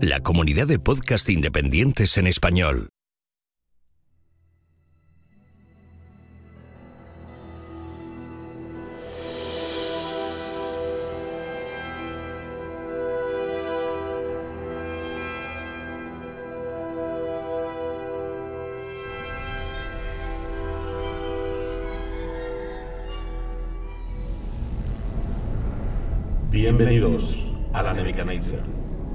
La comunidad de podcast independientes en español. Bienvenidos a la Nebuchadnezzar,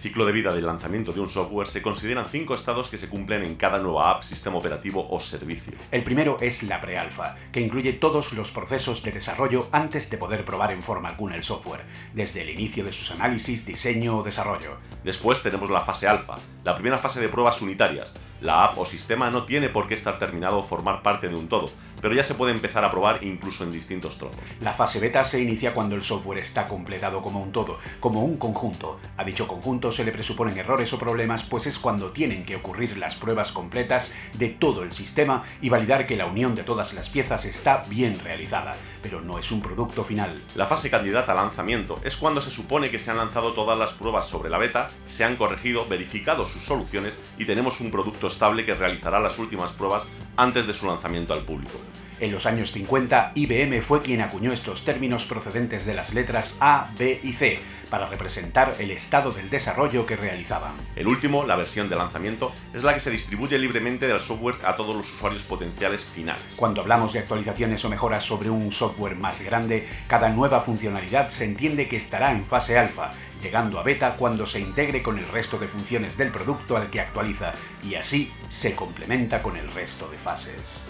Ciclo de vida del lanzamiento de un software se consideran cinco estados que se cumplen en cada nueva app, sistema operativo o servicio. El primero es la prealfa, que incluye todos los procesos de desarrollo antes de poder probar en forma alguna el software, desde el inicio de sus análisis, diseño o desarrollo. Después tenemos la fase alfa, la primera fase de pruebas unitarias. La app o sistema no tiene por qué estar terminado o formar parte de un todo, pero ya se puede empezar a probar incluso en distintos trozos. La fase beta se inicia cuando el software está completado como un todo, como un conjunto. A dicho conjunto se le presuponen errores o problemas, pues es cuando tienen que ocurrir las pruebas completas de todo el sistema y validar que la unión de todas las piezas está bien realizada, pero no es un producto final. La fase candidata a lanzamiento es cuando se supone que se han lanzado todas las pruebas sobre la beta, se han corregido, verificado sus soluciones y tenemos un producto estable que realizará las últimas pruebas antes de su lanzamiento al público. En los años 50, IBM fue quien acuñó estos términos procedentes de las letras A, B y C para representar el estado del desarrollo que realizaban. El último, la versión de lanzamiento, es la que se distribuye libremente del software a todos los usuarios potenciales finales. Cuando hablamos de actualizaciones o mejoras sobre un software más grande, cada nueva funcionalidad se entiende que estará en fase alfa, llegando a beta cuando se integre con el resto de funciones del producto al que actualiza, y así se complementa con el resto de fases.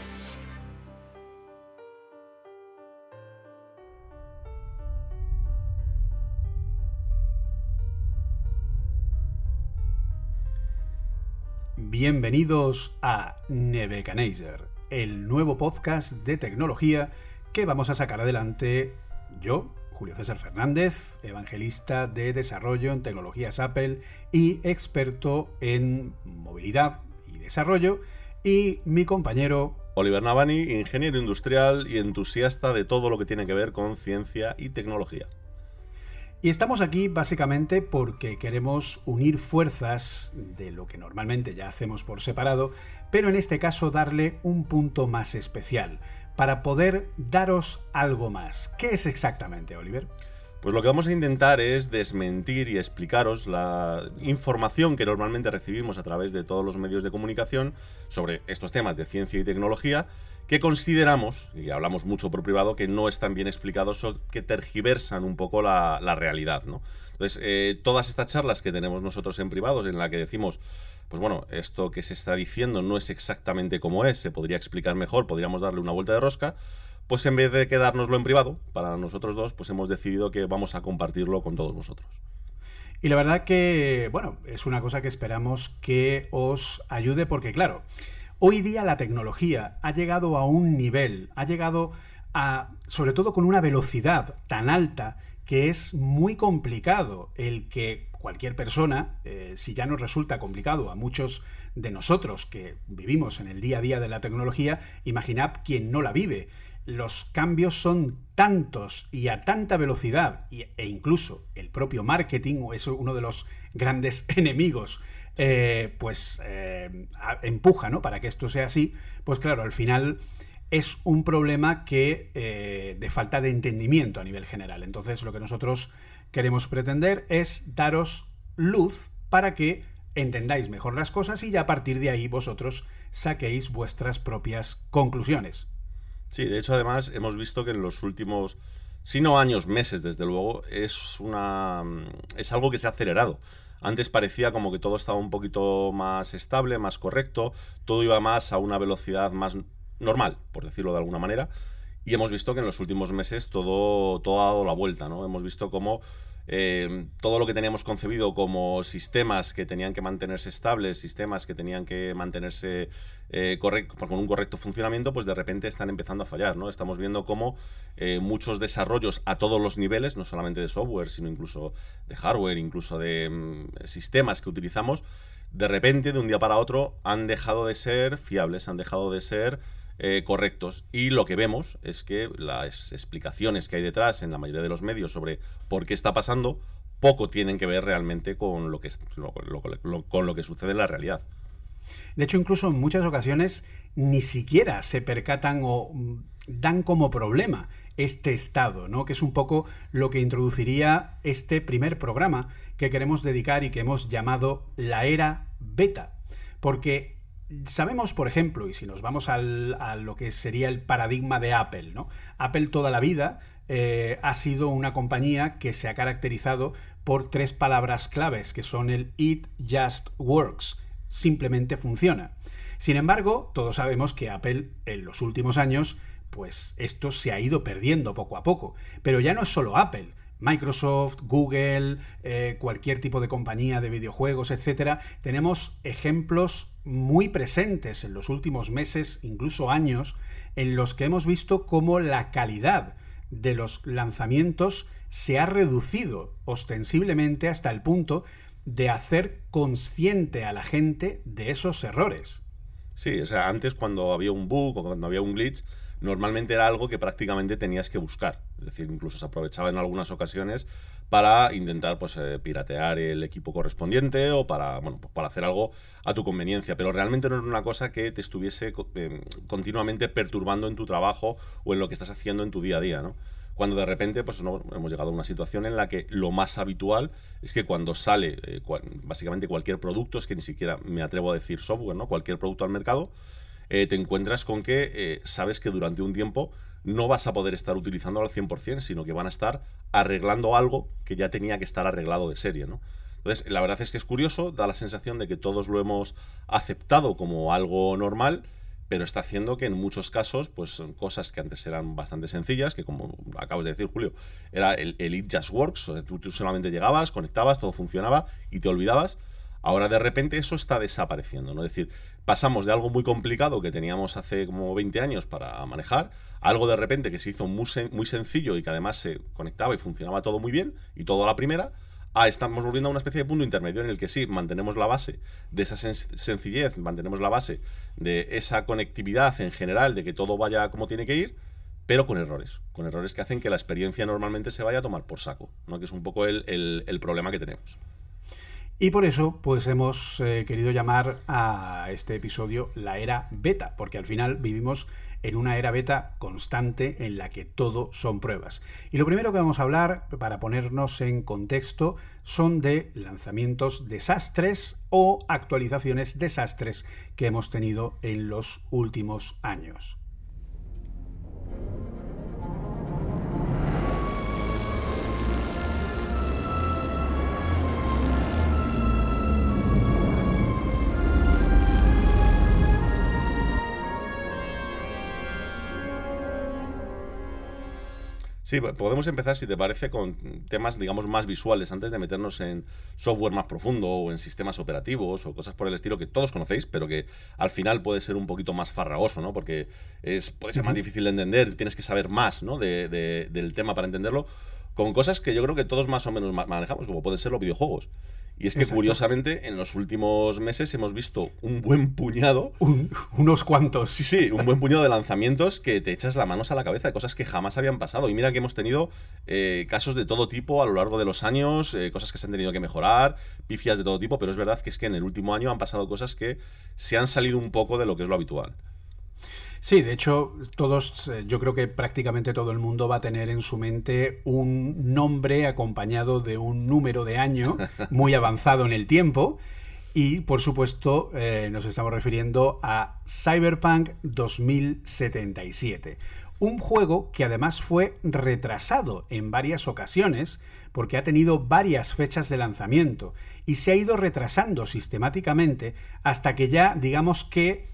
Bienvenidos a Nebuchadnezzar, el nuevo podcast de tecnología que vamos a sacar adelante yo, Julio César Fernández, evangelista de desarrollo en tecnologías Apple y experto en movilidad y desarrollo, y mi compañero Oliver Navani, ingeniero industrial y entusiasta de todo lo que tiene que ver con ciencia y tecnología. Y estamos aquí básicamente porque queremos unir fuerzas de lo que normalmente ya hacemos por separado, pero en este caso darle un punto más especial, para poder daros algo más. ¿Qué es exactamente, Oliver? Pues lo que vamos a intentar es desmentir y explicaros la información que normalmente recibimos a través de todos los medios de comunicación sobre estos temas de ciencia y tecnología que consideramos, y hablamos mucho por privado, que no están bien explicados o que tergiversan un poco la, realidad, ¿no? Entonces, eh, todas estas charlas que tenemos nosotros en privados, en la que decimos, pues bueno, esto que se está diciendo no es exactamente como es, se podría explicar mejor, podríamos darle una vuelta de rosca, pues en vez de quedárnoslo en privado, para nosotros dos, pues hemos decidido que vamos a compartirlo con todos vosotros. Y la verdad que, bueno, es una cosa que esperamos que os ayude porque, claro, Hoy día la tecnología ha llegado a un nivel, ha llegado a, sobre todo con una velocidad tan alta que es muy complicado el que cualquier persona, eh, si ya nos resulta complicado a muchos de nosotros que vivimos en el día a día de la tecnología, imaginad quien no la vive. los cambios son tantos y a tanta velocidad, e incluso el propio marketing, es uno de los grandes enemigos, eh, pues eh, empuja ¿no? para que esto sea así, pues claro, al final es un problema que eh, de falta de entendimiento a nivel general. Entonces lo que nosotros queremos pretender es daros luz para que entendáis mejor las cosas y ya a partir de ahí vosotros saquéis vuestras propias conclusiones. Sí, de hecho además hemos visto que en los últimos, si no años, meses desde luego, es una es algo que se ha acelerado. Antes parecía como que todo estaba un poquito más estable, más correcto, todo iba más a una velocidad más normal, por decirlo de alguna manera. Y hemos visto que en los últimos meses todo, todo ha dado la vuelta, ¿no? Hemos visto cómo eh, todo lo que teníamos concebido como sistemas que tenían que mantenerse estables, sistemas que tenían que mantenerse eh, con un correcto funcionamiento, pues de repente están empezando a fallar, ¿no? Estamos viendo cómo eh, muchos desarrollos a todos los niveles, no solamente de software, sino incluso de hardware, incluso de mm, sistemas que utilizamos, de repente, de un día para otro, han dejado de ser fiables, han dejado de ser eh, correctos. Y lo que vemos es que las explicaciones que hay detrás en la mayoría de los medios sobre por qué está pasando poco tienen que ver realmente con lo que, con lo que sucede en la realidad. De hecho, incluso en muchas ocasiones ni siquiera se percatan o dan como problema este estado, ¿no? Que es un poco lo que introduciría este primer programa que queremos dedicar y que hemos llamado la era beta. Porque Sabemos, por ejemplo, y si nos vamos a lo que sería el paradigma de Apple, ¿no? Apple toda la vida eh, ha sido una compañía que se ha caracterizado por tres palabras claves, que son el It Just Works, simplemente funciona. Sin embargo, todos sabemos que Apple en los últimos años, pues esto se ha ido perdiendo poco a poco. Pero ya no es solo Apple. Microsoft, Google, eh, cualquier tipo de compañía de videojuegos, etcétera, tenemos ejemplos muy presentes en los últimos meses, incluso años, en los que hemos visto cómo la calidad de los lanzamientos se ha reducido ostensiblemente hasta el punto de hacer consciente a la gente de esos errores. Sí, o sea, antes cuando había un bug o cuando había un glitch, normalmente era algo que prácticamente tenías que buscar. Es decir, incluso se aprovechaba en algunas ocasiones para intentar pues, eh, piratear el equipo correspondiente o para, bueno, pues, para hacer algo a tu conveniencia. Pero realmente no era una cosa que te estuviese eh, continuamente perturbando en tu trabajo o en lo que estás haciendo en tu día a día, ¿no? Cuando de repente pues, hemos llegado a una situación en la que lo más habitual es que cuando sale eh, básicamente cualquier producto, es que ni siquiera me atrevo a decir software, ¿no? Cualquier producto al mercado, te encuentras con que sabes que durante un tiempo no vas a poder estar utilizando al 100%, sino que van a estar arreglando algo que ya tenía que estar arreglado de serie, ¿no? Entonces, la verdad es que es curioso, da la sensación de que todos lo hemos aceptado como algo normal, pero está haciendo que en muchos casos, pues cosas que antes eran bastante sencillas, que como acabas de decir, Julio, era el, el It Just Works, tú, tú solamente llegabas, conectabas, todo funcionaba y te olvidabas. Ahora de repente eso está desapareciendo, ¿no? Es decir, pasamos de algo muy complicado que teníamos hace como 20 años para manejar, algo de repente que se hizo muy, muy sencillo y que además se conectaba y funcionaba todo muy bien y todo a la primera, a estamos volviendo a una especie de punto intermedio en el que sí, mantenemos la base de esa sencillez, mantenemos la base de esa conectividad en general, de que todo vaya como tiene que ir, pero con errores, con errores que hacen que la experiencia normalmente se vaya a tomar por saco, ¿no? que es un poco el problema que tenemos. Y por eso, pues hemos eh, querido llamar a este episodio la era beta, porque al final vivimos en una era beta constante en la que todo son pruebas. Y lo primero que vamos a hablar, para ponernos en contexto, son de lanzamientos desastres o actualizaciones desastres que hemos tenido en los últimos años. Sí, podemos empezar, si te parece, con temas, digamos, más visuales, antes de meternos en software más profundo o en sistemas operativos o cosas por el estilo que todos conocéis, pero que al final puede ser un poquito más farragoso, ¿no? Porque es, puede ser más difícil de entender, tienes que saber más, ¿no? del tema para entenderlo, con cosas que yo creo que todos más o menos manejamos, como pueden ser los videojuegos. Y es que curiosamente en los últimos meses hemos visto un buen puñado. unos cuantos. Sí, sí, un buen puñado de lanzamientos que te echas las manos a la cabeza de cosas que jamás habían pasado. Y mira que hemos tenido eh, casos de todo tipo a lo largo de los años, eh, cosas que se han tenido que mejorar, pifias de todo tipo, pero es verdad que es que en el último año han pasado cosas que se han salido un poco de lo que es lo habitual. Sí, de hecho, todos, eh, yo creo que prácticamente todo el mundo va a tener en su mente un nombre acompañado de un número de año muy avanzado en el tiempo. Y por supuesto, eh, nos estamos refiriendo a Cyberpunk 2077. Un juego que además fue retrasado en varias ocasiones porque ha tenido varias fechas de lanzamiento y se ha ido retrasando sistemáticamente hasta que ya digamos que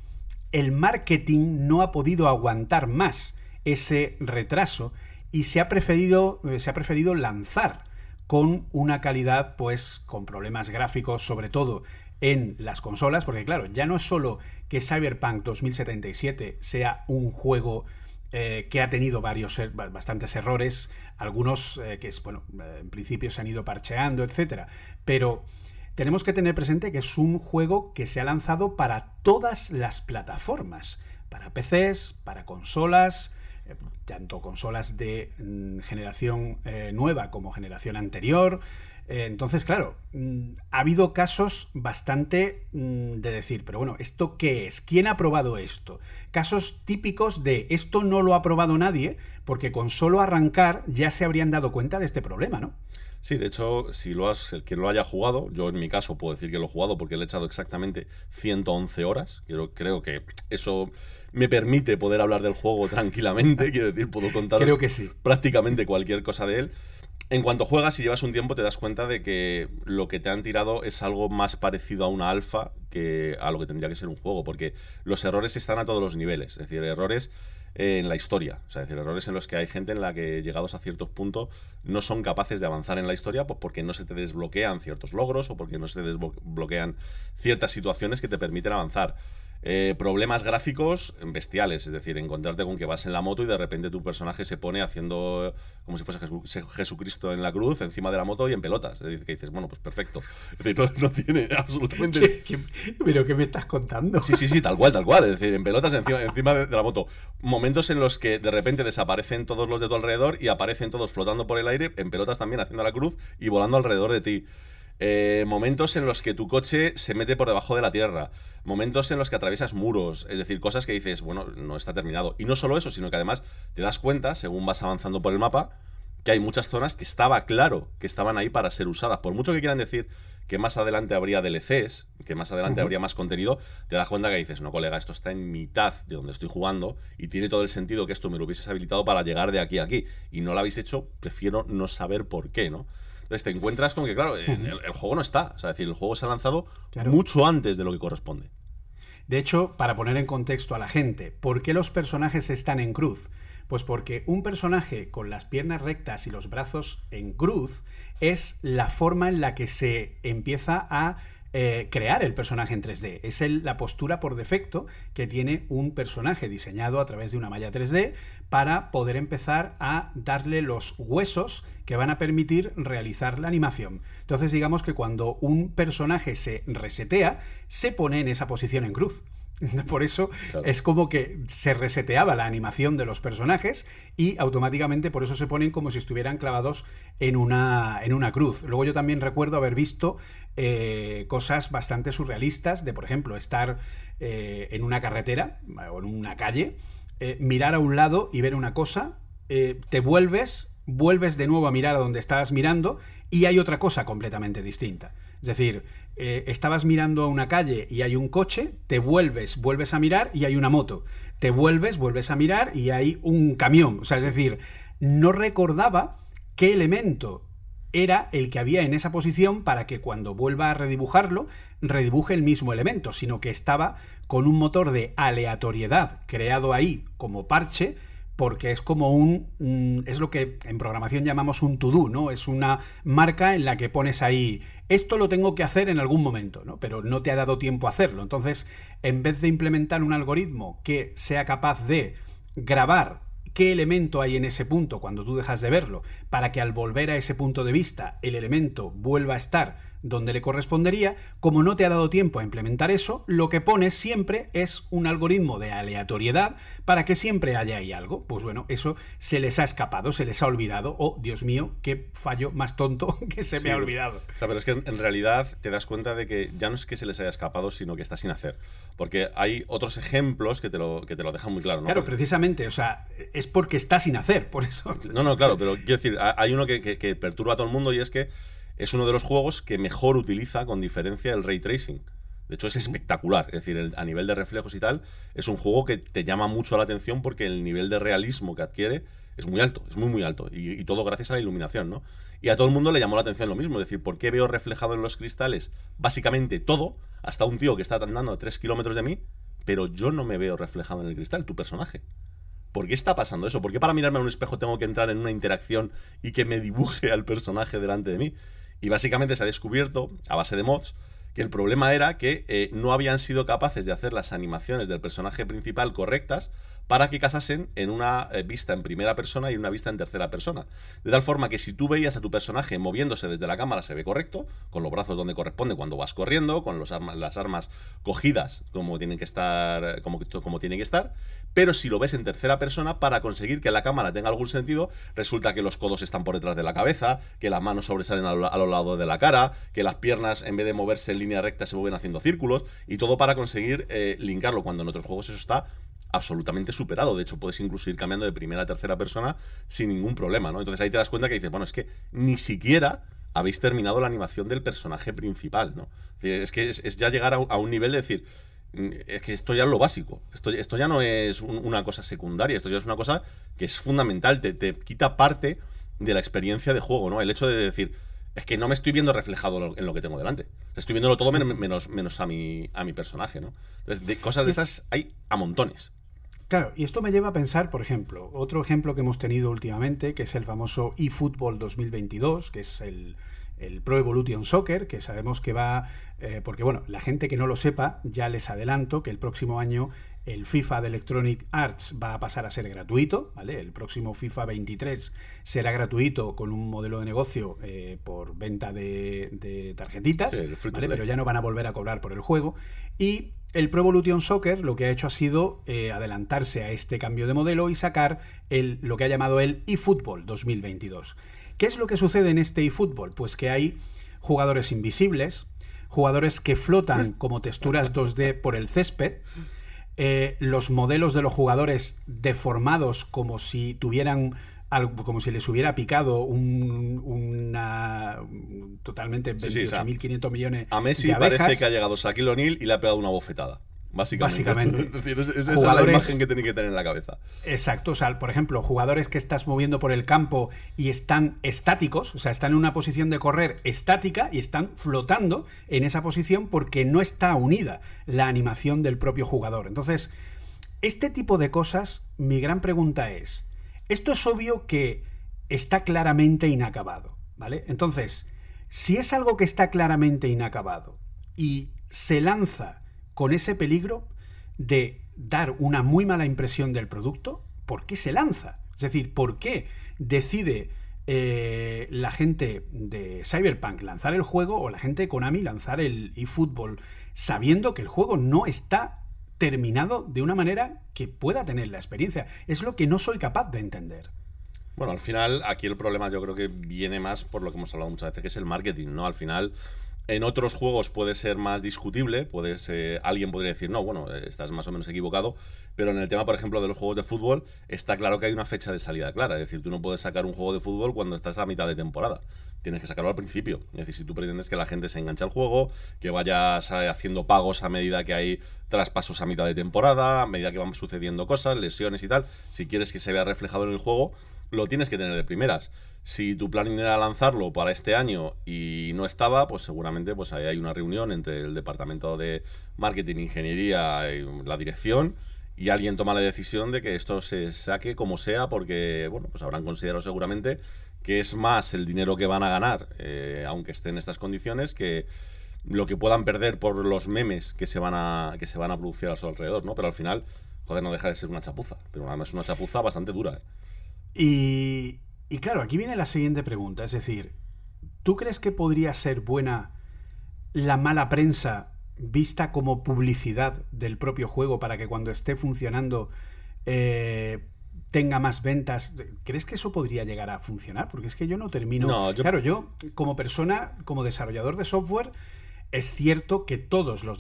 el marketing no ha podido aguantar más ese retraso y se ha preferido, eh, se ha preferido lanzar con una calidad, pues, con problemas gráficos, sobre todo en las consolas, porque claro, ya no es solo que Cyberpunk 2077 sea un juego eh, que ha tenido varios er, bastantes errores, algunos eh, que bueno, en principio se han ido parcheando, etcétera, pero tenemos que tener presente que es un juego que se ha lanzado para todas las plataformas, para PCs, para consolas, eh, tanto consolas de mm, generación eh, nueva como generación anterior. Eh, entonces, claro, mm, ha habido casos bastante mm, de decir, pero bueno, ¿esto qué es? ¿Quién ha probado esto? Casos típicos de esto no lo ha probado nadie, porque con solo arrancar ya se habrían dado cuenta de este problema, ¿no? Sí, de hecho, si lo has, el que lo haya jugado, yo en mi caso puedo decir que lo he jugado porque le he echado exactamente 111 horas. Yo creo que eso me permite poder hablar del juego tranquilamente. Quiero decir, puedo contar sí. prácticamente cualquier cosa de él. En cuanto juegas y llevas un tiempo, te das cuenta de que lo que te han tirado es algo más parecido a una alfa que a lo que tendría que ser un juego, porque los errores están a todos los niveles. Es decir, errores en la historia. O sea, decir, errores en los que hay gente en la que, llegados a ciertos puntos, no son capaces de avanzar en la historia pues porque no se te desbloquean ciertos logros o porque no se te desbloquean ciertas situaciones que te permiten avanzar. Eh, problemas gráficos bestiales, es decir, encontrarte con que vas en la moto y de repente tu personaje se pone haciendo como si fuese Jesucristo en la cruz encima de la moto y en pelotas. Es decir, que dices, bueno, pues perfecto. Es decir, no, tiene absolutamente. pero qué me estás contando? Sí, sí, sí, tal cual, tal cual. Es decir, en pelotas encima, de, la moto. Momentos en los que de repente desaparecen todos los de tu alrededor y aparecen todos flotando por el aire, en pelotas también haciendo la cruz y volando alrededor de ti. Eh, momentos en los que tu coche se mete por debajo de la tierra, momentos en los que atraviesas muros, es decir, cosas que dices, bueno, no está terminado. Y no solo eso, sino que además te das cuenta, según vas avanzando por el mapa, que hay muchas zonas que estaba claro que estaban ahí para ser usadas. Por mucho que quieran decir que más adelante habría DLCs, que más adelante habría más contenido, te das cuenta que dices, no, colega, esto está en mitad de donde estoy jugando y tiene todo el sentido que esto me lo hubieses habilitado para llegar de aquí a aquí. Y no lo habéis hecho, prefiero no saber por qué, ¿no? Entonces te encuentras con que, claro, el, juego no está. O sea, es decir, el juego se ha lanzado mucho antes de lo que corresponde. De hecho, para poner en contexto a la gente, ¿por qué los personajes están en cruz? Pues porque un personaje con las piernas rectas y los brazos en cruz es la forma en la que se empieza a eh, crear el personaje en 3D. Es la postura por defecto que tiene un personaje diseñado a través de una malla 3D para poder empezar a darle los huesos que van a permitir realizar la animación. Entonces digamos que cuando un personaje se resetea, se pone en esa posición en cruz. Por eso es como que se reseteaba la animación de los personajes y automáticamente por eso se ponen como si estuvieran clavados en una, en una cruz. Luego yo también recuerdo haber visto eh, cosas bastante surrealistas de, por ejemplo, estar eh, en una carretera o en una calle, eh, mirar a un lado y ver una cosa, te vuelves, vuelves de nuevo a mirar a donde estabas mirando y hay otra cosa completamente distinta. Es decir, eh, estabas mirando a una calle y hay un coche, te vuelves, vuelves a mirar y hay una moto. Te vuelves, vuelves a mirar y hay un camión. O sea, es decir, no recordaba qué elemento era el que había en esa posición para que cuando vuelva a redibujarlo, redibuje el mismo elemento, sino que estaba con un motor de aleatoriedad creado ahí como parche porque es como un... Mm, es lo que en programación llamamos un to-do, ¿no? Es una marca en la que pones ahí, esto lo tengo que hacer en algún momento, ¿no? Pero no te ha dado tiempo a hacerlo. Entonces, en vez de implementar un algoritmo que sea capaz de grabar qué elemento hay en ese punto cuando tú dejas de verlo, para que al volver a ese punto de vista el elemento vuelva a estar donde le correspondería, como no te ha dado tiempo a implementar eso, lo que pones siempre es un algoritmo de aleatoriedad para que siempre haya ahí algo. Pues bueno, eso se les ha escapado, se les ha olvidado. Oh, Dios mío, qué fallo más tonto que se me ha olvidado. O sea, pero es que en realidad te das cuenta de que ya no es que se les haya escapado, sino que está sin hacer. Porque hay otros ejemplos que te lo, que te lo dejan muy claro. ¿no? Claro, precisamente, o sea, es porque está sin hacer, por eso. No, no, claro, pero quiero decir, hay uno que, que perturba a todo el mundo y es que es uno de los juegos que mejor utiliza con diferencia el ray tracing. De hecho, es espectacular. Es decir, a nivel de reflejos y tal, es un juego que te llama mucho la atención porque el nivel de realismo que adquiere es muy alto, es muy, muy alto. Y, todo gracias a la iluminación, ¿no? Y a todo el mundo le llamó la atención lo mismo. Es decir, ¿por qué veo reflejado en los cristales básicamente todo? Hasta un tío que está andando a 3 kilómetros de mí, pero yo no me veo reflejado en el cristal, tu personaje. ¿Por qué está pasando eso? ¿Por qué para mirarme a un espejo tengo que entrar en una interacción y que me dibuje al personaje delante de mí? Y básicamente se ha descubierto, a base de mods, que el problema era que eh, no habían sido capaces de hacer las animaciones del personaje principal correctas para que casasen en una eh, vista en primera persona y una vista en tercera persona. De tal forma que si tú veías a tu personaje moviéndose desde la cámara se ve correcto, con los brazos donde corresponde cuando vas corriendo, con las armas cogidas como tienen que estar, como, como tienen que estar, pero si lo ves en tercera persona, para conseguir que la cámara tenga algún sentido, resulta que los codos están por detrás de la cabeza, que las manos sobresalen a, los lados de la cara, que las piernas en vez de moverse en línea recta se mueven haciendo círculos, y todo para conseguir eh, linkarlo, cuando en otros juegos eso está absolutamente superado. De hecho, puedes incluso ir cambiando de primera a tercera persona sin ningún problema, ¿no? Entonces ahí te das cuenta que dices, bueno, es que ni siquiera habéis terminado la animación del personaje principal, ¿no? Es que es, ya llegar a, un nivel de decir, mm, es que esto ya es lo básico. Esto, esto ya no es una cosa secundaria, esto ya es una cosa que es fundamental, te, te, quita parte de la experiencia de juego, ¿no? El hecho de decir, es que no me estoy viendo reflejado en lo que tengo delante. Estoy viéndolo todo menos, menos, a, mi, a mi personaje, ¿no? Entonces, de cosas de esas hay a montones. Claro, y esto me lleva a pensar, por ejemplo, otro ejemplo que hemos tenido últimamente, que es el famoso eFootball 2022, que es el, Pro Evolution Soccer, que sabemos que va, eh, porque bueno, la gente que no lo sepa, ya les adelanto que el próximo año el FIFA de Electronic Arts va a pasar a ser gratuito, ¿vale? El próximo FIFA 23 será gratuito con un modelo de negocio eh, por venta de, tarjetitas, ¿vale? Pero ya no van a volver a cobrar por el juego. Y el Pro Evolution Soccer lo que ha hecho ha sido eh, adelantarse a este cambio de modelo y sacar el, lo que ha llamado el eFootball 2022. ¿Qué es lo que sucede en este eFootball? Pues que hay jugadores invisibles, jugadores que flotan como texturas 2D por el césped, eh, los modelos de los jugadores deformados como si tuvieran como si les hubiera picado un, una totalmente 28.500 millones a Messi parece que ha llegado Shaquille O'Neal y le ha pegado una bofetada Básicamente. es, esa es la imagen que tiene que tener en la cabeza. Exacto. O sea, por ejemplo, jugadores que estás moviendo por el campo y están estáticos, o sea, están en una posición de correr estática y están flotando en esa posición porque no está unida la animación del propio jugador. Entonces, este tipo de cosas, mi gran pregunta es, esto es obvio que está claramente inacabado, ¿vale? Entonces, si es algo que está claramente inacabado y se lanza con ese peligro de dar una muy mala impresión del producto, ¿por qué se lanza? Es decir, ¿por qué decide eh, la gente de Cyberpunk lanzar el juego o la gente de Konami lanzar el eFootball sabiendo que el juego no está terminado de una manera que pueda tener la experiencia? Es lo que no soy capaz de entender. Bueno, al final aquí el problema yo creo que viene más por lo que hemos hablado muchas veces, que es el marketing, ¿no? Al final en otros juegos puede ser más discutible, puedes, alguien podría decir, no, bueno, estás más o menos equivocado, pero en el tema, por ejemplo, de los juegos de fútbol, está claro que hay una fecha de salida clara. Es decir, tú no puedes sacar un juego de fútbol cuando estás a mitad de temporada. Tienes que sacarlo al principio. Es decir, si tú pretendes que la gente se enganche al juego, que vayas eh, haciendo pagos a medida que hay traspasos a mitad de temporada, a medida que van sucediendo cosas, lesiones y tal, si quieres que se vea reflejado en el juego, lo tienes que tener de primeras. Si tu plan era lanzarlo para este año y no estaba, pues seguramente pues ahí hay una reunión entre el departamento de marketing, ingeniería y la dirección y alguien toma la decisión de que esto se saque como sea porque, bueno, pues habrán considerado seguramente que es más el dinero que van a ganar, eh, aunque esté en estas condiciones, que lo que puedan perder por los memes que se van a, que se van a producir a su alrededor, ¿no? Pero al final, joder, no deja de ser una chapuza, pero además es una chapuza bastante dura. ¿eh? Y, y claro, aquí viene la siguiente pregunta, es decir, ¿tú crees que podría ser buena la mala prensa vista como publicidad del propio juego para que cuando esté funcionando eh, tenga más ventas. ¿Crees que eso podría llegar a funcionar? Porque es que yo no termino. No, yo- Claro, yo, como persona, como desarrollador de software, es cierto que todos los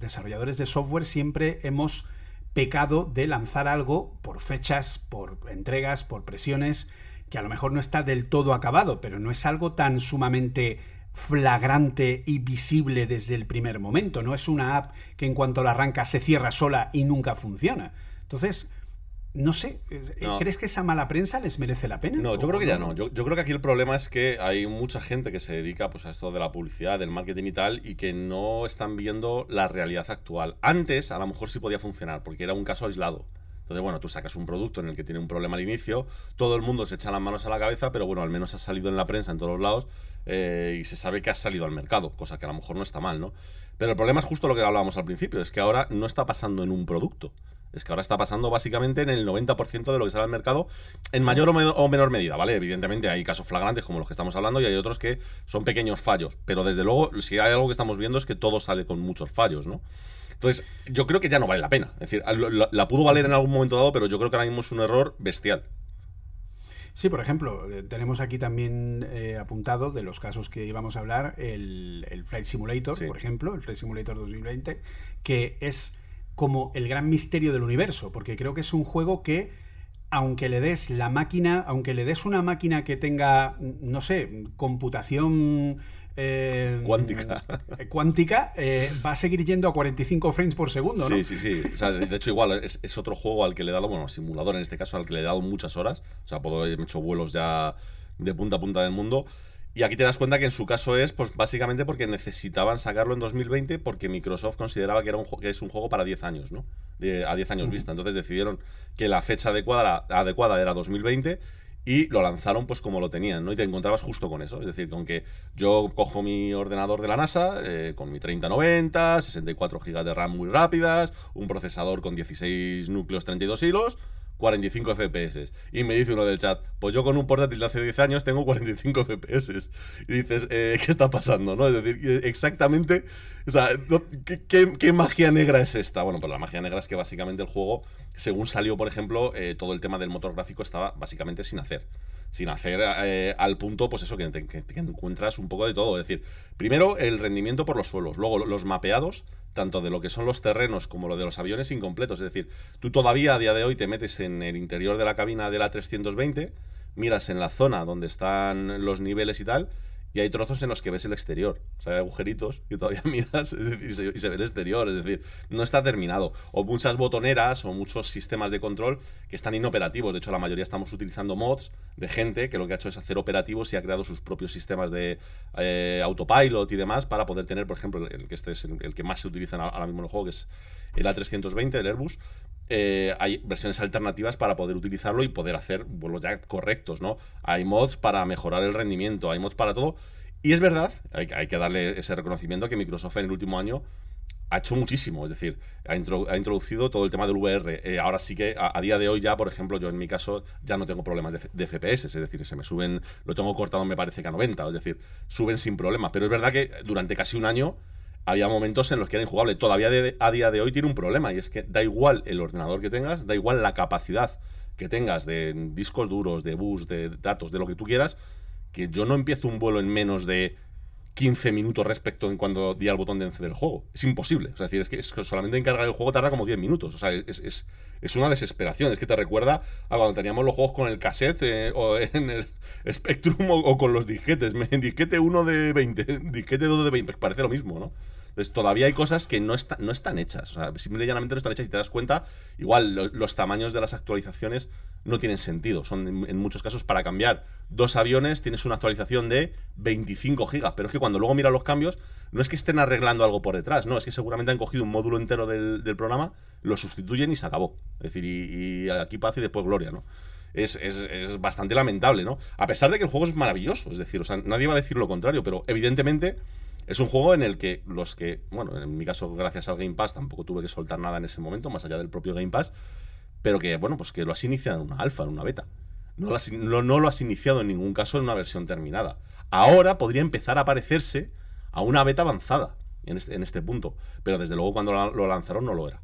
desarrolladores de software siempre hemos pecado de lanzar algo por fechas, por entregas, por presiones, que a lo mejor no está del todo acabado, pero no es algo tan sumamente flagrante y visible desde el primer momento. No es una app que en cuanto la arranca se cierra sola y nunca funciona. Entonces, no sé, eh, No. ¿crees que esa mala prensa les merece la pena? No, yo ¿O creo que ya no. Yo, yo creo que aquí el problema es que hay mucha gente que se dedica pues, a esto de la publicidad, del marketing y tal, y que no están viendo la realidad actual. Antes, a lo mejor sí podía funcionar, porque era un caso aislado. Entonces, bueno, tú sacas un producto en el que tiene un problema al inicio, todo el mundo se echa las manos a la cabeza, pero bueno, al menos ha salido en la prensa en todos los lados eh, y se sabe que ha salido al mercado, cosa que a lo mejor no está mal, ¿no? Pero el problema es justo lo que hablábamos al principio, es que ahora no está pasando en un producto. Es que ahora está pasando básicamente en el 90% de lo que sale al mercado, en mayor o, me- o menor medida, ¿vale? Evidentemente hay casos flagrantes como los que estamos hablando y hay otros que son pequeños fallos. Pero desde luego, si hay algo que estamos viendo es que todo sale con muchos fallos, ¿no? Entonces, yo creo que ya no vale la pena. Es decir, la pudo valer en algún momento dado, pero yo creo que ahora mismo es un error bestial. Sí, por ejemplo, eh, tenemos aquí también eh, apuntado de los casos que íbamos a hablar el, el Flight Simulator, Sí. por ejemplo, el Flight Simulator 2020, que es como el gran misterio del universo, porque creo que es un juego que, aunque le des la máquina, aunque le des una máquina que tenga, no sé, computación... eh, Cuántica. eh, cuántica, eh, va a seguir yendo a 45 frames por segundo, ¿no? Sí, sí, sí. O sea, de, de hecho, igual es, es otro juego al que le he dado, bueno, simulador en este caso, al que le he dado muchas horas. O sea, puedo, he hecho vuelos ya de punta a punta del mundo. Y aquí te das cuenta que en su caso es, pues básicamente porque necesitaban sacarlo en 2020 porque Microsoft consideraba que, era un, que es un juego para 10 años, ¿no? De- a 10 años vista. Entonces decidieron que la fecha adecuada, adecuada era 2020 y lo lanzaron pues como lo tenían, ¿no? Y te encontrabas justo con eso. Es decir, con que yo cojo mi ordenador de la NASA eh, con mi 3090, 64 GB de RAM muy rápidas, un procesador con 16 núcleos, 32 hilos, 45 FPS. Y me dice uno del chat, pues yo con un portátil de hace 10 años tengo 45 FPS. Y dices, eh, ¿qué está pasando? ¿no? Es decir, eh, exactamente, o sea, no- ¿qué, qué, qué magia negra es esta? Bueno, pues la magia negra es que básicamente el juego, según salió, por ejemplo, eh, todo el tema del motor gráfico estaba básicamente sin hacer sin hacer eh, al punto, pues eso, que, que encuentras un poco de todo. Es decir, primero el rendimiento por los suelos, luego los mapeados, tanto de lo que son los terrenos como lo de los aviones incompletos. Es decir, tú todavía a día de hoy te metes en el interior de la cabina de la 320, miras en la zona donde están los niveles y tal, y hay trozos en los que ves el exterior. O sea, hay agujeritos y todavía miras y, se, ve el exterior. Es decir, no está terminado. O muchas botoneras o muchos sistemas de control que están inoperativos. De hecho, la mayoría estamos utilizando mods de gente que lo que ha hecho es hacer operativos y ha creado sus propios sistemas de eh, autopilot y demás para poder tener, por ejemplo, el que este es el, el que más se utiliza ahora mismo en el juego, que es el A320, el Airbus. Eh, hay versiones alternativas para poder utilizarlo y poder hacer vuelos ya correctos, ¿no? Hay mods para mejorar el rendimiento, hay mods para todo. Y es verdad, hay, que darle ese reconocimiento que Microsoft en el último año ha hecho muchísimo, es decir, ha, intro, ha introducido todo el tema del VR. Eh, ahora sí que a, a, día de hoy ya, por ejemplo, yo en mi caso ya no tengo problemas de, de, FPS, es decir, se me suben, lo tengo cortado me parece que a 90, es decir, suben sin problema. Pero es verdad que durante casi un año había momentos en los que era injugable. Todavía a día de hoy tiene un problema y es que da igual el ordenador que tengas, da igual la capacidad que tengas de discos duros, de bus, de datos, de lo que tú quieras, que yo no empiezo un vuelo en menos de 15 minutos respecto en cuando di al botón de encender el juego. Es imposible. O sea, es decir, que, solamente encargar el juego tarda como 10 minutos. O sea, es, es, una desesperación. Es que te recuerda a cuando teníamos los juegos con el cassette eh, o en el Spectrum o, con los disquetes. Disquete 1 de 20, disquete 2 de 20. Parece lo mismo, ¿no? Entonces todavía hay cosas que no, no están hechas. O sea, simple y llanamente no están hechas y te das cuenta, igual lo, los tamaños de las actualizaciones no tienen sentido. Son en, muchos casos para cambiar dos aviones tienes una actualización de 25 gigas. Pero es que cuando luego miras los cambios, no es que estén arreglando algo por detrás, no, es que seguramente han cogido un módulo entero del, programa, lo sustituyen y se acabó. Es decir, y, aquí paz y después gloria, ¿no? Es, es, es, bastante lamentable, ¿no? A pesar de que el juego es maravilloso, es decir, o sea, nadie va a decir lo contrario, pero evidentemente es un juego en el que los que, bueno, en mi caso, gracias al Game Pass, tampoco tuve que soltar nada en ese momento, más allá del propio Game Pass, pero que, bueno, pues que lo has iniciado en una alfa, en una beta. No lo, has, iniciado en ningún caso en una versión terminada. Ahora podría empezar a parecerse a una beta avanzada en este, este punto. Pero desde luego cuando lo lanzaron no lo era.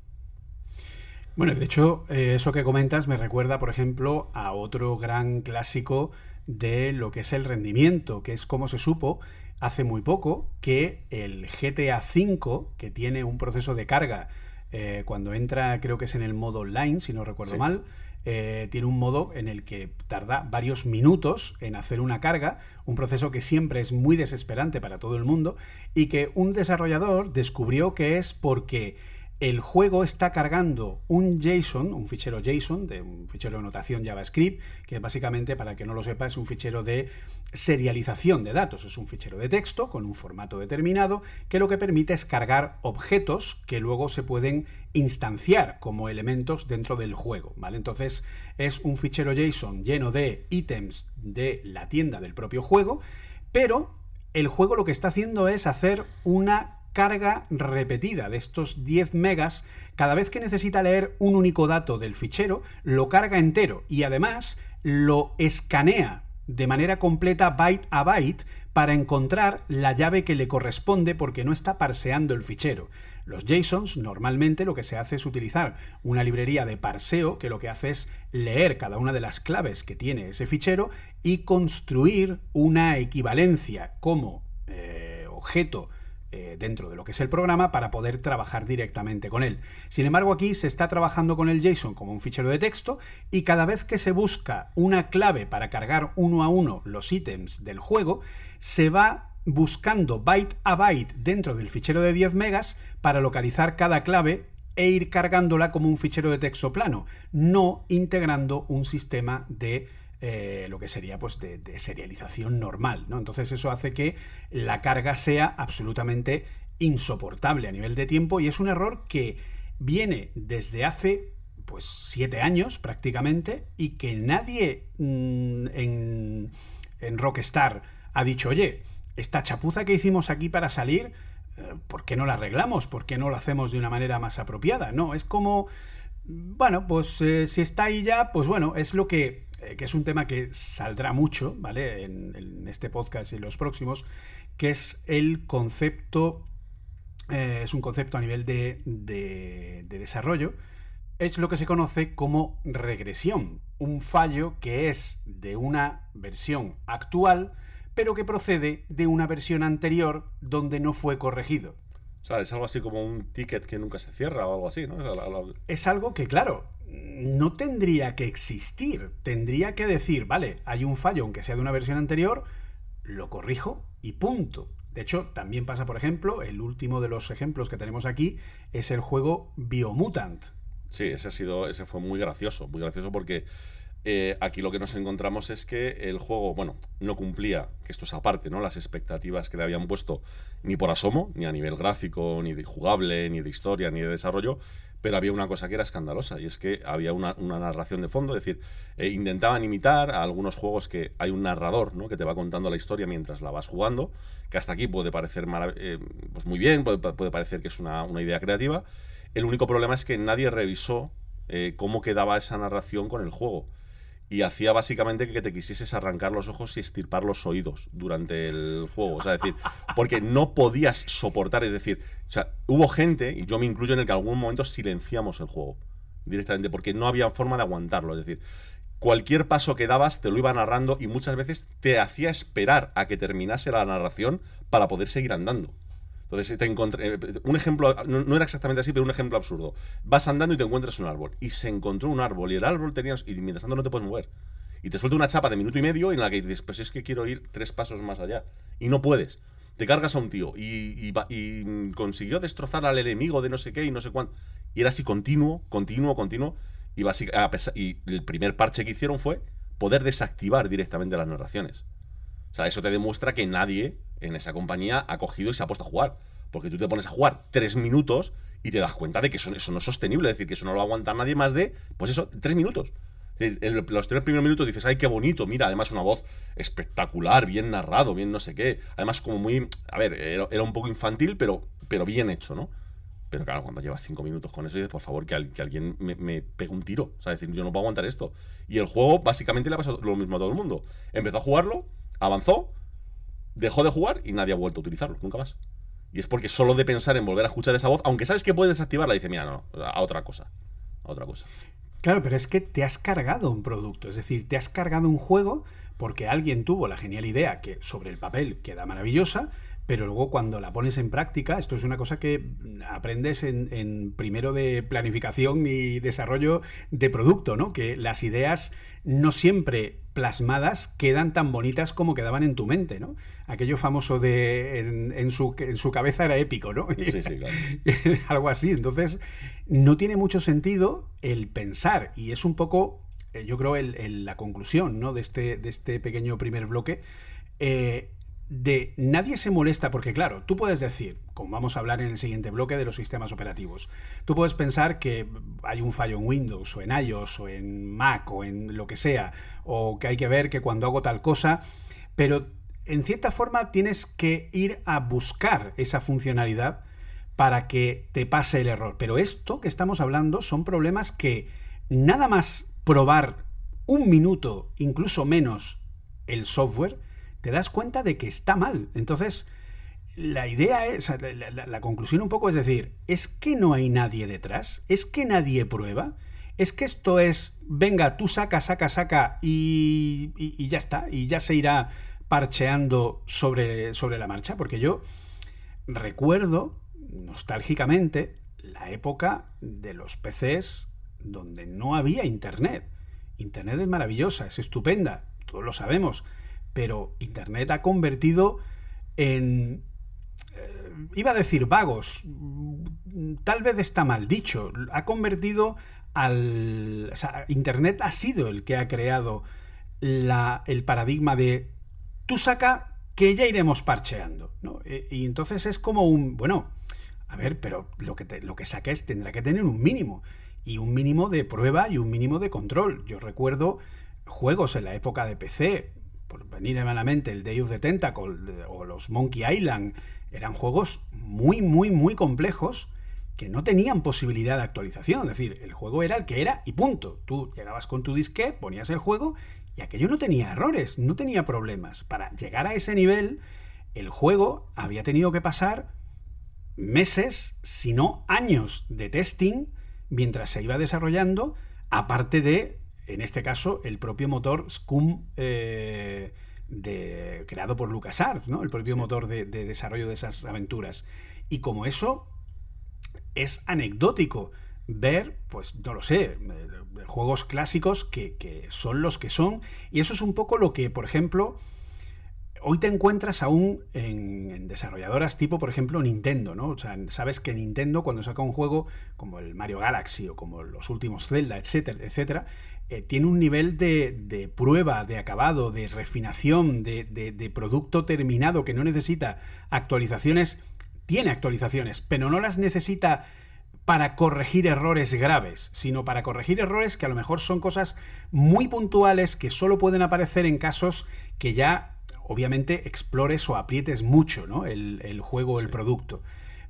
Bueno, de hecho, eh, eso que comentas me recuerda, por ejemplo, a otro gran clásico de lo que es el rendimiento, que es como se supo hace muy poco que el GTA V, que tiene un proceso de carga eh, cuando entra, creo que es en el modo online, si no recuerdo mal, eh, tiene un modo en el que tarda varios minutos en hacer una carga, un proceso que siempre es muy desesperante para todo el mundo y que un desarrollador descubrió que es porque el juego está cargando un JSON, un fichero JSON, de un fichero de notación JavaScript, que básicamente, para que no lo sepa, es un fichero de serialización de datos. Es un fichero de texto con un formato determinado que lo que permite es cargar objetos que luego se pueden instanciar como elementos dentro del juego. ¿vale? Entonces es un fichero JSON lleno de ítems de la tienda del propio juego, pero el juego lo que está haciendo es hacer una carga repetida de estos 10 megas, cada vez que necesita leer un único dato del fichero, lo carga entero y además lo escanea de manera completa byte a byte para encontrar la llave que le corresponde porque no está parseando el fichero. Los JSONs normalmente lo que se hace es utilizar una librería de parseo que lo que hace es leer cada una de las claves que tiene ese fichero y construir una equivalencia como eh, objeto eh, dentro de lo que es el programa para poder trabajar directamente con él. Sin embargo, aquí se está trabajando con el JSON como un fichero de texto y cada vez que se busca una clave para cargar uno a uno los ítems del juego, se va buscando byte a byte dentro del fichero de 10 megas para localizar cada clave e ir cargándola como un fichero de texto plano, no integrando un sistema de eh, lo que sería pues de, serialización normal, ¿no? Entonces eso hace que la carga sea absolutamente insoportable a nivel de tiempo y es un error que viene desde hace pues siete años prácticamente y que nadie mm, en, en Rockstar ha dicho, oye, esta chapuza que hicimos aquí para salir, eh, ¿por qué no la arreglamos? ¿Por qué no lo hacemos de una manera más apropiada? No, es como, bueno, pues eh, si está ahí ya, pues bueno, es lo que eh, que es un tema que saldrá mucho, ¿vale? En, este podcast y los próximos, que es el concepto, eh, es un concepto a nivel de, de, desarrollo, es lo que se conoce como regresión, un fallo que es de una versión actual, pero que procede de una versión anterior donde no fue corregido. O sea, es algo así como un ticket que nunca se cierra o algo así, ¿no? Es algo que, claro, no tendría que existir. Tendría que decir, vale, hay un fallo, aunque sea de una versión anterior, lo corrijo y punto. De hecho, también pasa, por ejemplo, el último de los ejemplos que tenemos aquí es el juego Biomutant. Sí, ese ha sido, ese fue muy gracioso, muy gracioso porque eh, aquí lo que nos encontramos es que el juego, bueno, no cumplía, que esto es aparte, ¿no? Las expectativas que le habían puesto ni por asomo, ni a nivel gráfico, ni de jugable, ni de historia, ni de desarrollo pero había una cosa que era escandalosa y es que había una, narración de fondo, es decir, eh, intentaban imitar a algunos juegos que hay un narrador ¿no? que te va contando la historia mientras la vas jugando, que hasta aquí puede parecer eh, pues muy bien, puede, parecer que es una, idea creativa. El único problema es que nadie revisó cómo quedaba esa narración con el juego y hacía básicamente que te quisieses arrancar los ojos y estirpar los oídos durante el juego. O sea, decir, porque no podías soportar, es decir, o sea, hubo gente, y yo me incluyo en el que en algún momento silenciamos el juego directamente, porque no había forma de aguantarlo. Es decir, cualquier paso que dabas te lo iba narrando y muchas veces te hacía esperar a que terminase la narración para poder seguir andando. Entonces te. Eh, un ejemplo, no, era exactamente así, pero un ejemplo absurdo. Vas andando y te encuentras un árbol. Y se encontró un árbol y el árbol tenías. Y mientras tanto no te puedes mover. Y te suelta una chapa de minuto y medio en la que dices, pues es que quiero ir tres pasos más allá. Y no puedes. Te cargas a un tío y, y, consiguió destrozar al enemigo de no sé qué y no sé cuánto. Y era así continuo, continuo, continuo. Y, y el primer parche que hicieron fue poder desactivar directamente las narraciones. O sea, eso te demuestra que nadie en esa compañía ha cogido y se ha puesto a jugar. Porque tú te pones a jugar tres minutos y te das cuenta de que eso, no es sostenible, es decir, que eso no lo aguanta nadie más de, pues eso, tres minutos. Los tres primeros minutos dices, ay, qué bonito, mira, además una voz espectacular, bien narrado, bien no sé qué. Además, como muy, a ver, era, un poco infantil, pero, pero bien hecho, ¿no? Pero claro, cuando llevas cinco minutos con eso, dices, por favor, que, alguien me, me, pegue un tiro. O sea, decir, yo no puedo aguantar esto. Y el juego básicamente le ha pasado lo mismo a todo el mundo. Empezó a jugarlo, avanzó, dejó de jugar y nadie ha vuelto a utilizarlo, nunca más. Y es porque solo de pensar en volver a escuchar esa voz, aunque sabes que puedes desactivarla, dice, mira, no, a otra cosa. A otra cosa. Claro, pero es que te has cargado un producto, es decir, te has cargado un juego porque alguien tuvo la genial idea que sobre el papel queda maravillosa, pero luego cuando la pones en práctica, esto es una cosa que aprendes en, primero de planificación y desarrollo de producto, ¿no? Que las ideas no siempre plasmadas quedan tan bonitas como quedaban en tu mente, ¿no? Aquello famoso de en, su, en su, cabeza era épico, ¿no? Sí, sí, claro. Algo así. Entonces, no tiene mucho sentido el pensar y es un poco, eh, yo creo, la conclusión, ¿no? De este, de este pequeño primer bloque. Eh, de nadie se molesta porque claro, tú puedes decir, como vamos a hablar en el siguiente bloque de los sistemas operativos, tú puedes pensar que hay un fallo en Windows o en iOS o en Mac o en lo que sea, o que hay que ver que cuando hago tal cosa, pero en cierta forma tienes que ir a buscar esa funcionalidad para que te pase el error. Pero esto que estamos hablando son problemas que nada más probar un minuto, incluso menos, el software, te das cuenta de que está mal. Entonces, la idea es, la, conclusión un poco es decir, ¿es que no hay nadie detrás? ¿Es que nadie prueba? ¿Es que esto es, venga, tú saca, saca, saca y, y, ya está? Y ya se irá parcheando sobre, sobre la marcha. Porque yo recuerdo, nostálgicamente, la época de los PCs donde no había Internet. Internet es maravillosa, es estupenda, todos lo sabemos pero Internet ha convertido en... Eh, iba a decir vagos, tal vez está mal dicho, ha convertido al... O sea, Internet ha sido el que ha creado la, el paradigma de tú saca que ya iremos parcheando. ¿no? E, y entonces es como un, bueno, a ver, pero lo que, lo que saques tendrá que tener un mínimo. Y un mínimo de prueba y un mínimo de control. Yo recuerdo juegos en la época de PC, por venir a la mente el Day of the Tentacle o los Monkey Island, eran juegos muy, muy, muy complejos que no tenían posibilidad de actualización. Es decir, el juego era el que era y punto. Tú llegabas con tu disque, ponías el juego y aquello no tenía errores, no tenía problemas. Para llegar a ese nivel, el juego había tenido que pasar meses, si no años de testing mientras se iba desarrollando, aparte de en este caso, el propio motor Scum eh, de, creado por LucasArts, ¿no? el propio motor de, desarrollo de esas aventuras. Y como eso es anecdótico ver, pues no lo sé, eh, juegos clásicos que, que son los que son. Y eso es un poco lo que, por ejemplo, hoy te encuentras aún en, desarrolladoras tipo, por ejemplo, Nintendo, ¿no? O sea, sabes que Nintendo cuando saca un juego como el Mario Galaxy o como los últimos Zelda, etcétera, etcétera, eh, tiene un nivel de, prueba, de acabado, de refinación, de, de, producto terminado que no necesita actualizaciones. Tiene actualizaciones, pero no las necesita para corregir errores graves, sino para corregir errores que a lo mejor son cosas muy puntuales que solo pueden aparecer en casos que ya obviamente explores o aprietes mucho ¿no? el, juego o el producto.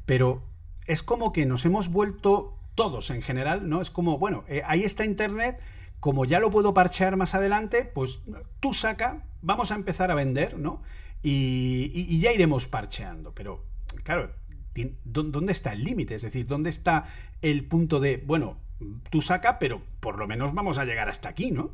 Pero es como que nos hemos vuelto todos en general, ¿no? Es como, bueno, eh, ahí está Internet, como ya lo puedo parchear más adelante, pues tú saca, vamos a empezar a vender, ¿no? Y, ya iremos parcheando. Pero, claro, ¿dónde está el límite? Es decir, ¿dónde está el punto de, bueno, tú saca, pero por lo menos vamos a llegar hasta aquí, ¿no?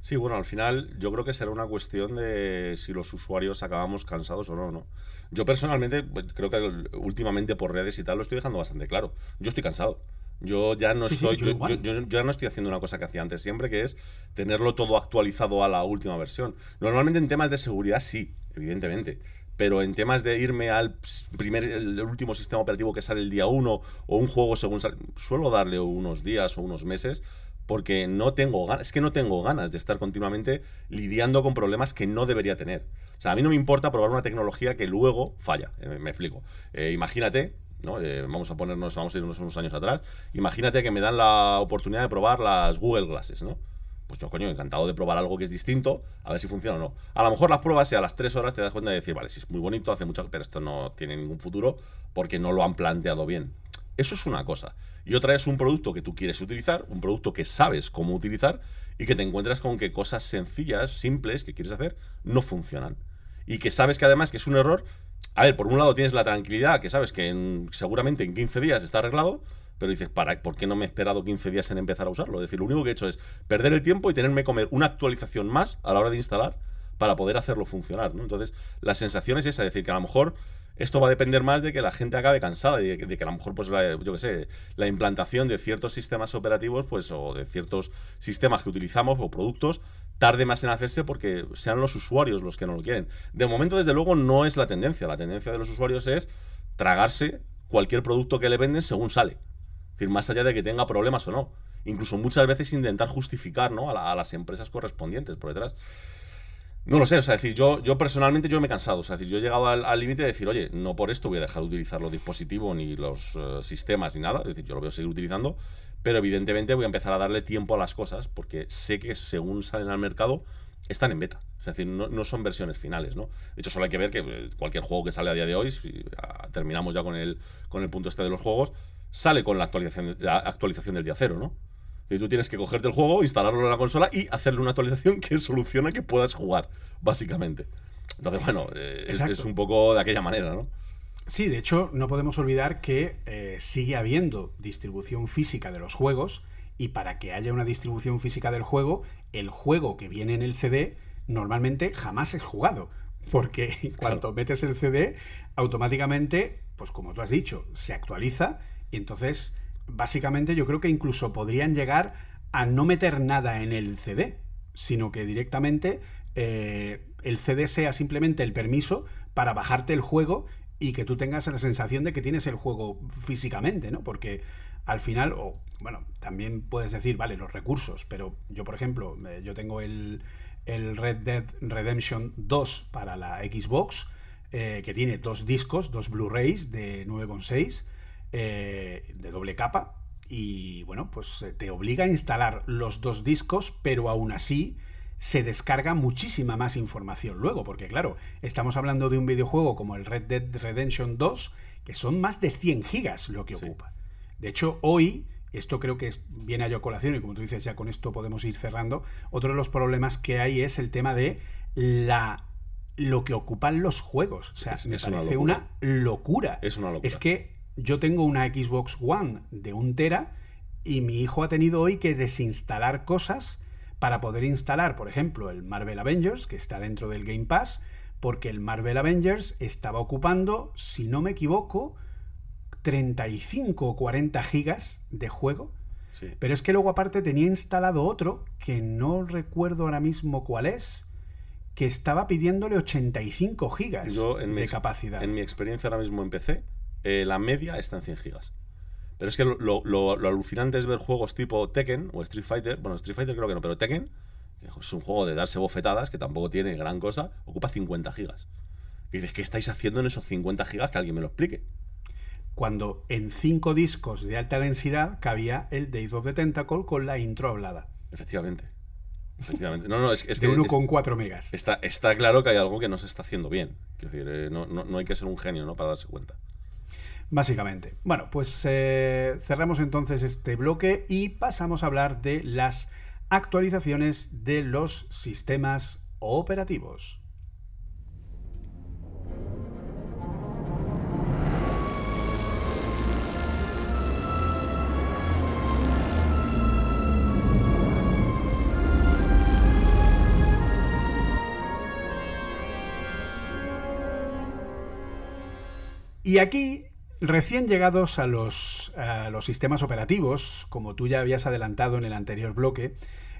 Sí, bueno, al final yo creo que será una cuestión de si los usuarios acabamos cansados o no, ¿no? Yo personalmente pues, creo que últimamente por redes y tal lo estoy dejando bastante claro. Yo estoy cansado. Yo ya no estoy, yo, ya no estoy haciendo una cosa que hacía antes siempre, que es tenerlo todo actualizado a la última versión. Normalmente en temas de seguridad sí, evidentemente. Pero en temas de irme al primer, el último sistema operativo que sale el día 1 o un juego según sale, suelo darle unos días o unos meses porque no tengo ganas, es que no tengo ganas de estar continuamente lidiando con problemas que no debería tener. O sea, a mí no me importa probar una tecnología que luego falla. Eh, me explico. Eh, imagínate, ¿no? Eh, vamos a ponernos, vamos a irnos unos años atrás. Imagínate que me dan la oportunidad de probar las Google Glasses, ¿no? Pues yo, coño, encantado de probar algo que es distinto, a ver si funciona o no. A lo mejor las pruebas y a las tres horas te das cuenta de decir, vale, si es muy bonito, hace mucho, pero esto no tiene ningún futuro porque no lo han planteado bien. Eso es una cosa. Y otra es un producto que tú quieres utilizar, un producto que sabes cómo utilizar y que te encuentras con que cosas sencillas, simples que quieres hacer, no funcionan. y que sabes que además que es un error. A ver, por un lado tienes la tranquilidad, que sabes que en- seguramente en 15 días está arreglado, pero dices, ¿para, ¿por qué no me he esperado 15 días en empezar a usarlo? Es decir, lo único que he hecho es perder el tiempo y tenerme comer una actualización más a la hora de instalar para poder hacerlo funcionar. ¿no? Entonces, la sensación es esa, es decir, que a lo mejor esto va a depender más de que la gente acabe cansada y de, que- de que a lo mejor, pues, la, yo qué sé, la implantación de ciertos sistemas operativos, pues, o de ciertos sistemas que utilizamos o productos, tarde más en hacerse porque sean los usuarios los que no lo quieren. De momento, desde luego, no es la tendencia. La tendencia de los usuarios es tragarse cualquier producto que le venden según sale. Es decir, más allá de que tenga problemas o no. Incluso muchas veces intentar justificar ¿no? a, la- a las empresas correspondientes por detrás. No lo sé, o sea, decir, yo, yo personalmente yo me he cansado, o sea, decir, yo he llegado al al límite de decir, oye, no por esto voy a dejar de utilizar los dispositivos ni los eh, sistemas ni nada, es decir, yo lo voy a seguir utilizando, pero evidentemente voy a empezar a darle tiempo a las cosas porque sé que según salen al mercado están en beta, es decir, no, no son versiones finales, ¿no? De hecho, solo hay que ver que eh, cualquier juego que sale a día de hoy, si terminamos ya con el, con el punto este de los juegos, sale con la actualización, la actualización del día cero, ¿no? Y tú tienes que cogerte el juego, instalarlo en la consola y hacerle una actualización que solucione que puedas jugar, básicamente. Entonces, bueno, eh, es, es un poco de aquella manera, ¿no? Sí, de hecho, no podemos olvidar que eh, sigue habiendo distribución física de los juegos y para que haya una distribución física del juego, el juego que viene en el CD normalmente jamás es jugado. Porque en cuanto metes el CD, automáticamente, pues como tú has dicho, se actualiza y entonces, básicamente yo creo que incluso podrían llegar a no meter nada en el CD, sino que directamente eh, el CD sea simplemente el permiso para bajarte el juego y que tú tengas la sensación de que tienes el juego físicamente, ¿no? Porque al final, o bueno, también puedes decir, vale, los recursos, pero yo, por ejemplo, eh, yo tengo el, el Red Dead Redemption 2 para la Xbox, eh, que tiene dos discos, dos Blu-rays de 9,6, eh, de doble capa, y bueno, pues eh, te obliga a instalar los dos discos, pero aún así se descarga muchísima más información luego, porque claro, estamos hablando de un videojuego como el Red Dead Redemption 2, que son más de 100 gigas lo que Sí. ocupa. De hecho, hoy, esto creo que es, viene a yo colación, y como tú dices, ya con esto podemos ir cerrando, otro de los problemas que hay es el tema de la lo que ocupan los juegos. O sea, Es- me es una parece locura. una locura. Es una locura. Es que yo tengo una Xbox One de un tera y mi hijo ha tenido hoy que desinstalar cosas para poder instalar, por ejemplo, el Marvel Avengers, que está dentro del Game Pass, porque el Marvel Avengers estaba ocupando, si no me equivoco, 35 o 40 gigas de juego. Sí. Pero es que luego aparte tenía instalado otro, que no recuerdo ahora mismo cuál es, que estaba pidiéndole 85 gigas Yo, en mi, de ex- capacidad. en mi experiencia ahora mismo en PC, eh, la media está en 100 gigas. Pero es que lo, lo- lo- lo alucinante es ver juegos tipo Tekken o Street Fighter. Bueno, Street Fighter creo que no, pero Tekken, que es un juego de darse bofetadas, que tampoco tiene gran cosa, ocupa 50 gigas. Y dices, ¿qué estáis haciendo en esos 50 gigas? Que alguien me lo explique. Cuando en cinco discos de alta densidad cabía el Days of the Tentacle con la intro hablada. Efectivamente. Efectivamente. No, no, es, es de que es- 1,4 megas. está, está claro que hay algo que no se está haciendo bien. Quiero decir, eh, no, no- no hay que ser un genio ¿no? para darse cuenta. Básicamente. Bueno, pues eh, cerramos entonces este bloque y pasamos a hablar de las actualizaciones de los sistemas operativos. Y aquí, recién llegados a los, a los sistemas operativos, como tú ya habías adelantado en el anterior bloque,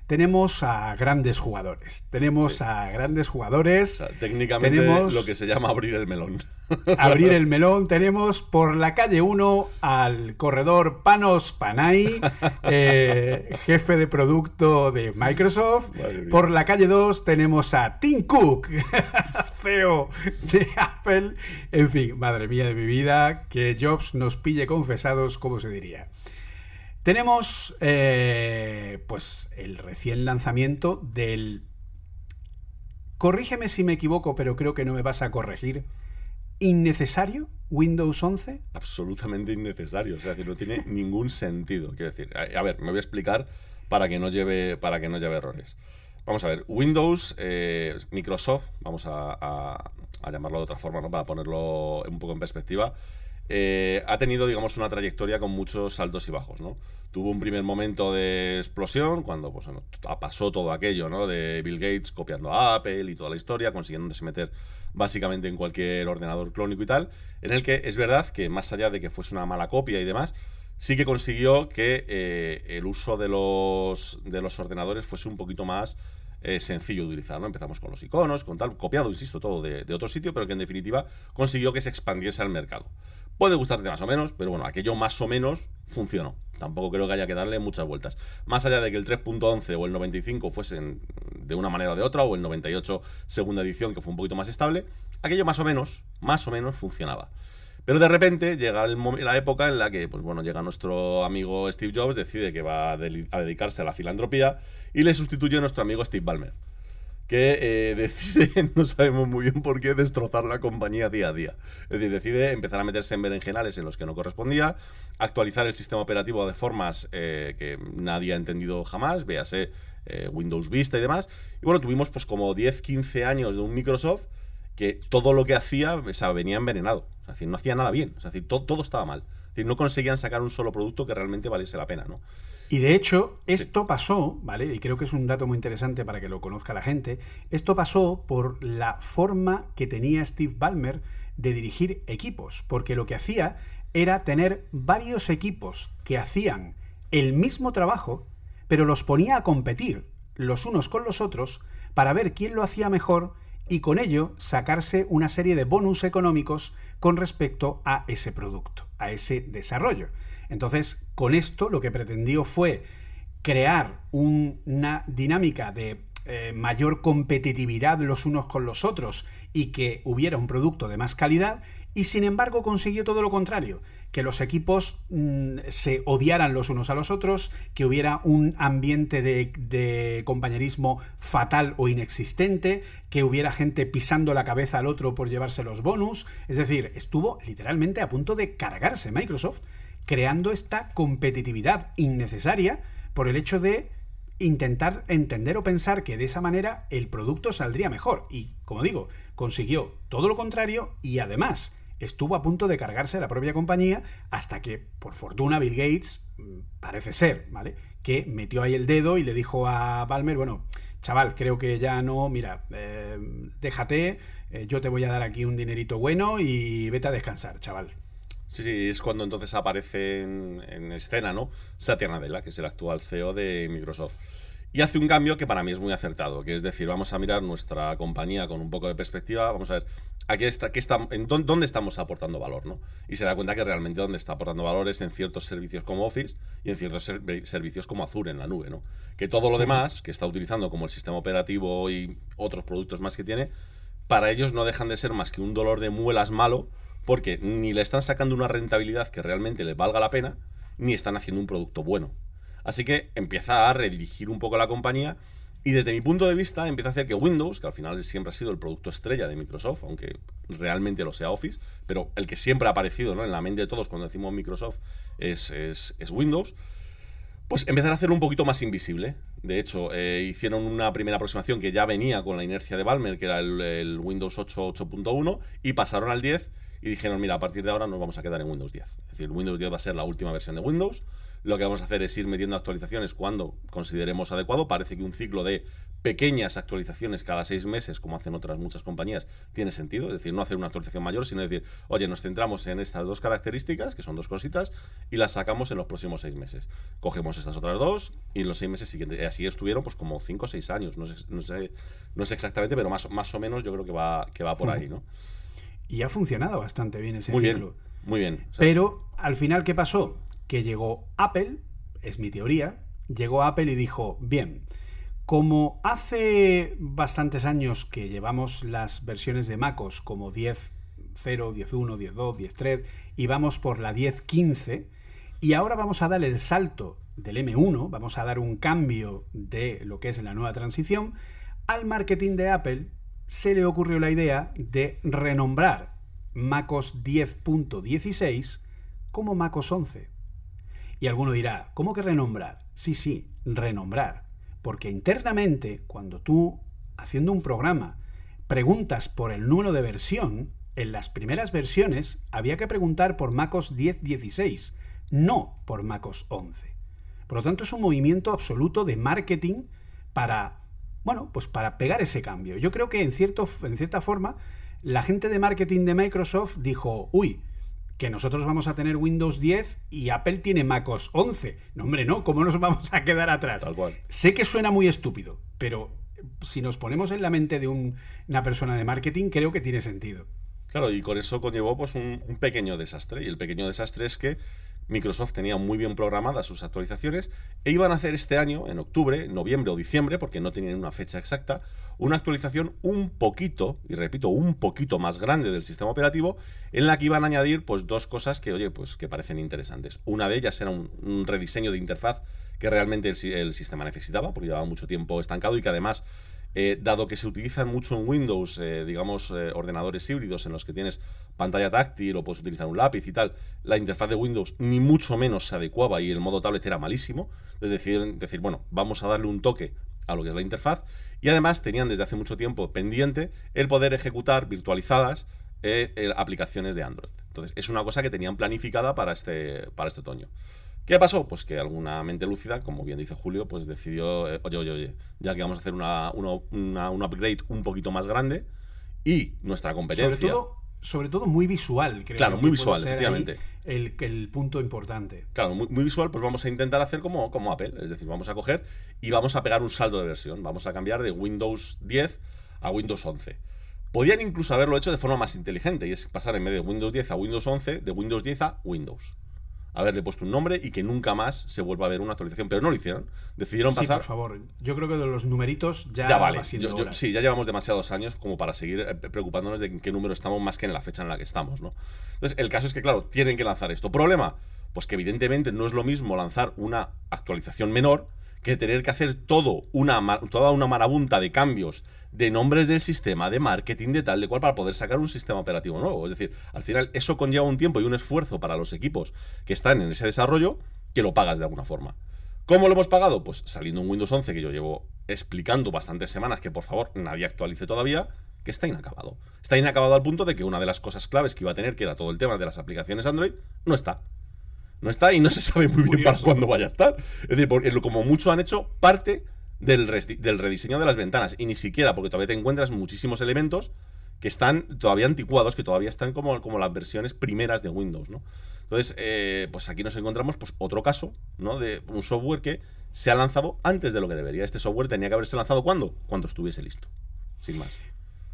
tenemos a grandes jugadores. Tenemos Sí. a grandes jugadores. O sea, técnicamente Tenemos- lo que se llama abrir el melón. abrir el melón. Tenemos por la calle 1 al corredor Panos Panay, eh, jefe de producto de Microsoft. Por la calle 2 tenemos a Tim Cook, CEO de Apple. En fin, madre mía de mi vida, que Jobs nos pille confesados, como se diría. Tenemos eh, pues el recién lanzamiento del... Corrígeme si me equivoco, pero creo que no me vas a corregir. ¿Innecesario Windows 11? absolutamente innecesario. O sea, no tiene ningún sentido. Quiero decir, a, a ver, me voy a explicar para que no lleve, para que no lleve errores. Vamos a ver, Windows, eh, Microsoft, vamos a, llamarlo de otra forma, ¿no? Para ponerlo un poco en perspectiva, eh, ha tenido, digamos, una trayectoria con muchos altos y bajos. Tuvo un primer momento de explosión cuando pues, pasó todo aquello, ¿no? De Bill Gates copiando a Apple y toda la historia, consiguiéndose meter básicamente en cualquier ordenador clónico y tal, en el que es verdad que más allá de que fuese una mala copia y demás, sí que consiguió que eh, el uso de los, de los ordenadores fuese un poquito más eh, sencillo de utilizar. Empezamos con los iconos, con tal, copiado, insisto, todo de, de, otro sitio, pero que en definitiva consiguió que se expandiese al mercado. Puede gustarte más o menos, pero bueno, aquello más o menos funcionó. Tampoco creo que haya que darle muchas vueltas. Más allá de que el 3.11 o el 95 fuesen de una manera o de otra, o el 98 segunda edición, que fue un poquito más estable, aquello más o menos, más o menos funcionaba. Pero de repente llega la época en la que, pues bueno, llega nuestro amigo Steve Jobs, decide que va a, dedicarse a la filantropía y le sustituye a nuestro amigo Steve Ballmer que eh, decide, no sabemos muy bien por qué, destrozar la compañía día a día. Es decir, decide empezar a meterse en berenjenales en los que no correspondía, actualizar el sistema operativo de formas eh, que nadie ha entendido jamás, véase eh, Windows Vista y demás. Y bueno, tuvimos pues como 10, 15 años de un Microsoft que todo lo que hacía venía envenenado. Es decir, no hacía nada bien. Es decir, todo estaba mal. No conseguían sacar un solo producto que realmente valiese la pena, ¿no? Y de hecho, esto pasó, ¿vale? Y creo que es un dato muy interesante para que lo conozca la gente. Esto pasó por la forma que tenía Steve Ballmer de dirigir equipos, porque lo que hacía era tener varios equipos que hacían el mismo trabajo, pero los ponía a competir los unos con los otros para ver quién lo hacía mejor y con ello sacarse una serie de bonus económicos con respecto a ese producto, a ese desarrollo. Entonces, con esto lo que pretendió fue crear una dinámica de eh, mayor competitividad los unos con los otros y que hubiera un producto de más calidad y sin embargo consiguió todo lo contrario, que los equipos mm, se odiaran los unos a los otros, que hubiera un ambiente de, de, compañerismo fatal o inexistente, que hubiera gente pisando la cabeza al otro por llevarse los bonus, es decir, estuvo literalmente a punto de cargarse Microsoft creando esta competitividad innecesaria por el hecho de intentar entender o pensar que de esa manera el producto saldría mejor. Y, como digo, consiguió todo lo contrario y además estuvo a punto de cargarse la propia compañía hasta que, por fortuna, Bill Gates, mm, parece ser, ¿vale? Que metió ahí el dedo y le dijo a Palmer, bueno, chaval, creo que ya no, mira, eh, déjate, eh, yo te voy a dar aquí un dinerito bueno y vete a descansar, chaval. Sí, sí, es cuando entonces aparece en, escena, ¿no? Satya Nadella, que es el actual CEO de Microsoft. Y hace un cambio que para mí es muy acertado, que es decir, vamos a mirar nuestra compañía con un poco de perspectiva, vamos a ver aquí está, qué está, en dónde estamos aportando valor, ¿no? Y se da cuenta que realmente donde está aportando valor es en ciertos servicios como Office y en ciertos servicios como Azure en la nube, ¿no? Que todo lo demás que está utilizando como el sistema operativo y otros productos más que tiene, para ellos no dejan de ser más que un dolor de muelas malo porque ni le están sacando una rentabilidad que realmente les valga la pena, ni están haciendo un producto bueno. Así que empieza a redirigir un poco la compañía y desde mi punto de vista empieza a hacer que Windows, que al final siempre ha sido el producto estrella de Microsoft, aunque realmente lo sea Office, pero el que siempre ha aparecido ¿no? en la mente de todos cuando decimos Microsoft es, Windows, pues empezar a hacerlo un poquito más invisible. De hecho, eh, hicieron una primera aproximación que ya venía con la inercia de Balmer, que era el, el Windows 8 8.1, y pasaron al 10 y dijeron, mira, a partir de ahora nos vamos a quedar en Windows 10. Es decir, Windows 10 va a ser la última versión de Windows. Lo que vamos a hacer es ir metiendo actualizaciones cuando consideremos adecuado. Parece que un ciclo de pequeñas actualizaciones cada seis meses, como hacen otras muchas compañías, tiene sentido. Es decir, no hacer una actualización mayor, sino decir, oye, nos centramos en estas dos características, que son dos cositas, y las sacamos en los próximos seis meses. Cogemos estas otras dos y en los seis meses siguientes. Y así estuvieron pues como cinco o seis años. No sé, no sé, no sé exactamente, pero más, más o menos yo creo que va, que va por ahí, ¿no? Y ha funcionado bastante bien ese muy ciclo. Bien, muy bien. Pero al final, ¿qué pasó? Que llegó Apple, es mi teoría, llegó Apple y dijo, bien, como hace bastantes años que llevamos las versiones de MacOS como 10.0, 10.1, 10.2, 10.3 y vamos por la 10.15 y ahora vamos a dar el salto del M1, vamos a dar un cambio de lo que es la nueva transición, al marketing de Apple se le ocurrió la idea de renombrar MacOS 10.16 como MacOS 11. Y alguno dirá, ¿cómo que renombrar? Sí, sí, renombrar. porque internamente, cuando tú, haciendo un programa, preguntas por el número de versión, en las primeras versiones había que preguntar por MacOS 10.16, no por MacOS 11. Por lo tanto, es un movimiento absoluto de marketing para, bueno, pues para pegar ese cambio. Yo creo que en, cierto, en cierta forma, la gente de marketing de Microsoft dijo, uy, que nosotros vamos a tener Windows 10 y Apple tiene MacOS 11. No, hombre, no, ¿cómo nos vamos a quedar atrás? Tal cual. Sé que suena muy estúpido, pero si nos ponemos en la mente de una persona de marketing, creo que tiene sentido. Claro, y con eso conllevó pues un, pequeño desastre. Y el pequeño desastre es que Microsoft tenía muy bien programadas sus actualizaciones e iban a hacer este año, en octubre, noviembre o diciembre, porque no tenían una fecha exacta, una actualización un poquito, y repito, un poquito más grande del sistema operativo, en la que iban a añadir pues dos cosas que, oye, pues que parecen interesantes. Una de ellas era un, rediseño de interfaz que realmente el, sistema necesitaba, porque llevaba mucho tiempo estancado y que además eh, dado que se utilizan mucho en Windows, eh, digamos, eh, ordenadores híbridos en los que tienes pantalla táctil o puedes utilizar un lápiz y tal, la interfaz de Windows ni mucho menos se adecuaba y el modo tablet era malísimo. Es decir, decir, bueno, vamos a darle un toque a lo que es la interfaz y además tenían desde hace mucho tiempo pendiente el poder ejecutar virtualizadas aplicaciones de Android. Entonces, es una cosa que tenían planificada para este, para este otoño. ¿Qué pasó? Pues que alguna mente lúcida, como bien dice Julio, pues decidió, eh, oye, oye, oye, ya que vamos a hacer una, un upgrade un poquito más grande y nuestra competencia... Sobre todo, sobre todo muy visual, creo. Claro, muy visual, efectivamente. El, el, punto importante. Claro, muy, visual, pues vamos a intentar hacer como, como Apple, es decir, vamos a coger y vamos a pegar un saldo de versión, vamos a cambiar de Windows 10 a Windows 11. Podían incluso haberlo hecho de forma más inteligente y es pasar en medio de Windows 10 a Windows 11, de Windows 10 a Windows haberle puesto un nombre y que nunca más se vuelva a ver una actualización. Pero no lo hicieron. Decidieron sí, pasar. por favor. Yo creo que de los numeritos ya, ya vale. sí, ya llevamos demasiados años como para seguir eh, preocupándonos de en qué número estamos más que en la fecha en la que estamos, ¿no? Entonces, el caso es que, claro, tienen que lanzar esto. ¿Problema? Pues que evidentemente no es lo mismo lanzar una actualización menor que tener que hacer todo una, toda una marabunta de cambios de nombres del sistema, de marketing, de tal, de cual, para poder sacar un sistema operativo nuevo. Es decir, al final eso conlleva un tiempo y un esfuerzo para los equipos que están en ese desarrollo que lo pagas de alguna forma. ¿Cómo lo hemos pagado? Pues saliendo un Windows 11 que yo llevo explicando bastantes semanas que por favor nadie actualice todavía, que está inacabado. Está inacabado al punto de que una de las cosas claves que iba a tener, que era todo el tema de las aplicaciones Android, no está. No está y no se sabe muy bien para cuándo vaya a estar. Es decir, porque como mucho han hecho parte del, del rediseño de las ventanas. Y ni siquiera, porque todavía te encuentras muchísimos elementos que están todavía anticuados, que todavía están como, como las versiones primeras de Windows, ¿no? Entonces, eh, pues aquí nos encontramos pues, otro caso, ¿no? De un software que se ha lanzado antes de lo que debería. Este software tenía que haberse lanzado cuando? Cuando estuviese listo. Sin más.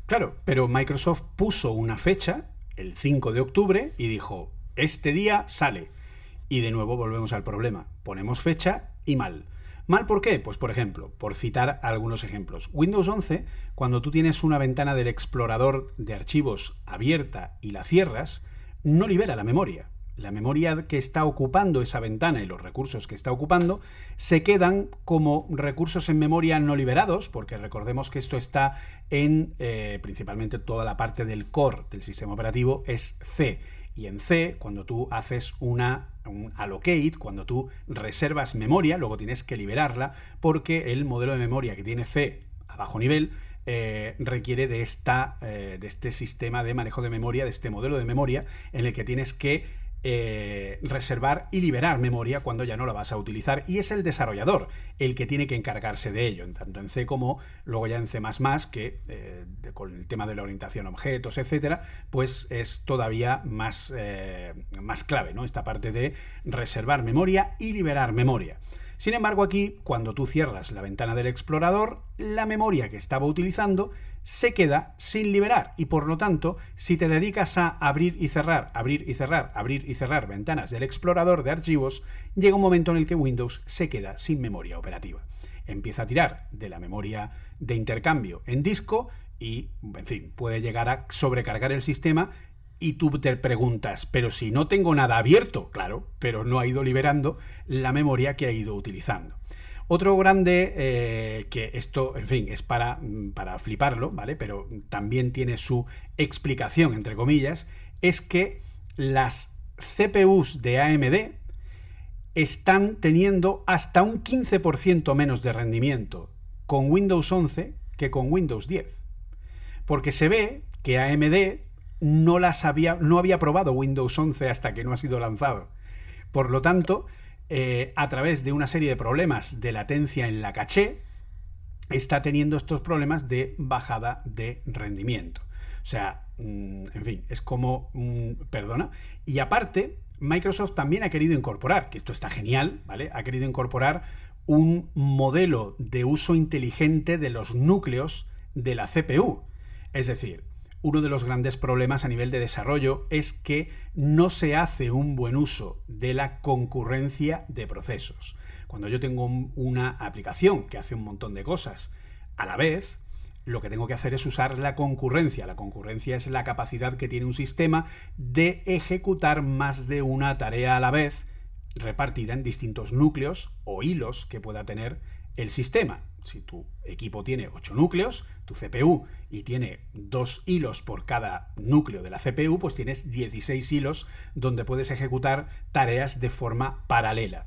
Claro, pero Microsoft puso una fecha, el 5 de octubre, y dijo, este día sale. Y de nuevo volvemos al problema. Ponemos fecha y mal. ¿Mal por qué? Pues por ejemplo, por citar algunos ejemplos. Windows 11, cuando tú tienes una ventana del explorador de archivos abierta y la cierras, no libera la memoria. La memoria que está ocupando esa ventana y los recursos que está ocupando se quedan como recursos en memoria no liberados, porque recordemos que esto está en eh, principalmente toda la parte del core del sistema operativo, es C y en C, cuando tú haces una, un allocate, cuando tú reservas memoria, luego tienes que liberarla, porque el modelo de memoria que tiene C a bajo nivel eh, requiere de, esta, eh, de este sistema de manejo de memoria, de este modelo de memoria, en el que tienes que eh, reservar y liberar memoria cuando ya no la vas a utilizar y es el desarrollador el que tiene que encargarse de ello, tanto en C como luego ya en C++, que eh, con el tema de la orientación a objetos, etcétera, pues es todavía más, eh, más clave, ¿no? Esta parte de reservar memoria y liberar memoria. Sin embargo, aquí, cuando tú cierras la ventana del explorador, la memoria que estaba utilizando se queda sin liberar y por lo tanto, si te dedicas a abrir y cerrar, abrir y cerrar, abrir y cerrar ventanas del explorador de archivos, llega un momento en el que Windows se queda sin memoria operativa. Empieza a tirar de la memoria de intercambio en disco y, en fin, puede llegar a sobrecargar el sistema y tú te preguntas, pero si no tengo nada abierto, claro, pero no ha ido liberando la memoria que ha ido utilizando. Otro grande, eh, que esto, en fin, es para, para fliparlo, ¿vale? Pero también tiene su explicación, entre comillas, es que las CPUs de AMD están teniendo hasta un 15% menos de rendimiento con Windows 11 que con Windows 10. Porque se ve que AMD no, las había, no había probado Windows 11 hasta que no ha sido lanzado. Por lo tanto, eh, a través de una serie de problemas de latencia en la caché, está teniendo estos problemas de bajada de rendimiento. O sea, mm, en fin, es como, perdona. Y aparte, Microsoft también ha querido incorporar, que esto está genial, ¿vale? Ha querido incorporar un modelo de uso inteligente de los núcleos de la CPU. Es decir, uno de los grandes problemas a nivel de desarrollo es que no se hace un buen uso de la concurrencia de procesos. Cuando yo tengo una aplicación que hace un montón de cosas a la vez, lo que tengo que hacer es usar la concurrencia. La concurrencia es la capacidad que tiene un sistema de ejecutar más de una tarea a la vez repartida en distintos núcleos o hilos que pueda tener el sistema. Si tu equipo tiene 8 núcleos, tu CPU, y tiene dos hilos por cada núcleo de la CPU, pues tienes 16 hilos donde puedes ejecutar tareas de forma paralela.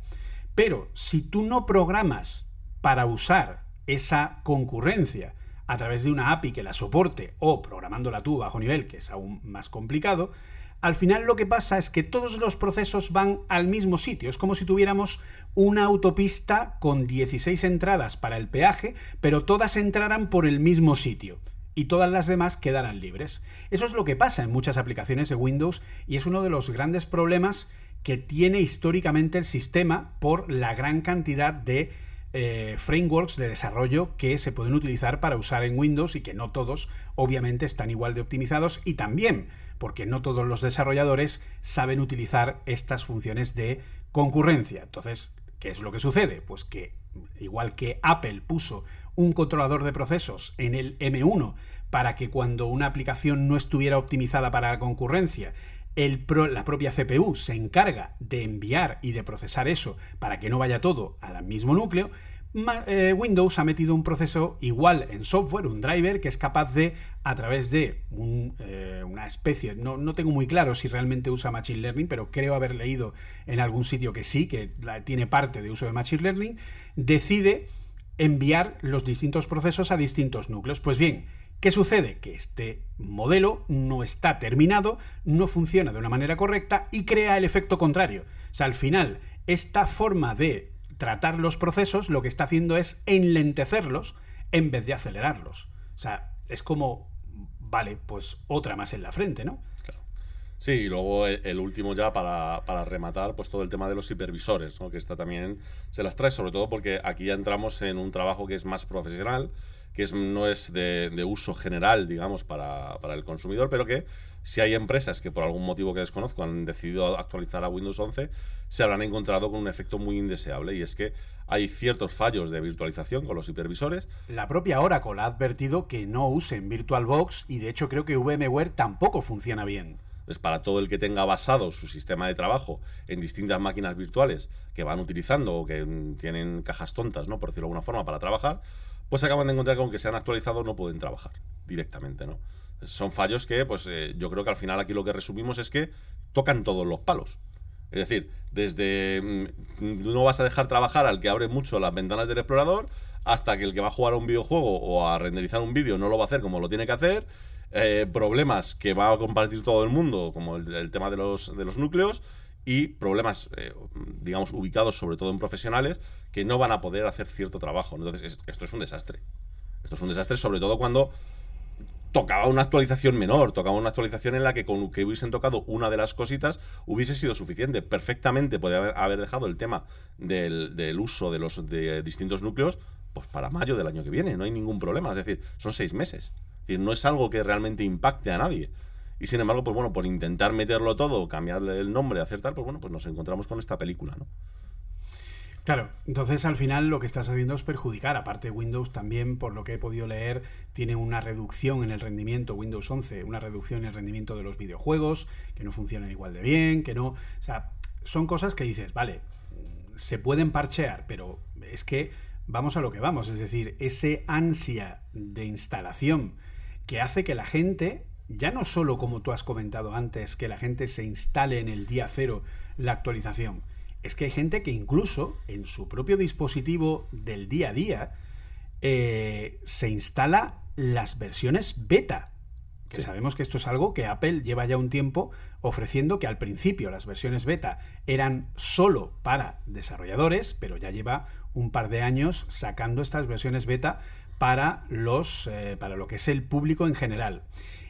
Pero si tú no programas para usar esa concurrencia a través de una API que la soporte o programándola tú bajo nivel, que es aún más complicado, al final lo que pasa es que todos los procesos van al mismo sitio. Es como si tuviéramos una autopista con 16 entradas para el peaje, pero todas entraran por el mismo sitio y todas las demás quedaran libres. Eso es lo que pasa en muchas aplicaciones de Windows y es uno de los grandes problemas que tiene históricamente el sistema por la gran cantidad de eh, frameworks de desarrollo que se pueden utilizar para usar en Windows y que no todos obviamente están igual de optimizados y también porque no todos los desarrolladores saben utilizar estas funciones de concurrencia. Entonces, ¿qué es lo que sucede? Pues que igual que Apple puso un controlador de procesos en el M1 para que cuando una aplicación no estuviera optimizada para la concurrencia, la propia CPU se encarga de enviar y de procesar eso para que no vaya todo al mismo núcleo, eh, Windows ha metido un proceso igual en software, un driver, que es capaz de, a través de eh, una especie, no, no, tengo muy claro si realmente usa Machine Learning, pero creo haber leído en algún sitio que sí, que tiene parte de uso de Machine Learning, decide enviar los distintos procesos a distintos núcleos. Pues bien, ¿Qué sucede? Que este modelo no está terminado, no funciona de una manera correcta y crea el efecto contrario. O sea, al final, esta forma de tratar los procesos lo que está haciendo es enlentecerlos en vez de acelerarlos. O sea, es como, vale, pues otra más en la frente, ¿no? Sí, y luego el, último ya para, para, rematar, pues todo el tema de los hipervisores, ¿no? que esta también se las trae, sobre todo porque aquí ya entramos en un trabajo que es más profesional, que no es de, uso general, digamos, para, el consumidor, pero que si hay empresas que por algún motivo que desconozco han decidido actualizar a Windows 11, se habrán encontrado con un efecto muy indeseable y es que hay ciertos fallos de virtualización con los hipervisores. La propia Oracle ha advertido que no usen VirtualBox y de hecho creo que VMware tampoco funciona bien. Pues para todo el que tenga basado su sistema de trabajo en distintas máquinas virtuales que van utilizando o que tienen cajas tontas, ¿no? por decirlo de alguna forma, para trabajar, pues acaban de encontrar con que se han actualizado no pueden trabajar directamente, ¿no? Son fallos que, pues eh, yo creo que al final aquí lo que resumimos es que tocan todos los palos. Es decir, desde mm, no vas a dejar trabajar al que abre mucho las ventanas del explorador, hasta que el que va a jugar a un videojuego o a renderizar un vídeo no lo va a hacer como lo tiene que hacer, eh, problemas que va a compartir todo el mundo, como el, tema de los, de los núcleos, y problemas, eh, digamos, ubicados sobre todo en profesionales que no van a poder hacer cierto trabajo. Entonces, esto es un desastre. Esto es un desastre, sobre todo cuando tocaba una actualización menor, tocaba una actualización en la que con que hubiesen tocado una de las cositas hubiese sido suficiente. Perfectamente podría haber, dejado el tema del, uso de los de distintos núcleos pues para mayo del año que viene, no hay ningún problema. Es decir, son seis meses. Es decir, no es algo que realmente impacte a nadie. Y sin embargo, pues bueno, por intentar meterlo todo, cambiarle el nombre, hacer tal, pues bueno, pues nos encontramos con esta película, ¿no? Claro, entonces al final lo que estás haciendo es perjudicar. Aparte, Windows también, por lo que he podido leer, tiene una reducción en el rendimiento, Windows 11, una reducción en el rendimiento de los videojuegos, que no funcionan igual de bien, que no. O sea, son cosas que dices, vale, se pueden parchear, pero es que vamos a lo que vamos. Es decir, ese ansia de instalación que hace que la gente ya no solo como tú has comentado antes, que la gente se instale en el día cero la actualización, es que hay gente que incluso en su propio dispositivo del día a día eh, se instala las versiones beta. Que sabemos que esto es algo que Apple lleva ya un tiempo ofreciendo que al principio las versiones beta eran solo para desarrolladores, pero ya lleva un par de años sacando estas versiones beta para los eh, para lo que es el público en general.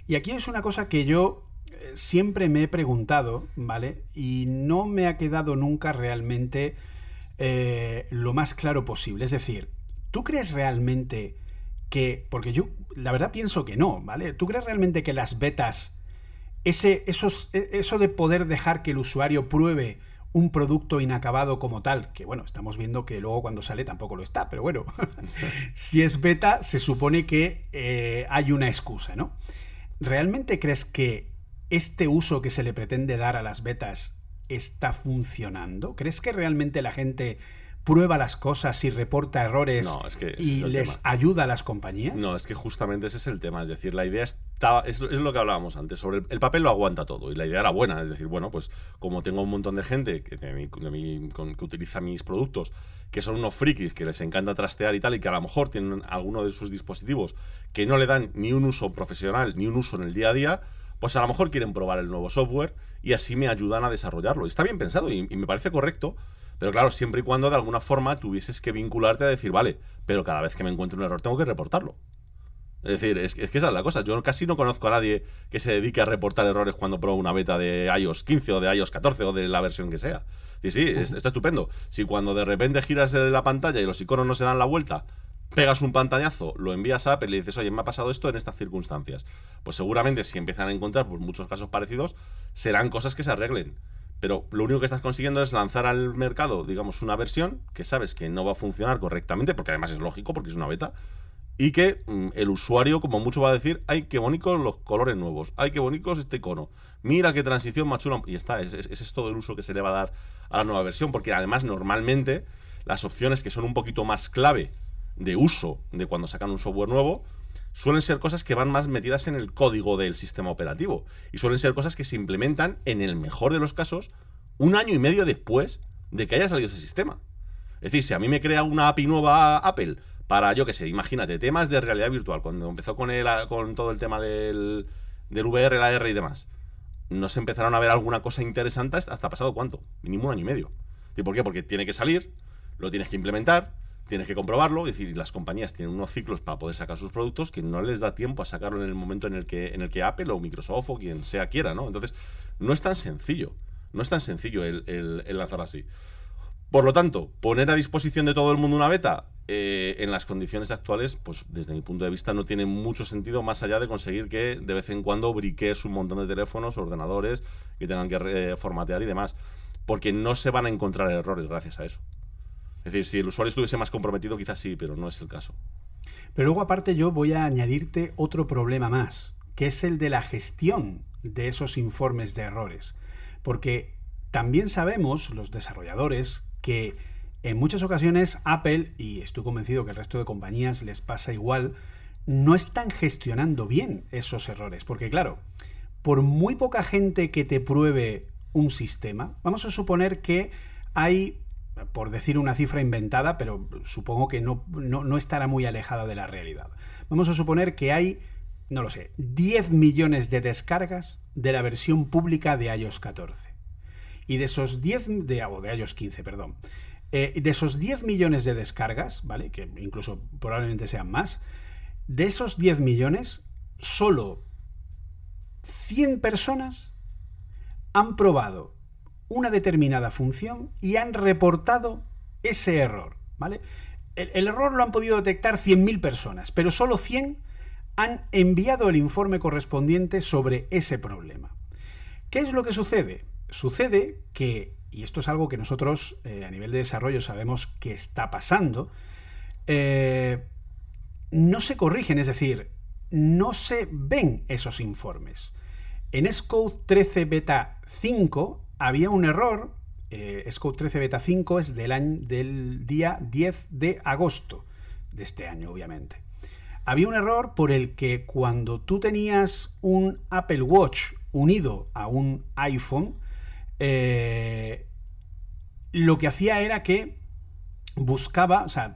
Y aquí es una cosa que yo eh, siempre me he preguntado, ¿vale? Y no me ha quedado nunca realmente eh, lo más claro posible. Es decir, ¿tú crees realmente que, porque yo la verdad pienso que no, ¿vale? ¿Tú crees realmente que las betas, ese, esos, e, eso de poder dejar que el usuario pruebe un producto inacabado como tal, que bueno, estamos viendo que luego cuando sale tampoco lo está, pero bueno, si es beta, se supone que eh, hay una excusa, ¿no? ¿Realmente crees que este uso que se le pretende dar a las betas está funcionando? ¿Crees que realmente la gente prueba las cosas y reporta errores y les ayuda a las compañías? No, es que justamente ese es el tema. Es decir, la idea estaba, es, lo que hablábamos antes. Sobre el, papel lo aguanta todo y la idea era buena. Es decir, bueno, pues como tengo un montón de gente que, que utiliza mis productos que son unos frikis que les encanta trastear y tal, y que a lo mejor tienen alguno de sus dispositivos que no le dan ni un uso profesional ni un uso en el día a día, pues a lo mejor quieren probar el nuevo software y así me ayudan a desarrollarlo. está bien pensado y me parece correcto pero claro, siempre y cuando de alguna forma tuvieses que vincularte a decir, vale, pero cada vez que me encuentro un error tengo que reportarlo. Es decir, es, que esa es la cosa. Yo casi no conozco a nadie que se dedique a reportar errores cuando prueba una beta de iOS 15 o de iOS 14 o de la versión que sea. Sí, sí, está estupendo. Si cuando de repente giras la pantalla y los iconos no se dan la vuelta, pegas un pantallazo, lo envías a Apple y le dices, oye, me ha pasado esto en estas circunstancias. Pues seguramente si empiezan a encontrar pues, muchos casos parecidos, serán cosas que se arreglen. Pero lo único que estás consiguiendo es lanzar al mercado, digamos, una versión que sabes que no va a funcionar correctamente, porque además es lógico, porque es una beta, y que mm, el usuario, como mucho, va a decir, ay, qué bonitos los colores nuevos, ay, qué bonitos este icono, mira qué transición más y está, ese es, todo el uso que se le va a dar a la nueva versión, porque además normalmente las opciones que son un poquito más clave de uso de cuando sacan un software nuevo, suelen ser cosas que van más metidas en el código del sistema operativo. Y suelen ser cosas que se implementan, en el mejor de los casos, un año y medio después de que haya salido ese sistema. Es decir, si a mí me crea una API nueva Apple para, yo qué sé, imagínate, temas de realidad virtual, cuando empezó con, el, con todo el tema del, del VR, la R y demás, no se empezaron a ver alguna cosa interesante hasta pasado cuánto, mínimo un año y medio. ¿Y por qué? Porque tiene que salir, lo tienes que implementar, tienes que comprobarlo, es decir, las compañías tienen unos ciclos para poder sacar sus productos que no les da tiempo a sacarlo en el momento en el que, en el que Apple o Microsoft o quien sea quiera, ¿no? Entonces, no es tan sencillo, no es tan sencillo el, lanzar así. Por lo tanto, poner a disposición de todo el mundo una beta eh, en las condiciones actuales, pues desde mi punto de vista no tiene mucho sentido más allá de conseguir que de vez en cuando briques un montón de teléfonos, ordenadores que tengan que eh, formatear y demás, porque no se van a encontrar errores gracias a eso. Es decir, si el usuario estuviese más comprometido, quizás sí, pero no es el caso. Pero luego aparte yo voy a añadirte otro problema más, que es el de la gestión de esos informes de errores. Porque también sabemos, los desarrolladores, que en muchas ocasiones Apple, y estoy convencido que el resto de compañías les pasa igual, no están gestionando bien esos errores. Porque claro, por muy poca gente que te pruebe un sistema, vamos a suponer que hay por decir una cifra inventada, pero supongo que no, no, estará muy alejada de la realidad. Vamos a suponer que hay, no lo sé, 10 millones de descargas de la versión pública de iOS 14. Y de esos 10, de, de iOS 15, perdón. Eh, de esos 10 millones de descargas, ¿vale? Que incluso probablemente sean más, de esos 10 millones, solo 100 personas han probado una determinada función y han reportado ese error, ¿vale? El, error lo han podido detectar 100.000 personas, pero solo 100 han enviado el informe correspondiente sobre ese problema. ¿Qué es lo que sucede? Sucede que, y esto es algo que nosotros eh, a nivel de desarrollo sabemos que está pasando, eh, no se corrigen, es decir, no se ven esos informes. En Scode 13 Beta 5 había un error, eh, Scout 13 Beta 5 es del, año, del día 10 de agosto de este año, obviamente. Había un error por el que cuando tú tenías un Apple Watch unido a un iPhone, eh, lo que hacía era que buscaba, o sea,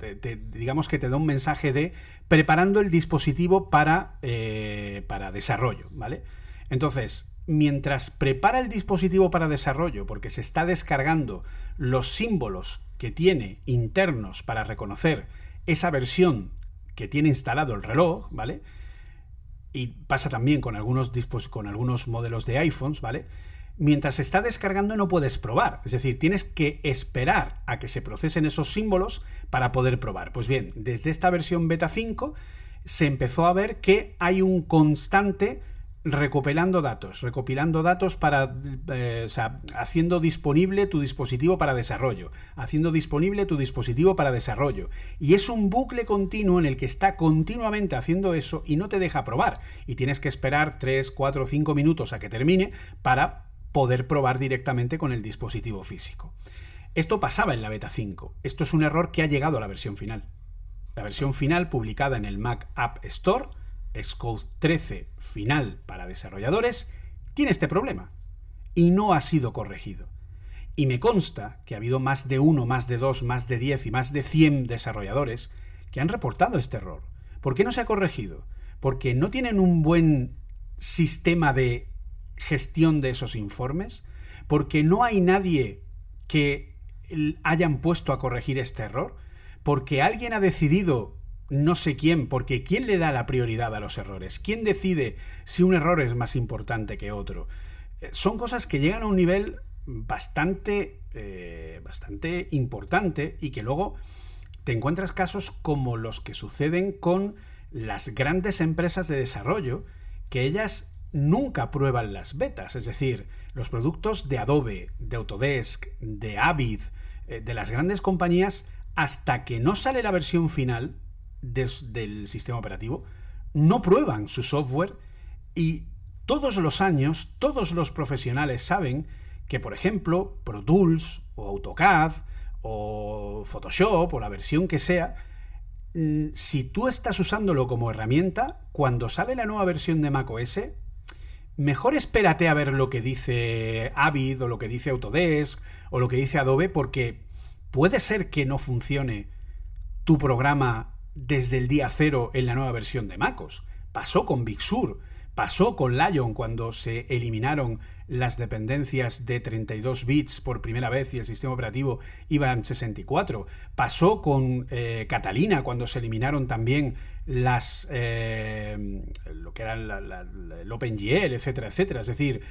digamos que te da un mensaje de preparando el dispositivo para, eh, para desarrollo, ¿vale? Entonces, mientras prepara el dispositivo para desarrollo, porque se está descargando los símbolos que tiene internos para reconocer esa versión que tiene instalado el reloj, ¿vale? Y pasa también con algunos, con algunos modelos de iPhones, ¿vale? Mientras está descargando no puedes probar, es decir, tienes que esperar a que se procesen esos símbolos para poder probar. Pues bien, desde esta versión beta 5 se empezó a ver que hay un constante recopilando datos, recopilando datos para, eh, o sea, haciendo disponible tu dispositivo para desarrollo, haciendo disponible tu dispositivo para desarrollo. Y es un bucle continuo en el que está continuamente haciendo eso y no te deja probar. Y tienes que esperar 3, 4, 5 minutos a que termine para poder probar directamente con el dispositivo físico. Esto pasaba en la beta 5. Esto es un error que ha llegado a la versión final. La versión final publicada en el Mac App Store Xcode 13 final para desarrolladores tiene este problema y no ha sido corregido. Y me consta que ha habido más de uno, más de dos, más de diez y más de cien desarrolladores que han reportado este error. ¿Por qué no se ha corregido? Porque no tienen un buen sistema de gestión de esos informes, porque no hay nadie que hayan puesto a corregir este error, porque alguien ha decidido no sé quién, porque ¿quién le da la prioridad a los errores? ¿Quién decide si un error es más importante que otro? Eh, son cosas que llegan a un nivel bastante, eh, bastante importante y que luego te encuentras casos como los que suceden con las grandes empresas de desarrollo, que ellas nunca prueban las betas, es decir, los productos de Adobe, de Autodesk, de Avid, eh, de las grandes compañías, hasta que no sale la versión final, del sistema operativo, no prueban su software y todos los años, todos los profesionales saben que, por ejemplo, Pro Tools o AutoCAD o Photoshop o la versión que sea, mm, si tú estás usándolo como herramienta, cuando sale la nueva versión de macOS, mejor espérate a ver lo que dice Avid o lo que dice Autodesk o lo que dice Adobe porque puede ser que no funcione tu programa desde el día cero en la nueva versión de MacOS. Pasó con Big Sur, pasó con Lion cuando se eliminaron las dependencias de 32 bits por primera vez y el sistema operativo iba en 64. Pasó con eh, Catalina cuando se eliminaron también las eh, lo que era el OpenGL, etcétera, etcétera. Es decir,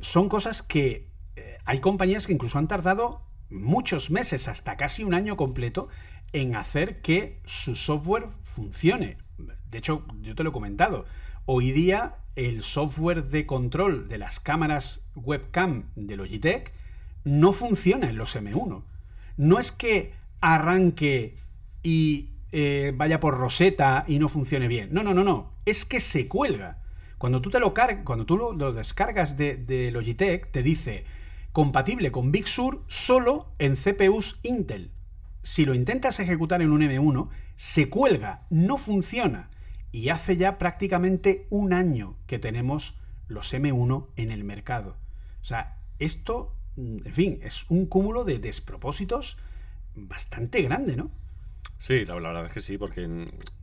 son cosas que eh, hay compañías que incluso han tardado muchos meses, hasta casi un año completo, en hacer que su software funcione. De hecho, yo te lo he comentado. Hoy día el software de control de las cámaras webcam de Logitech no funciona en los M1. No es que arranque y eh, vaya por roseta y no funcione bien. No, no, no, no. Es que se cuelga. Cuando tú, te lo, cuando tú lo, descargas de, de, Logitech, te dice compatible con Big Sur solo en CPUs Intel si lo intentas ejecutar en un M1, se cuelga, no funciona. Y hace ya prácticamente un año que tenemos los M1 en el mercado. O sea, esto, mm, en fin, es un cúmulo de despropósitos bastante grande, ¿no? Sí, la, verdad es que sí, porque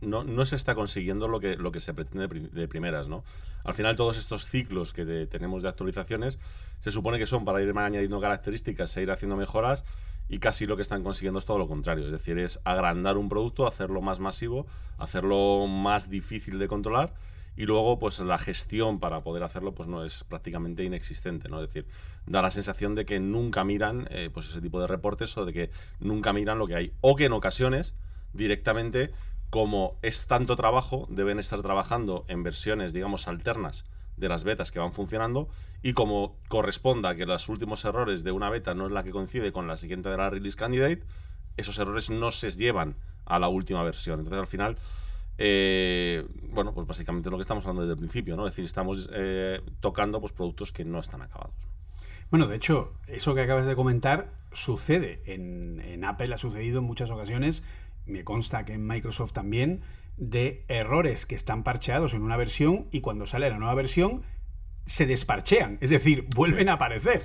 no, se está consiguiendo lo que, lo que se pretende de primeras, ¿no? Al final todos estos ciclos que tenemos de actualizaciones se supone que son para ir añadiendo características e ir haciendo mejoras y casi lo que están consiguiendo es todo lo contrario, es decir, es agrandar un producto, hacerlo más masivo, hacerlo más difícil de controlar y luego pues la gestión para poder hacerlo pues no es prácticamente inexistente, ¿no? Es decir, da la sensación de que nunca miran eh, pues ese tipo de reportes o de que nunca miran lo que hay o que en ocasiones directamente como es tanto trabajo, deben estar trabajando en versiones, digamos, alternas de las betas que van funcionando y como corresponda que los últimos errores de una beta no es la que coincide con la siguiente de la release candidate, esos errores no se llevan a la última versión. Entonces al final, eh, bueno, pues básicamente lo que estamos hablando desde el principio, ¿no? Es decir, estamos eh, tocando pues, productos que no están acabados. Bueno, de hecho, eso que acabas de comentar sucede. En, en Apple ha sucedido en muchas ocasiones, me consta que en Microsoft también, de errores que están parcheados en una versión y cuando sale la nueva versión se desparchean, es decir, vuelven a aparecer.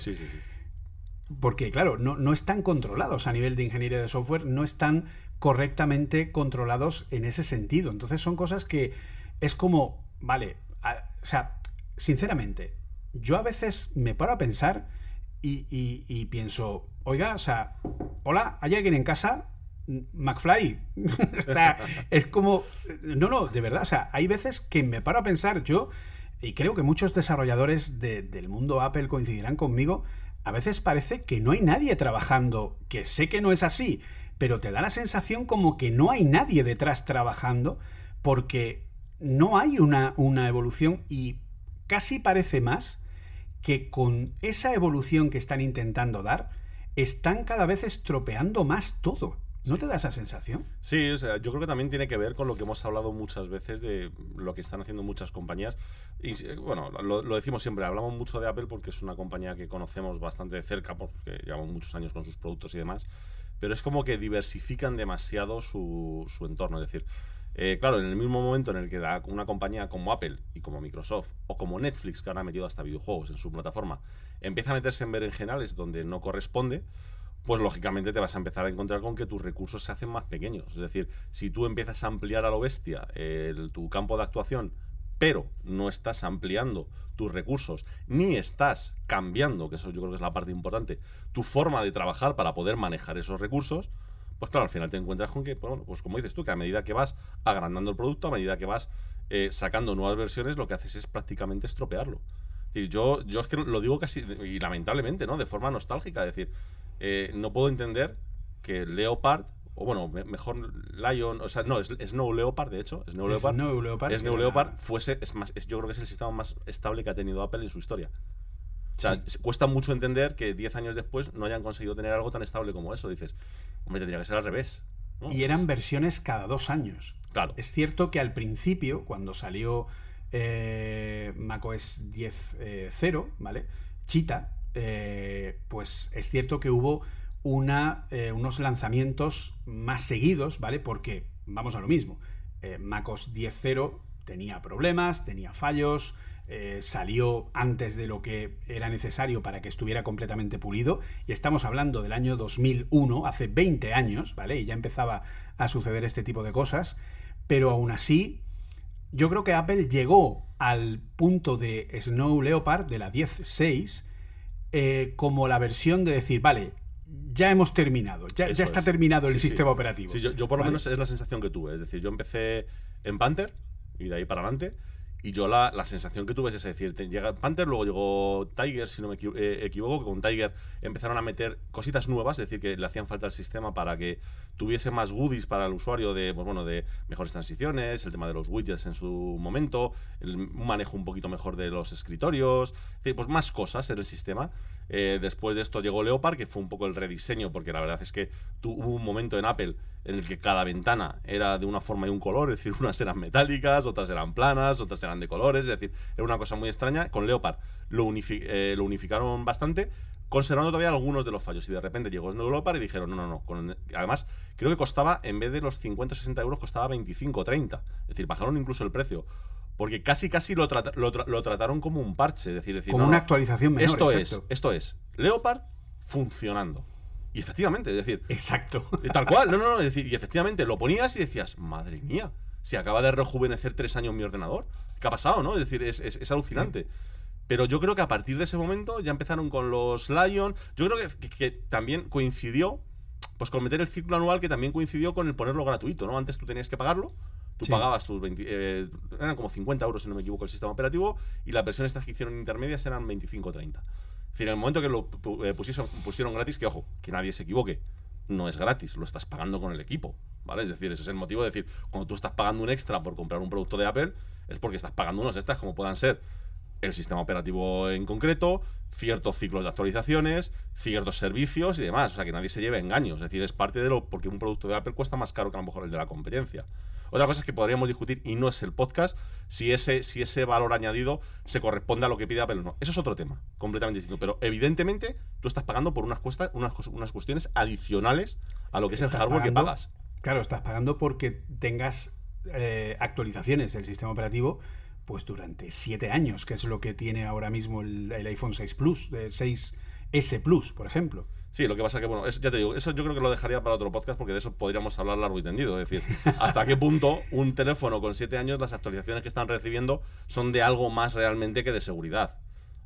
porque claro, no, no están controlados a nivel de ingeniería de software, no están correctamente controlados en ese sentido. Entonces son cosas que es como, vale, o sea, sinceramente, yo a veces me paro a pensar y, pienso, oiga, o sea, hola, ¿hay alguien en casa? McFly. es como, no, no, de verdad, o sea, hay veces que me paro a pensar yo, y creo que muchos desarrolladores del mundo Apple coincidirán conmigo, a veces parece que no hay nadie trabajando, que sé que no es así, pero te da la sensación como que no hay nadie detrás trabajando porque no hay una, una evolución y casi parece más que con esa evolución que están intentando dar, están cada vez estropeando más todo. ¿No te da esa sensación? Sí, o sea, yo creo que también tiene que ver con lo que hemos hablado muchas veces de lo que están haciendo muchas compañías. Y bueno, lo, lo, decimos siempre, hablamos mucho de Apple porque es una compañía que conocemos bastante de cerca, porque llevamos muchos años con sus productos y demás pero es como que diversifican demasiado su, entorno. Es decir, eh, claro, en el mismo momento en el que una compañía como Apple y como Microsoft o como Netflix, que ahora ha metido hasta videojuegos en su plataforma, empieza a meterse en berenjenales donde no corresponde, pues lógicamente te vas a empezar a encontrar con que tus recursos se hacen más pequeños. Es decir, si tú empiezas a ampliar a lo bestia tu campo de actuación pero no estás ampliando tus recursos, ni estás cambiando, que eso yo creo que es la parte importante, tu forma de trabajar para poder manejar esos recursos, pues claro, al final te encuentras con que, pues bueno, pues como dices tú, que a medida que vas agrandando el producto, a medida que vas eh, sacando nuevas versiones, lo que haces es prácticamente estropearlo. yo, yo es que lo digo casi, y lamentablemente, ¿no? De forma nostálgica, es decir, eh, no puedo entender que Leopard o bueno, mejor Lion, o sea, no, es Snow Leopard, de hecho, Snow Leopard, Snow Leopard, Snow Leopard fuese, es más, yo creo que es el sistema más estable que ha tenido Apple en su historia. O sea, cuesta mucho entender que 10 años después no hayan conseguido tener algo tan estable como eso. Dices, hombre, tendría que ser al revés. Y eran versiones cada dos años. Claro. Es cierto que al principio, cuando salió eh, macOS 10.0, eh, ¿vale? Cheetah, eh, pues es cierto que hubo eh, unos lanzamientos más seguidos, ¿vale? Porque vamos a lo mismo. Eh, MacOS 10.0 tenía problemas, tenía fallos, salió antes de lo que era necesario para que estuviera completamente pulido. Y estamos hablando del año 2001, hace 20 años, ¿vale? Y ya empezaba a suceder este tipo de cosas. Pero aún así, yo creo que Apple llegó al punto de Snow Leopard, de la 10.6, como la versión de decir, vale, ya hemos terminado, ya, está terminado el sistema operativo. Sí, yo, por lo menos es la sensación que tuve. Es decir, yo empecé en Panther y de ahí para adelante. Y yo la, sensación que tuve es es decir, llega Panther, luego llegó Tiger, si no me eh, equivoco, que con Tiger empezaron a meter cositas nuevas, es decir, que le hacían falta al sistema para que tuviese más goodies para el usuario de, pues bueno, de mejores transiciones, el tema de los widgets en su momento, el manejo un poquito mejor de los escritorios, pues más cosas en el sistema. Eh, después de esto llegó Leopard, que fue un poco el rediseño, porque la verdad es que hubo un momento en Apple en el que cada ventana era de una forma y un color, es decir, unas eran metálicas, otras eran planas, otras eran de colores, es decir, era una cosa muy extraña. Con Leopard lo, eh, unificaron bastante, conservando todavía algunos de los fallos. Y de repente llegó Snow Leopard y dijeron, no, no, no. además, creo que costaba, en vez de los 50 60 euros, costaba 25 o 30. Es decir, bajaron incluso el precio. Porque casi casi lo, lo, trataron como un parche. Es decir, decir como una actualización menor. Esto es, esto es Leopard funcionando. Y efectivamente, es decir. Exacto. Tal cual, no, no, no. Es decir, y efectivamente lo ponías y decías, madre mía, se acaba de rejuvenecer tres años mi ordenador. ¿Qué ha pasado, no? Es decir, es, alucinante. Pero yo creo que a partir de ese momento ya empezaron con los Lion. Yo creo que, también coincidió, pues con meter el ciclo anual, que también coincidió con el ponerlo gratuito, ¿no? Antes tú tenías que pagarlo. Tú pagabas tus 20, eh, eran como 50 euros, si no me equivoco, el sistema operativo, y las versiones estas que hicieron intermedias eran 25 o 30. Es decir, en el momento que lo eh, pusieron, pusieron gratis, que ojo, que nadie se equivoque, no es gratis, lo estás pagando con el equipo, ¿vale? Es decir, ese es el motivo de decir, cuando tú estás pagando un extra por comprar un producto de Apple, es porque estás pagando unos extras como puedan ser el sistema operativo en concreto, ciertos ciclos de actualizaciones, ciertos servicios y demás. O sea, que nadie se lleve engaños. Es decir, es parte de lo. porque un producto de Apple cuesta más caro que a lo mejor el de la competencia. Otra cosa es que podríamos discutir, y no es el podcast, si ese, si ese valor añadido se corresponde a lo que pide Apple o no. Eso es otro tema, completamente distinto. Pero evidentemente tú estás pagando por unas, cuestas, unas, unas cuestiones adicionales a lo que es el hardware que pagas. Claro, estás pagando porque tengas eh, actualizaciones del sistema operativo pues durante siete años, que es lo que tiene ahora mismo el, iPhone 6 Plus, de 6 S Plus, por ejemplo. Sí, lo que pasa que, bueno, es- ya te digo, eso yo creo que lo dejaría para otro podcast porque de eso podríamos hablar largo y tendido. Es decir, hasta qué punto un teléfono con 7 años, las actualizaciones que están recibiendo son de algo más realmente que de seguridad.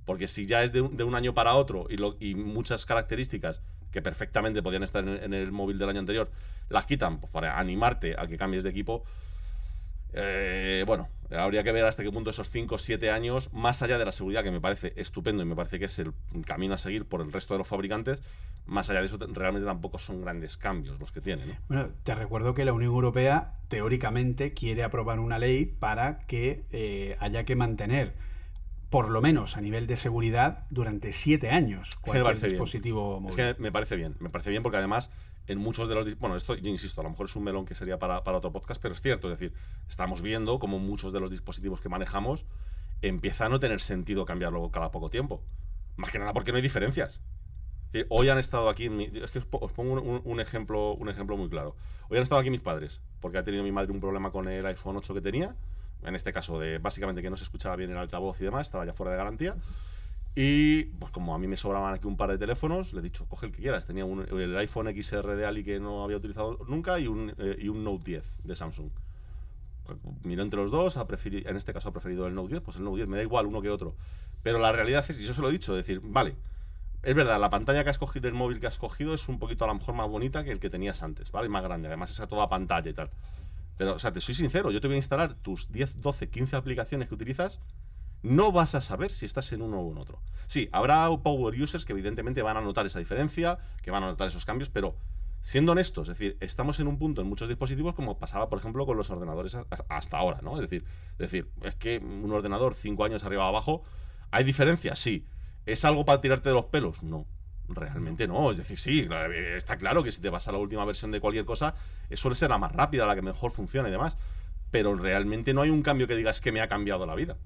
Porque si ya es de un, de un año para otro y, lo- y muchas características que perfectamente podían estar en el, en el móvil del año anterior, las quitan pues, para animarte a que cambies de equipo, eh, bueno, habría que ver hasta qué punto esos 5 o 7 años, más allá de la seguridad, que me parece estupendo y me parece que es el camino a seguir por el resto de los fabricantes, más allá de eso, te- realmente tampoco son grandes cambios los que tienen. ¿no? Bueno, te recuerdo que la Unión Europea teóricamente quiere aprobar una ley para que eh, haya que mantener, por lo menos a nivel de seguridad, durante siete años cualquier parece bien. dispositivo Es que me parece bien, me parece bien porque además en muchos de los... Bueno, esto, yo insisto, a lo mejor es un melón que sería para, para otro podcast, pero es cierto, es decir, estamos viendo como muchos de los dispositivos que manejamos empieza a no tener sentido cambiarlo cada poco tiempo. Más que nada porque no hay diferencias. Hoy han estado aquí, mi- es que os, po- os pongo un ejemplo, un ejemplo muy claro. Hoy han estado aquí mis padres, porque ha tenido mi madre un problema con el iPhone 8 que tenía, en este caso de básicamente que no se escuchaba bien el altavoz y demás, estaba ya fuera de garantía. Y pues como a mí me sobraban aquí un par de teléfonos, le he dicho, coge el que quieras. Tenía un- el iPhone XR de Ali que no había utilizado nunca y un, eh, y un Note 10 de Samsung. Pues, Miró entre los dos, ha en este caso ha preferido el Note 10, pues el Note 10 me da igual uno que otro. Pero la realidad es, y yo se lo he dicho, es decir, vale, es verdad, la pantalla que has cogido del móvil que has cogido es un poquito a lo mejor más bonita que el que tenías antes, ¿vale? Más grande, además es a toda pantalla y tal. Pero, o sea, te soy sincero, yo te voy a instalar tus 10, 12, 15 aplicaciones que utilizas, no vas a saber si estás en uno o en otro. Sí, habrá power users que evidentemente van a notar esa diferencia, que van a notar esos cambios, pero siendo honestos, es decir, estamos en un punto en muchos dispositivos como pasaba, por ejemplo, con los ordenadores hasta ahora, ¿no? Es decir, es decir, es que un ordenador cinco años arriba o abajo, ¿hay diferencias? Sí. ¿Es algo para tirarte de los pelos? No. Realmente no, es decir, sí, eh, está claro que si te vas a la última versión de cualquier cosa, eh, suele ser la más rápida, la que mejor funciona y demás, pero realmente no hay un cambio que digas que me ha cambiado la vida.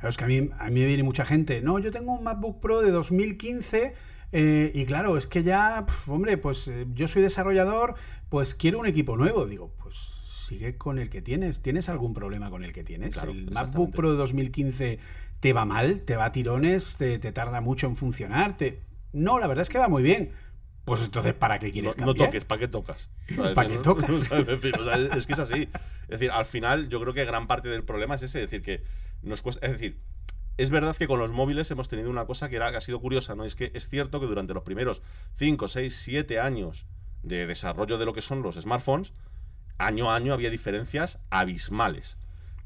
Claro, es que a mí, a mí me viene mucha gente. No, yo tengo un MacBook Pro de 2015 eh, y claro, es que ya, pf, hombre, pues eh, yo soy desarrollador, pues quiero un equipo nuevo. Digo, pues sigue con el que tienes. ¿Tienes algún problema con el que tienes? Claro, el. MacBook Pro de 2015 te va mal, te va a tirones, te, te tarda mucho en funcionar. Te... No, la verdad es que va muy bien. Pues entonces, ¿para qué No, quieres no cambiar? toques, ¿para qué tocas? O sea, es ¿Pa' decir, qué no- tocas? es, decir, o sea, es- es que es así. Es decir, al final yo creo que gran parte del problema es ese, es decir, que nos cuesta, es decir, es verdad que con los móviles hemos tenido una cosa que, era, que ha sido curiosa, ¿no? Es que es cierto que durante los primeros 5, 6, 7 años de desarrollo de lo que son los smartphones, año a año había diferencias abismales.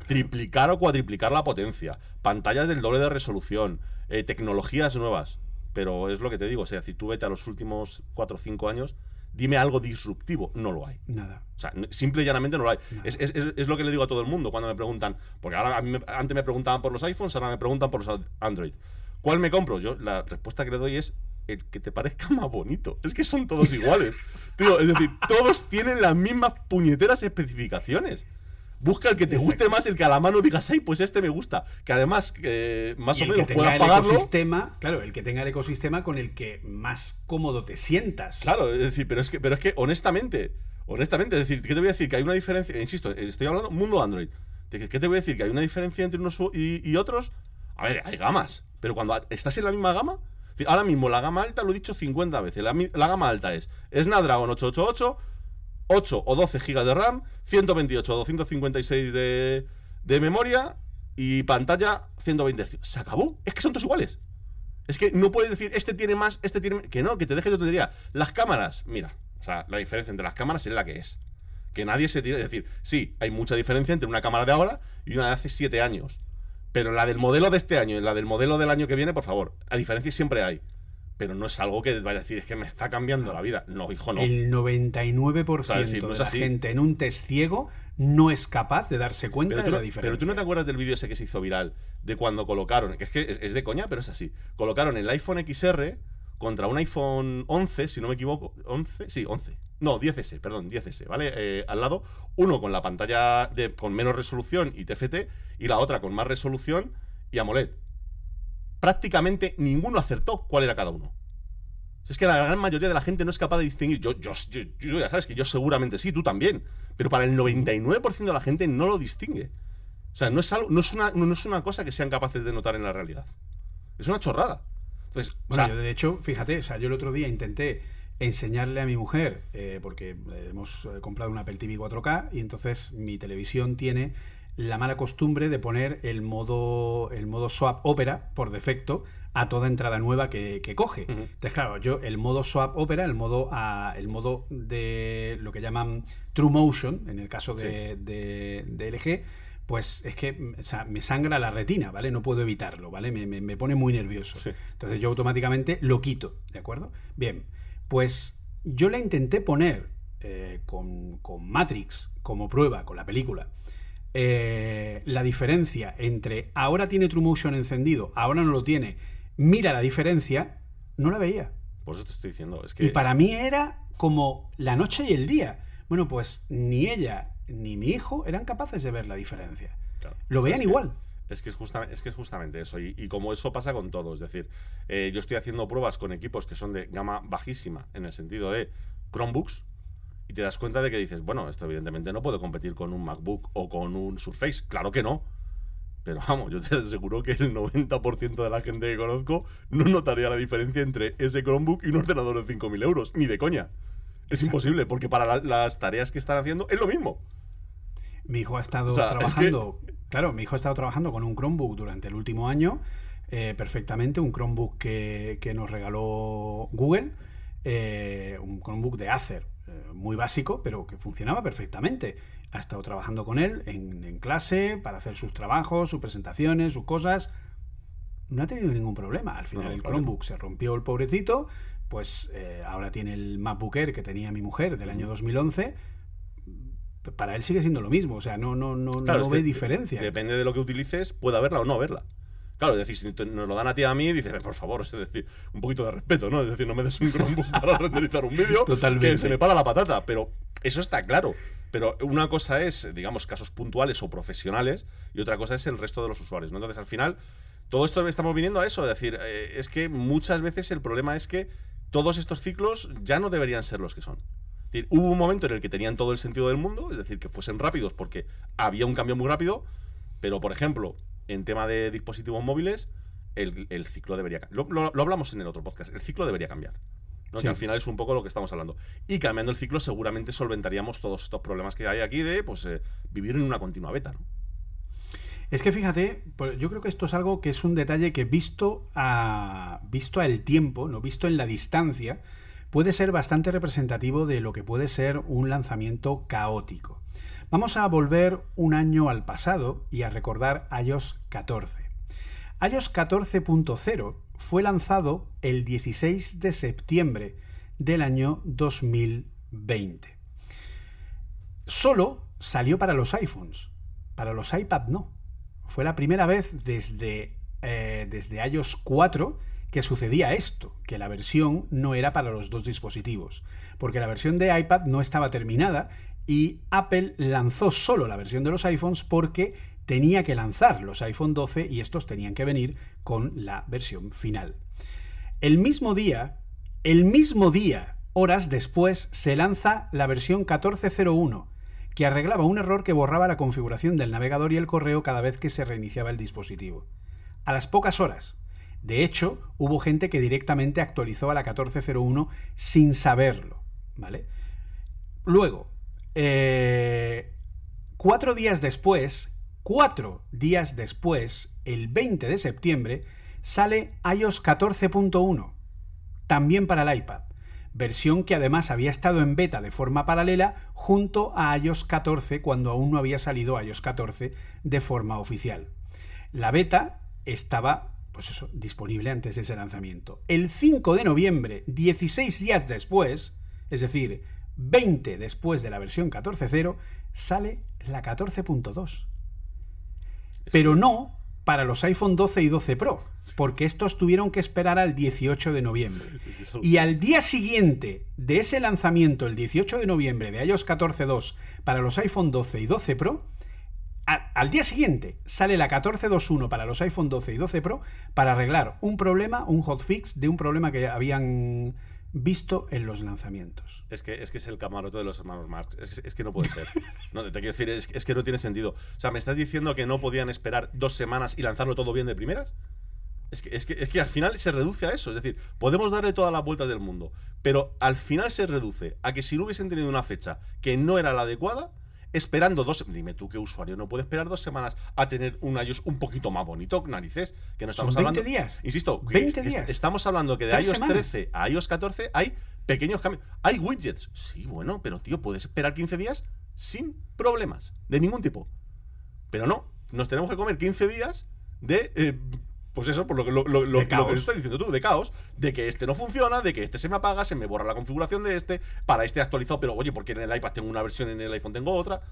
Triplicar o cuadriplicar la potencia, pantallas del doble de resolución, eh, tecnologías nuevas. Pero es lo que te digo, o sea, si tú vete a los últimos 4 o 5 años, dime algo disruptivo, no lo hay. Nada. O sea, simple y llanamente no lo hay. Es, es- es- es lo que le digo a todo el mundo cuando me preguntan, porque ahora a mí me- antes me preguntaban por los iPhones, ahora me preguntan por los Android. ¿Cuál me compro? Yo la respuesta que le doy es el que te parezca más bonito. Es que son todos iguales. Tío, es decir, todos tienen las mismas puñeteras especificaciones. Busca el que te guste más, el que a la mano digas, ay, pues este me gusta. Que además, más o menos puedas pagarlo. ecosistema, claro, el que tenga el ecosistema con el que más cómodo te sientas. Claro, es decir, pero es que, pero es que honestamente, honestamente, es decir, ¿qué te voy a decir? Que hay una diferencia, insisto, estoy hablando mundo Android. ¿Qué te voy a decir? Que hay una diferencia entre unos y, y otros. A ver, hay gamas, pero cuando estás en la misma gama, ahora mismo la gama alta lo he dicho 50 veces. La, la gama alta es Snapdragon 888, 8 o 12 GB de RAM, 128 o 256 de, de memoria y pantalla 120 Hz. Se acabó. Es que son todos iguales. Es que no puedes decir, este tiene más, este tiene. Que no, que te deje de tontería. Las cámaras, mira, o sea, la diferencia entre las cámaras es la que es. Que nadie se tire. Es decir, sí, hay mucha diferencia entre una cámara de ahora y una de hace 7 años. Pero la del modelo de este año y la del modelo del año que viene, por favor, a diferencia siempre hay. Pero no es algo que vaya a decir, es que me está cambiando la vida. No, hijo, no. El 99% O sea, es decir, no de la así. gente en un test ciego no es capaz de darse cuenta Pero de la diferencia. pero tú no te acuerdas del vídeo ese que se hizo viral de cuando colocaron, que es que es, es de coña, pero es así. Colocaron el iPhone XR contra un iPhone 11, si no me equivoco, 11, sí, 11. No, 10S, perdón, 10S, ¿vale? Eh, al lado, uno con la pantalla de, con menos resolución y TFT y la otra con más resolución y AMOLED. Prácticamente ninguno acertó cuál era cada uno. Es que la gran mayoría de la gente no es capaz de distinguir. Yo, yo, yo, yo ya sabes que yo seguramente sí, tú también. Pero para el 99% de la gente no lo distingue. O sea, no es, algo, no, es una, no es una cosa que sean capaces de notar en la realidad. Es una chorrada. Entonces, o Bueno, sea, yo de hecho, fíjate, o sea, yo el otro día intenté enseñarle a mi mujer, eh, porque hemos eh, comprado una Apple TV 4K y entonces mi televisión tiene la mala costumbre de poner el modo, el modo Swap Opera por defecto a toda entrada nueva que, que coge. Entonces, claro, yo el modo Swap Opera, el modo, ah, el modo de lo que llaman True Motion, en el caso de, de- de LG, pues es que o sea, me sangra la retina, ¿vale? No puedo evitarlo, ¿vale? Me, me- me pone muy nervioso. Sí. Entonces yo automáticamente lo quito, ¿de acuerdo? Bien, pues yo la intenté poner eh, con, con Matrix como prueba, con la película, eh, la diferencia entre ahora tiene True Motion encendido, ahora no lo tiene, mira la diferencia, no la veía. por eso te estoy diciendo. Es que Y para mí era como la noche y el día. Bueno, pues ni ella ni mi hijo eran capaces de ver la diferencia. Claro. Lo veían Es que- igual. Es que es, justa- es que es justamente eso. Y, y como eso pasa con todo. Es decir, eh, yo estoy haciendo pruebas con equipos que son de gama bajísima, en el sentido de Chromebooks, y te das cuenta de que dices, bueno, esto evidentemente no puede competir con un MacBook o con un Surface. Claro que no. Pero vamos, yo te aseguro que el 90% de la gente que conozco no notaría la diferencia entre ese Chromebook y un ordenador de 5.000 euros. Ni de coña. Es imposible, porque para la- las tareas que están haciendo es lo mismo. Mi hijo ha estado O sea, es trabajando, claro, mi hijo ha estado trabajando con un Chromebook durante el último año, eh, perfectamente, un Chromebook que, que nos regaló Google, eh, un Chromebook de Acer, eh, muy básico, pero que funcionaba perfectamente. Ha estado trabajando con él en, en clase para hacer sus trabajos, sus presentaciones, sus cosas. No ha tenido ningún problema. Al final No, el claro. Chromebook se rompió el pobrecito, pues eh, ahora tiene el MacBook Air que tenía mi mujer del año 2011 para él sigue siendo lo mismo, o sea, no, no, no, Claro, no ve diferencia. Depende de lo que utilices, pueda verla o no verla. Claro, es decir, si nos lo dan a ti a mí, dices, por favor, es decir, un poquito de respeto, ¿no? Es decir, no me des un Chromebook para renderizar un vídeo que se me para la patata, pero eso está claro. Pero una cosa es, digamos, casos puntuales o profesionales y otra cosa es el resto de los usuarios, ¿no? Entonces, al final, todo esto estamos viniendo a eso, es decir, eh, es que muchas veces el problema es que todos estos ciclos ya no deberían ser los que son. Es decir, hubo un momento en el que tenían todo el sentido del mundo, es decir, que fuesen rápidos porque había un cambio muy rápido, pero por ejemplo, en tema de dispositivos móviles, el, el ciclo debería cambiar. Lo, lo- lo hablamos en el otro podcast, el ciclo debería cambiar. ¿no? Sí. Que al final es un poco lo que estamos hablando. Y cambiando el ciclo seguramente solventaríamos todos estos problemas que hay aquí de pues, eh, vivir en una continua beta. ¿no? Es que fíjate, pues yo creo que esto es algo que es un detalle que visto a visto al tiempo, no visto en la distancia, puede ser bastante representativo de lo que puede ser un lanzamiento caótico. Vamos a volver un año al pasado y a recordar iOS 14. iOS 14.0 fue lanzado el 16 de septiembre del año 2020. Solo salió para los iPhones, para los iPad no. Fue la primera vez desde, eh, desde iOS 4 que sucedía esto, que la versión no era para los dos dispositivos, porque la versión de iPad no estaba terminada y Apple lanzó solo la versión de los iPhones porque tenía que lanzar los iPhone 12 y estos tenían que venir con la versión final. El mismo día, el mismo día, horas después, se lanza la versión 1401, que arreglaba un error que borraba la configuración del navegador y el correo cada vez que se reiniciaba el dispositivo. A las pocas horas. De hecho, hubo gente que directamente actualizó a la 1401 sin saberlo. ¿Vale? Luego, eh, cuatro días después, cuatro días después, el 20 de septiembre, sale iOS 14.1, también para el iPad, versión que además había estado en beta de forma paralela junto a iOS 14 cuando aún no había salido iOS 14 de forma oficial. La beta estaba, pues eso, disponible antes de ese lanzamiento. El 5 de noviembre, 16 días después, es decir, 20 después de la versión 14.0, sale la 14.2 pero no para los iPhone 12 y 12 Pro, porque estos tuvieron que esperar al 18 de noviembre. Y al día siguiente de ese lanzamiento, el 18 de noviembre de iOS 14.2 para los iPhone 12 y 12 Pro, a- al día siguiente sale la 14.2.1 para los iPhone 12 y 12 Pro para arreglar un problema, un hotfix de un problema que habían visto en los lanzamientos. Es que, es que es el camarote de los hermanos Marx. Es, que no puede ser. No, te quiero decir, es, es que no tiene sentido. O sea, ¿me estás diciendo que no podían esperar dos semanas y lanzarlo todo bien de primeras? Es que, es, que, es que al final se reduce a eso. Es decir, podemos darle todas las vueltas del mundo. Pero al final se reduce a que si no hubiesen tenido una fecha que no era la adecuada, esperando dos. Dime tú qué usuario no puede esperar dos semanas a tener un iOS un poquito más bonito, narices. Que no estamos Son 20 hablando. días. Insisto, que 20 est- días. estamos hablando que de iOS semanas. 13 a iOS 14 hay pequeños cambios. Hay widgets. Sí, bueno, pero tío, puedes esperar 15 días sin problemas. De ningún tipo. Pero no, nos tenemos que comer 15 días de. eh, pues eso, por lo que, lo, lo- lo- que estás diciendo tú, de caos, de que este no funciona, de que este se me apaga, se me borra la configuración de este, para este actualizado, pero oye, porque en el iPad tengo una versión, en el iPhone tengo otra.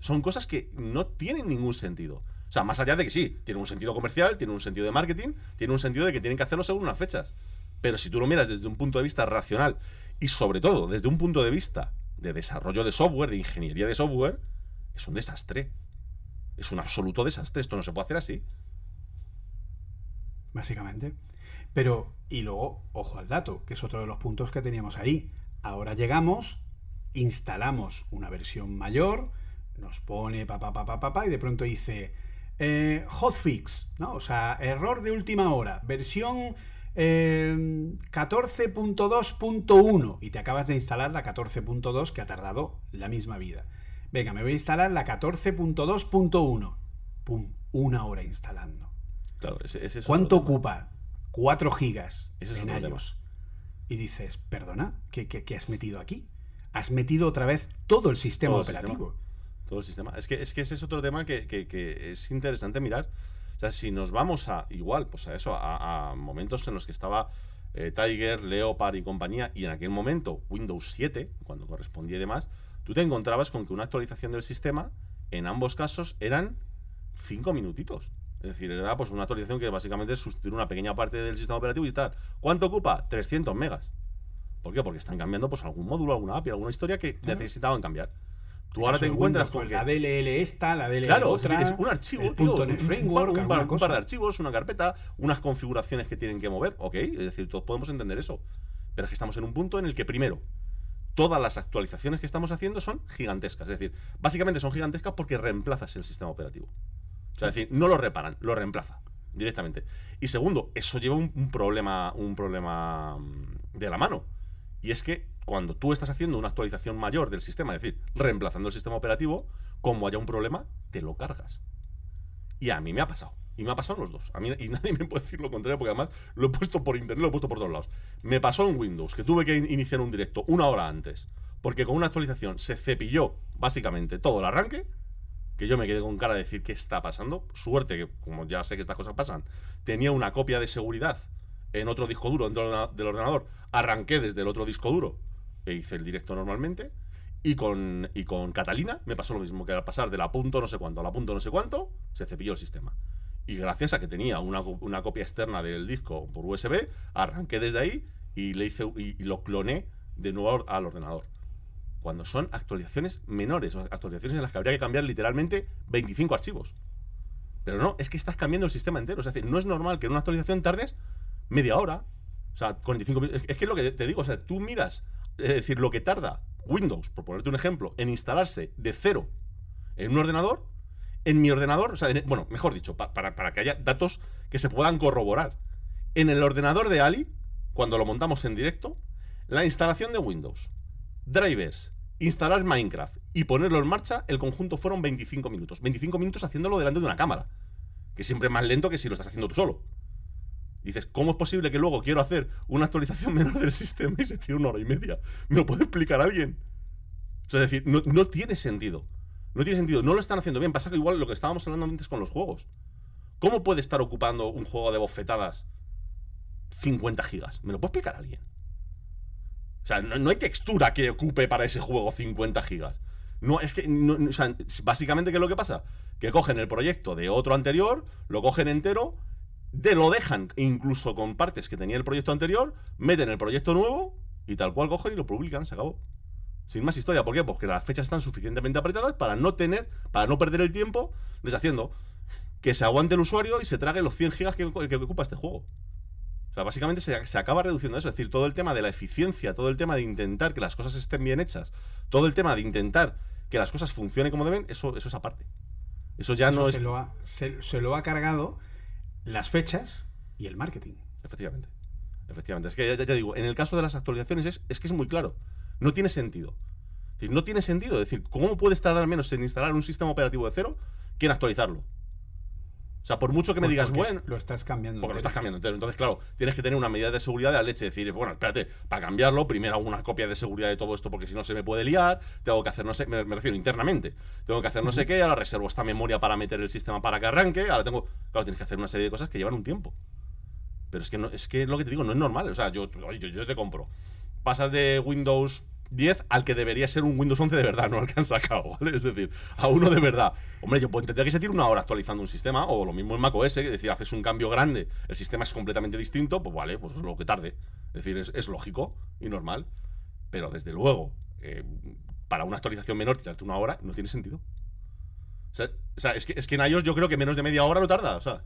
Son cosas que no tienen ningún sentido. O sea, más allá de que sí, tiene un sentido comercial, tiene un sentido de marketing, tiene un sentido de que tienen que hacerlo según unas fechas. Pero si tú lo miras desde un punto de vista racional y sobre todo desde un punto de vista de desarrollo de software, de ingeniería de software, es un desastre. Es un absoluto desastre. Esto no se puede hacer así. Básicamente. Pero, y luego, ojo al dato, que es otro de los puntos que teníamos ahí. Ahora llegamos, instalamos una versión mayor, nos pone papá, papá, papá, y de pronto dice eh, hotfix, ¿no? O sea, error de última hora, versión eh, 14.2.1, y te acabas de instalar la 14.2 que ha tardado la misma vida. Venga, me voy a instalar la 14.2.1. Pum, una hora instalando. Claro, ese, ese es ¿Cuánto ocupa? 4 gigas Ese es en iOS. Y dices, perdona, ¿qué, qué, qué has metido aquí? Has metido otra vez todo el sistema Todo el operativo. Todo el sistema. Es que, es que ese es otro tema que, que- que es interesante mirar. O sea, si nos vamos a, igual, pues a eso, a, a momentos en los que estaba eh, Tiger, Leopard y compañía, y en aquel momento Windows 7, cuando correspondía y demás, tú te encontrabas con que una actualización del sistema, en ambos casos, eran 5 minutitos. Es decir, era pues una actualización que básicamente es sustituir una pequeña parte del sistema operativo y tal. ¿Cuánto ocupa? 300 megas. ¿Por qué? Porque están cambiando pues algún módulo, alguna API, alguna historia que Claro. necesitaban cambiar. Tú ahora te encuentras Windows, con que... la DLL esta, la DLL Claro, otra, es un archivo, el tío, un- un, Framework, par, un par- un par de archivos, una carpeta, unas configuraciones que tienen que mover, ok, es decir, todos podemos entender eso. Pero es que estamos en un punto en el que primero, todas las actualizaciones que estamos haciendo son gigantescas, es decir, básicamente son gigantescas porque reemplazas el sistema operativo. O sea, es decir, no lo reparan, lo reemplaza directamente. Y segundo, eso lleva un, problema, un problema mm, de la mano. Y es que cuando tú estás haciendo una actualización mayor del sistema, es decir, reemplazando el sistema operativo, como haya un problema, te lo cargas. Y a mí me ha pasado. Y me ha pasado en los dos. A mí, y nadie me puede decir lo contrario, porque además lo he puesto por internet, lo he puesto por todos lados. Me pasó en Windows, que tuve que in- iniciar un directo una hora antes, porque con una actualización se cepilló básicamente todo el arranque, que yo me quedé con cara de decir qué está pasando. Suerte que, como ya sé que estas cosas pasan, tenía una copia de seguridad en otro disco duro dentro del ordenador-. Arranqué desde el otro disco duro e hice el directo normalmente. Y con, y con Catalina me pasó lo mismo, que al pasar de la punto no sé cuánto a la punto no sé cuánto, se cepilló el sistema. Y gracias a que tenía una, una copia externa del disco por USB, arranqué desde ahí y, le hice, y, lo cloné de nuevo al ordenador. Cuando son actualizaciones menores, o actualizaciones en las que habría que cambiar literalmente 25 archivos. Pero no, es que estás cambiando el sistema entero. Es decir, no es normal que en una actualización tardes media hora. O sea, 45 minutos. Es que es lo que te digo. O sea, tú miras, es decir, lo que tarda Windows, por ponerte un ejemplo, en instalarse de cero en un ordenador, en mi ordenador, o sea, en- bueno, mejor dicho, pa- para, para que haya datos que se puedan corroborar. En el ordenador de Ali, cuando lo montamos en directo, la instalación de Windows, drivers, instalar Minecraft y ponerlo en marcha, el conjunto fueron 25 minutos. 25 minutos haciéndolo delante de una cámara, que siempre es más lento que si lo estás haciendo tú solo. Dices, ¿cómo es posible que luego quiero hacer una actualización menor del sistema y se tire una hora y media? ¿Me lo puede explicar alguien? Es decir, no, no tiene sentido. No tiene sentido. No lo están haciendo bien. Pasa que igual lo que estábamos hablando antes con los juegos. ¿Cómo puede estar ocupando un juego de bofetadas 50 gigas? ¿Me lo puede explicar alguien? O sea, no, hay textura que ocupe para ese juego 50 gigas. No, es que. básicamente, ¿qué es lo que pasa? Que cogen el proyecto de otro anterior, lo cogen entero, de lo dejan incluso con partes que tenía el proyecto anterior, meten el proyecto nuevo y tal cual cogen y lo publican, se acabó. Sin más historia, ¿por qué? Porque las fechas están suficientemente apretadas para no tener, para no perder el tiempo deshaciendo que se aguante el usuario y se trague los 100 gigas que ocupa este juego. Sea, básicamente se, se acaba reduciendo eso. Es decir, todo el tema de la eficiencia, todo el tema de intentar que las cosas estén bien hechas, todo el tema de intentar que las cosas funcionen como deben, eso, eso es aparte. Eso ya Eso no se, es. lo ha, se, se lo ha cargado las fechas y el marketing. Efectivamente. Efectivamente. Es que ya, te digo, en el caso de las actualizaciones es, es, que es muy claro. No tiene sentido. Es decir, no tiene sentido. Es decir, ¿cómo puedes tardar menos en instalar un sistema operativo de cero que en actualizarlo? O sea, por mucho que me digas, bueno. Lo estás cambiando. Porque lo estás cambiando entero. Entonces, claro, tienes que tener una medida de seguridad de la leche. Decir, bueno, espérate, para cambiarlo, primero hago una copia de seguridad de todo esto porque si no se me puede liar. Tengo que hacer no sé, me, me refiero internamente. Tengo que hacer no sé qué, ahora reservo esta memoria para meter el sistema para que arranque. Ahora tengo. Claro, tienes que hacer una serie de cosas que llevan un tiempo. Pero es que, no, es que lo que te digo no es normal. O sea, yo, yo, yo te compro. Pasas de Windows 10 al que debería ser un Windows 11 de verdad, no al que han sacado, ¿vale? Es decir, a uno de verdad. Hombre, yo puedo entender que se tire una hora actualizando un sistema, o lo mismo en macOS, que es decir, haces un cambio grande, el sistema es completamente distinto, pues vale, pues es lo que tarde. Es decir, es, lógico y normal. Pero desde luego, eh, para una actualización menor, tirarte una hora no tiene sentido. O sea, o sea, es, que, es que en iOS yo creo que menos de media hora no tarda, o sea.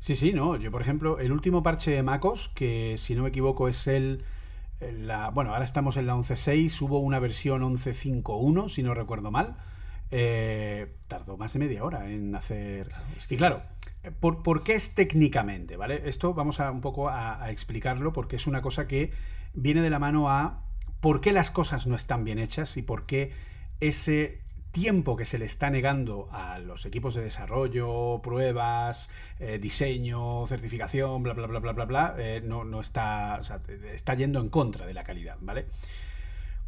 Sí, sí, no. Yo, por ejemplo, el último parche de MacOS, que si no me equivoco es el. La, bueno, ahora estamos en la 11.6, hubo una versión 11.5.1, si no recuerdo mal. Eh, tardó más de media hora en hacer. es que- Y claro, ¿por, por qué es técnicamente? ¿Vale? Esto vamos a un poco a, a explicarlo porque es una cosa que viene de la mano a por qué las cosas no están bien hechas y por qué ese tiempo que se le está negando a los equipos de desarrollo, pruebas, eh, diseño, certificación, bla, bla, bla, bla, bla, bla, eh, no, no está, o sea, está yendo en contra de la calidad, ¿vale?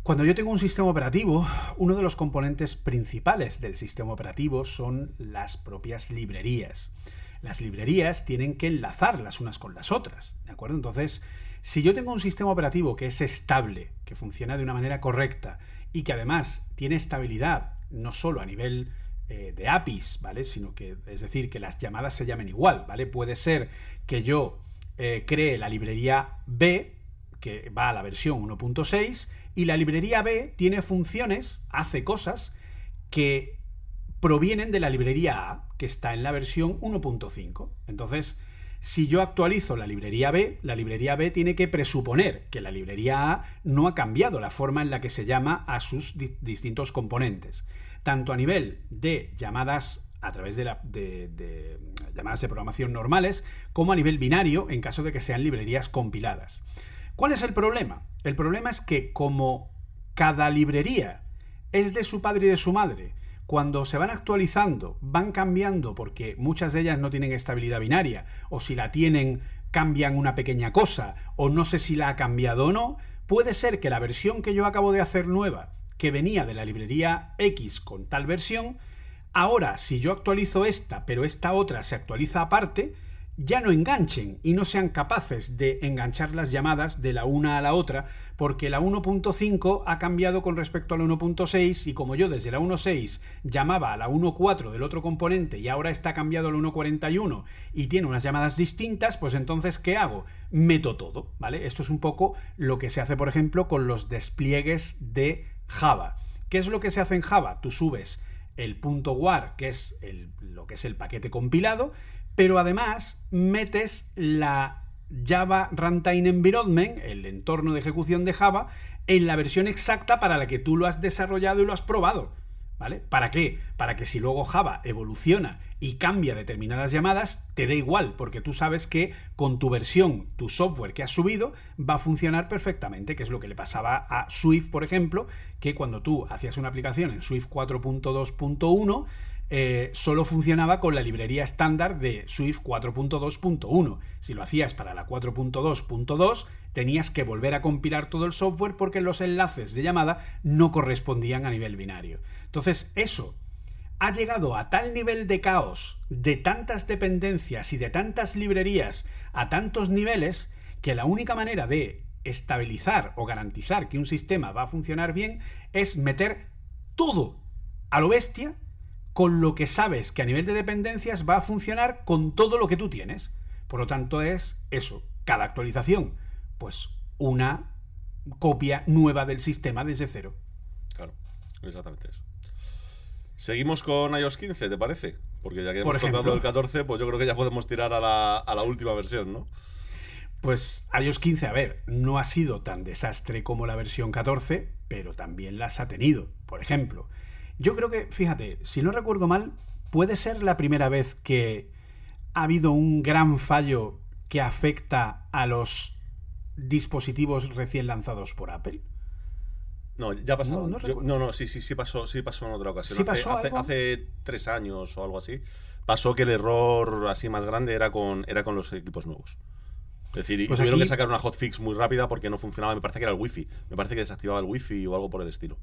Cuando yo tengo un sistema operativo, uno de los componentes principales del sistema operativo son las propias librerías. Las librerías tienen que enlazar las unas con las otras, ¿de acuerdo? Entonces, si yo tengo un sistema operativo que es estable, que funciona de una manera correcta y que además tiene estabilidad no solo a nivel eh, de APIs, ¿vale? Sino que, es decir, que las llamadas se llamen igual, ¿vale? Puede ser que yo eh, cree la librería B, que va a la versión 1.6, y la librería B tiene funciones, hace cosas que provienen de la librería A, que está en la versión 1.5. Entonces, si yo actualizo la librería B, la librería B tiene que presuponer que la librería A no ha cambiado la forma en la que se llama a sus di distintos componentes, tanto a nivel de llamadas a través de, la, de, llamadas de programación normales, como a nivel binario en caso de que sean librerías compiladas. ¿Cuál es el problema? El problema es que como cada librería es de su padre y de su madre, cuando se van actualizando, van cambiando porque muchas de ellas no tienen estabilidad binaria, o si la tienen, cambian una pequeña cosa, o no sé si la ha cambiado o no, puede ser que la versión que yo acabo de hacer nueva, que venía de la librería X con tal versión, ahora si yo actualizo esta, pero esta otra se actualiza aparte, ya no enganchen y no sean capaces de enganchar las llamadas de la una a la otra, porque la 1.5 ha cambiado con respecto a la 1.6 y como yo desde la 1.6 llamaba a la 1.4 del otro componente y ahora está cambiado a la 1.41 y tiene unas llamadas distintas, pues entonces ¿qué hago? Meto todo, ¿vale? Esto es un poco lo que se hace, por ejemplo, con los despliegues de Java. ¿Qué es lo que se hace en Java? Tú subes el punto .war, que es el, lo que es el paquete compilado, pero además metes la Java Runtime Environment, el entorno de ejecución de Java, en la versión exacta para la que tú lo has desarrollado y lo has probado. ¿Vale? ¿Para qué? Para que si luego Java evoluciona y cambia determinadas llamadas, te dé igual, porque tú sabes que con tu versión, tu software que has subido, va a funcionar perfectamente, que es lo que le pasaba a Swift, por ejemplo, que cuando tú hacías una aplicación en Swift 4.2.1, eh, solo funcionaba con la librería estándar de Swift 4.2.1. Si lo hacías para la 4.2.2, tenías que volver a compilar todo el software porque los enlaces de llamada no correspondían a nivel binario. Entonces, eso ha llegado a tal nivel de caos, de tantas dependencias y de tantas librerías a tantos niveles, que la única manera de estabilizar o garantizar que un sistema va a funcionar bien es meter todo a lo bestia con lo que sabes que a nivel de dependencias va a funcionar con todo lo que tú tienes. Por lo tanto, es eso, cada actualización, pues una copia nueva del sistema desde cero. Claro, exactamente eso. Seguimos con iOS 15, ¿te parece? Porque ya que hemos Por ejemplo. tocado el 14, pues yo creo que ya podemos tirar a la, a la última versión, ¿no? Pues iOS 15, a ver, no ha sido tan desastre como la versión 14, pero también las ha tenido. Por ejemplo, yo creo que, fíjate, si no recuerdo mal, puede ser la primera vez que ha habido un gran fallo que afecta a los dispositivos recién lanzados por Apple? No, ya pasó. No, No, no no, no, sí, sí, sí pasó, sí pasó en otra ocasión. ¿Sí hace, pasó hace, tres años o algo así. Pasó que el error así más grande era con, era con los equipos nuevos. Es decir, y Pues tuvieron aquí- que sacar una hotfix muy rápida porque no funcionaba. Me parece que era el wifi. Me parece que desactivaba el wifi o algo por el estilo.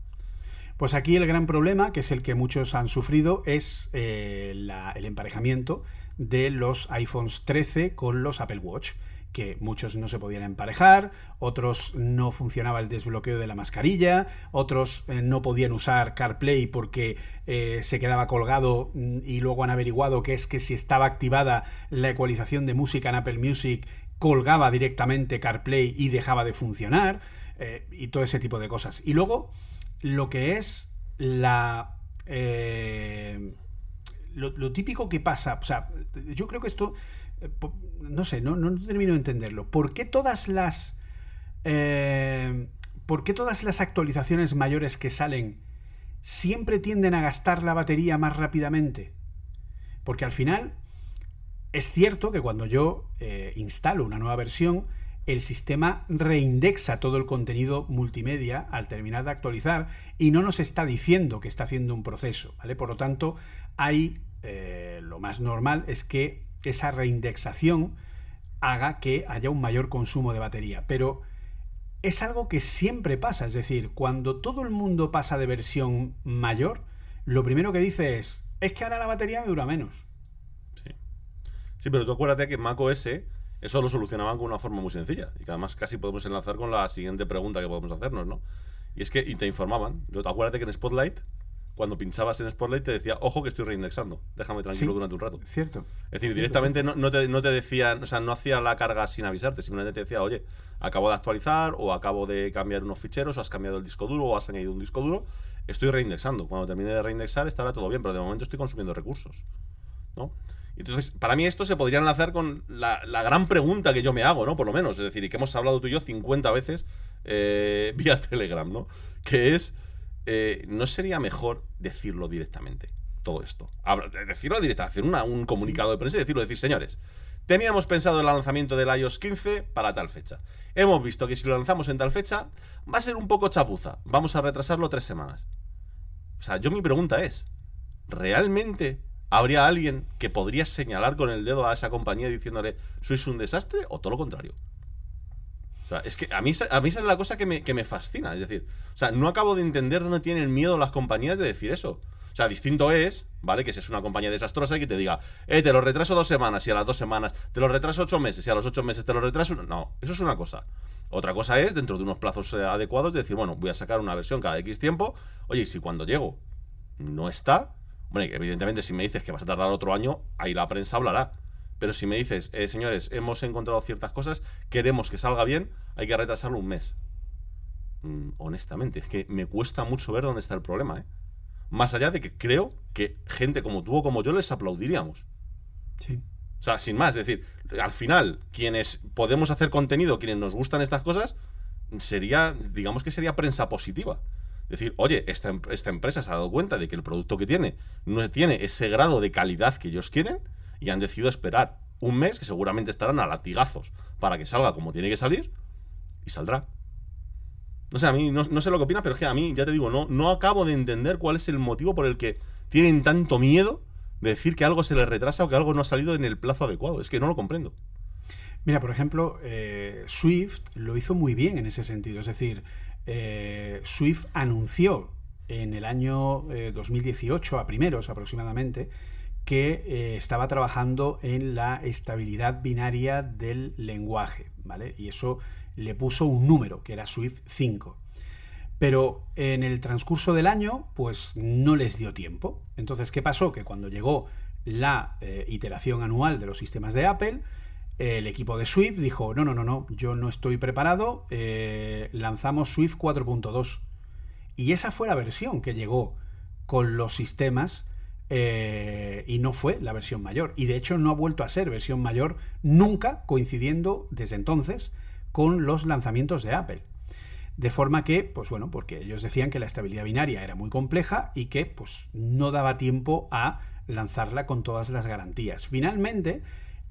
Pues aquí el gran problema, que es el que muchos han sufrido, es eh, el emparejamiento de los iPhones 13 con los Apple Watch que muchos no se podían emparejar, otros no funcionaba el desbloqueo de la mascarilla, otros eh, no podían usar CarPlay porque eh, se quedaba colgado mm, y luego han averiguado que es que si estaba activada la ecualización de música en Apple Music colgaba directamente CarPlay y dejaba de funcionar y todo ese tipo de cosas. Y luego lo que es la... eh, lo, típico que pasa, o sea, yo creo que esto, eh, no sé, no, no termino de entenderlo. ¿Por qué todas las... eh, ¿Por qué todas las actualizaciones mayores que salen siempre tienden a gastar la batería más rápidamente? Porque al final es cierto que cuando yo instalo una nueva versión, el sistema reindexa todo el contenido multimedia al terminar de actualizar y no nos está diciendo que está haciendo un proceso, ¿vale? Por lo tanto, hay eh, lo más normal es que esa reindexación haga que haya un mayor consumo de batería, pero es algo que siempre pasa, es decir, cuando todo el mundo pasa de versión mayor, lo primero que dice es, es que ahora la batería me dura menos. Sí. Sí, pero tú acuérdate que Mac OS eso lo solucionaban con una forma muy sencilla y que además casi podemos enlazar con la siguiente pregunta que podemos hacernos, ¿no? Y es que y te informaban. Acuérdate que en Spotlight, cuando pinchabas en Spotlight, te decía, ojo que estoy reindexando, déjame tranquilo Sí. durante un rato. ¿Cierto? Es decir, directamente no, no te, no te decían, o sea, no hacía la carga sin avisarte, simplemente te decía, oye, acabo de actualizar, o acabo de cambiar unos ficheros, o has cambiado el disco duro, o has añadido un disco duro, estoy reindexando. Cuando termine de reindexar estará todo bien, pero de momento estoy consumiendo recursos. ¿No? Entonces, para mí esto se podría enlazar con la, la gran pregunta que yo me hago, ¿no? Por lo menos, es decir, y que hemos hablado tú y yo 50 veces eh, vía Telegram, ¿no? Que es, eh, ¿no sería mejor decirlo directamente? Todo esto. Habla- de- Decirlo directamente, hacer una- un comunicado de prensa y decirlo, decir, señores, teníamos pensado el lanzamiento del iOS 15 para tal fecha. Hemos visto que si lo lanzamos en tal fecha, va a ser un poco chapuza. Vamos a retrasarlo tres semanas. O sea, yo mi pregunta es, ¿realmente habría alguien que podría señalar con el dedo a esa compañía diciéndole, sois un desastre o todo lo contrario? O sea, es que a mí, a mí esa es la cosa que me, que me fascina. Es decir, o sea, no acabo de entender dónde tienen miedo las compañías de decir eso. O sea, distinto es, ¿vale? Que si es una compañía desastrosa y que te diga, eh, te lo retraso dos semanas y a las dos semanas, te lo retraso ocho meses y a los ocho meses te lo retraso. No, eso es una cosa. Otra cosa es, dentro de unos plazos eh, adecuados, decir, bueno, voy a sacar una versión cada X tiempo. Oye, y si cuando llego no está, bueno, evidentemente si me dices que vas a tardar otro año, ahí la prensa hablará. Pero si me dices, eh, señores, hemos encontrado ciertas cosas, queremos que salga bien, hay que retrasarlo un mes. Mm, honestamente, es que me cuesta mucho ver dónde está el problema, ¿eh? Más allá de que creo que gente como tú o como yo les aplaudiríamos. Sí. O sea, sin más, es decir, al final, quienes podemos hacer contenido, quienes nos gustan estas cosas, sería, digamos que sería prensa positiva. Decir, oye, esta, em- esta empresa se ha dado cuenta de que el producto que tiene no tiene ese grado de calidad que ellos quieren y han decidido esperar un mes, que seguramente estarán a latigazos para que salga como tiene que salir, y saldrá. No sé, a mí no, sé lo que opinas, pero es que a mí, ya te digo, no, no acabo de entender cuál es el motivo por el que tienen tanto miedo de decir que algo se les retrasa o que algo no ha salido en el plazo adecuado. Es que no lo comprendo. Mira, por ejemplo, eh, Swift lo hizo muy bien en ese sentido. Es decir, eh, Swift anunció en el año eh, 2018, a primeros aproximadamente, que eh, estaba trabajando en la estabilidad binaria del lenguaje, ¿vale? Y eso le puso un número, que era Swift 5. Pero en el transcurso del año, pues no les dio tiempo. Entonces, ¿qué pasó? Que cuando llegó la eh, iteración anual de los sistemas de Apple, el equipo de Swift dijo, no, no, no, no, yo no estoy preparado, eh, lanzamos Swift 4.2. Y esa fue la versión que llegó con los sistemas eh, y no fue la versión mayor. Y de hecho no ha vuelto a ser versión mayor nunca coincidiendo desde entonces con los lanzamientos de Apple. De forma que, pues bueno, porque ellos decían que la estabilidad binaria era muy compleja y que pues no daba tiempo a lanzarla con todas las garantías. Finalmente,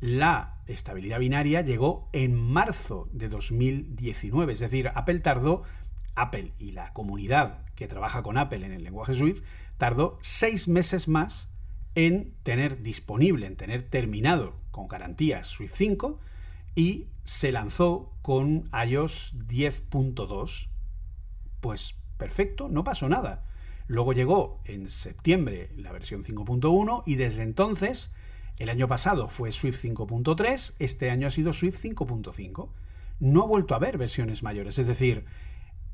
La estabilidad binaria llegó en marzo de 2019, es decir, Apple tardó, Apple y la comunidad que trabaja con Apple en el lenguaje Swift, tardó seis meses más en tener disponible, en tener terminado con garantías Swift 5 y se lanzó con iOS 10.2. Pues perfecto, no pasó nada. Luego llegó en septiembre la versión 5.1 y desde entonces, el año pasado fue Swift 5.3, este año ha sido Swift 5.5. No ha vuelto a haber versiones mayores, es decir,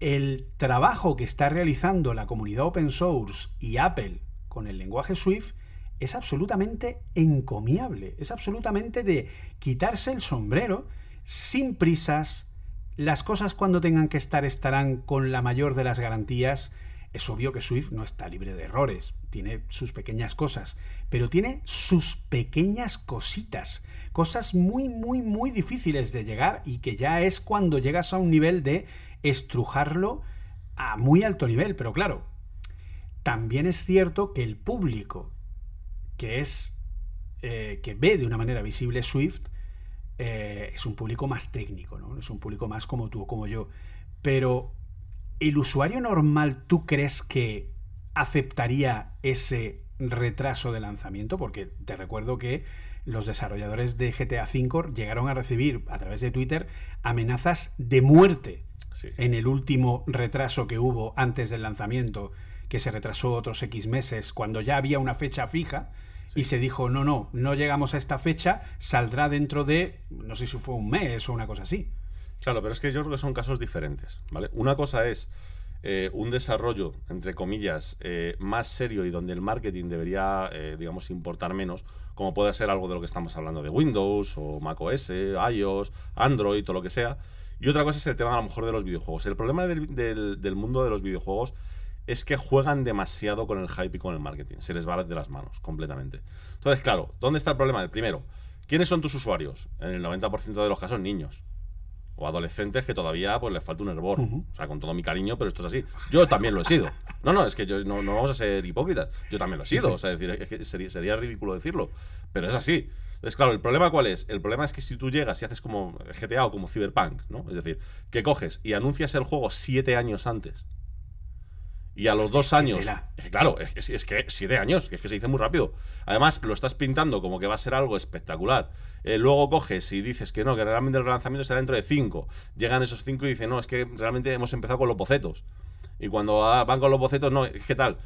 el trabajo que está realizando la comunidad open source y Apple con el lenguaje Swift es absolutamente encomiable, es absolutamente de quitarse el sombrero sin prisas, las cosas cuando tengan que estar estarán con la mayor de las garantías. Es obvio que Swift no está libre de errores, tiene sus pequeñas cosas, pero tiene sus pequeñas cositas, cosas muy, muy, muy difíciles de llegar y que ya es cuando llegas a un nivel de estrujarlo a muy alto nivel. Pero claro, también es cierto que el público que es eh, que ve de una manera visible Swift eh, es un público más técnico, ¿no? Es un público más como tú o como yo. Pero ¿el usuario normal tú crees que aceptaría ese retraso de lanzamiento? Porque te recuerdo que los desarrolladores de GTA V llegaron a recibir a través de Twitter amenazas de muerte en el último retraso que hubo antes del lanzamiento, que se retrasó otros X meses, cuando ya había una fecha fija y se dijo, no, no, no llegamos a esta fecha, saldrá dentro de, no sé si fue un mes o una cosa así. Claro, pero es que yo creo que son casos diferentes, ¿vale? Una cosa es eh, un desarrollo, entre comillas, eh, más serio y donde el marketing debería, eh, digamos, importar menos, como puede ser algo de lo que estamos hablando de Windows o macOS, iOS, Android o lo que sea. Y otra cosa es el tema a lo mejor de los videojuegos. El problema del mundo de los videojuegos es que juegan demasiado con el hype y con el marketing. Se les va de las manos completamente. Entonces, claro, ¿dónde está el problema? Primero, ¿quiénes son tus usuarios? En el 90% de los casos, niños. O adolescentes que todavía pues les falta un hervor. O sea, con todo mi cariño, pero esto es así. Yo también lo he sido. No, no, es que yo no, vamos a ser hipócritas. Yo también lo he sido. O sea, decir, sería, sería ridículo decirlo. Pero es así. Entonces, claro, ¿el problema cuál es? El problema es que si tú llegas y haces como GTA o como Cyberpunk, ¿no? Es decir, que coges y anuncias el juego siete años antes y a los dos años. claro, es, es, que siete años, es que se dice muy rápido. Además, lo estás pintando como que va a ser algo espectacular. Eh, luego coges y dices que no, que realmente el lanzamiento será dentro de cinco. Llegan esos cinco y dicen, no, es que realmente hemos empezado con los bocetos. Y cuando van con los bocetos, no, ¿qué tal?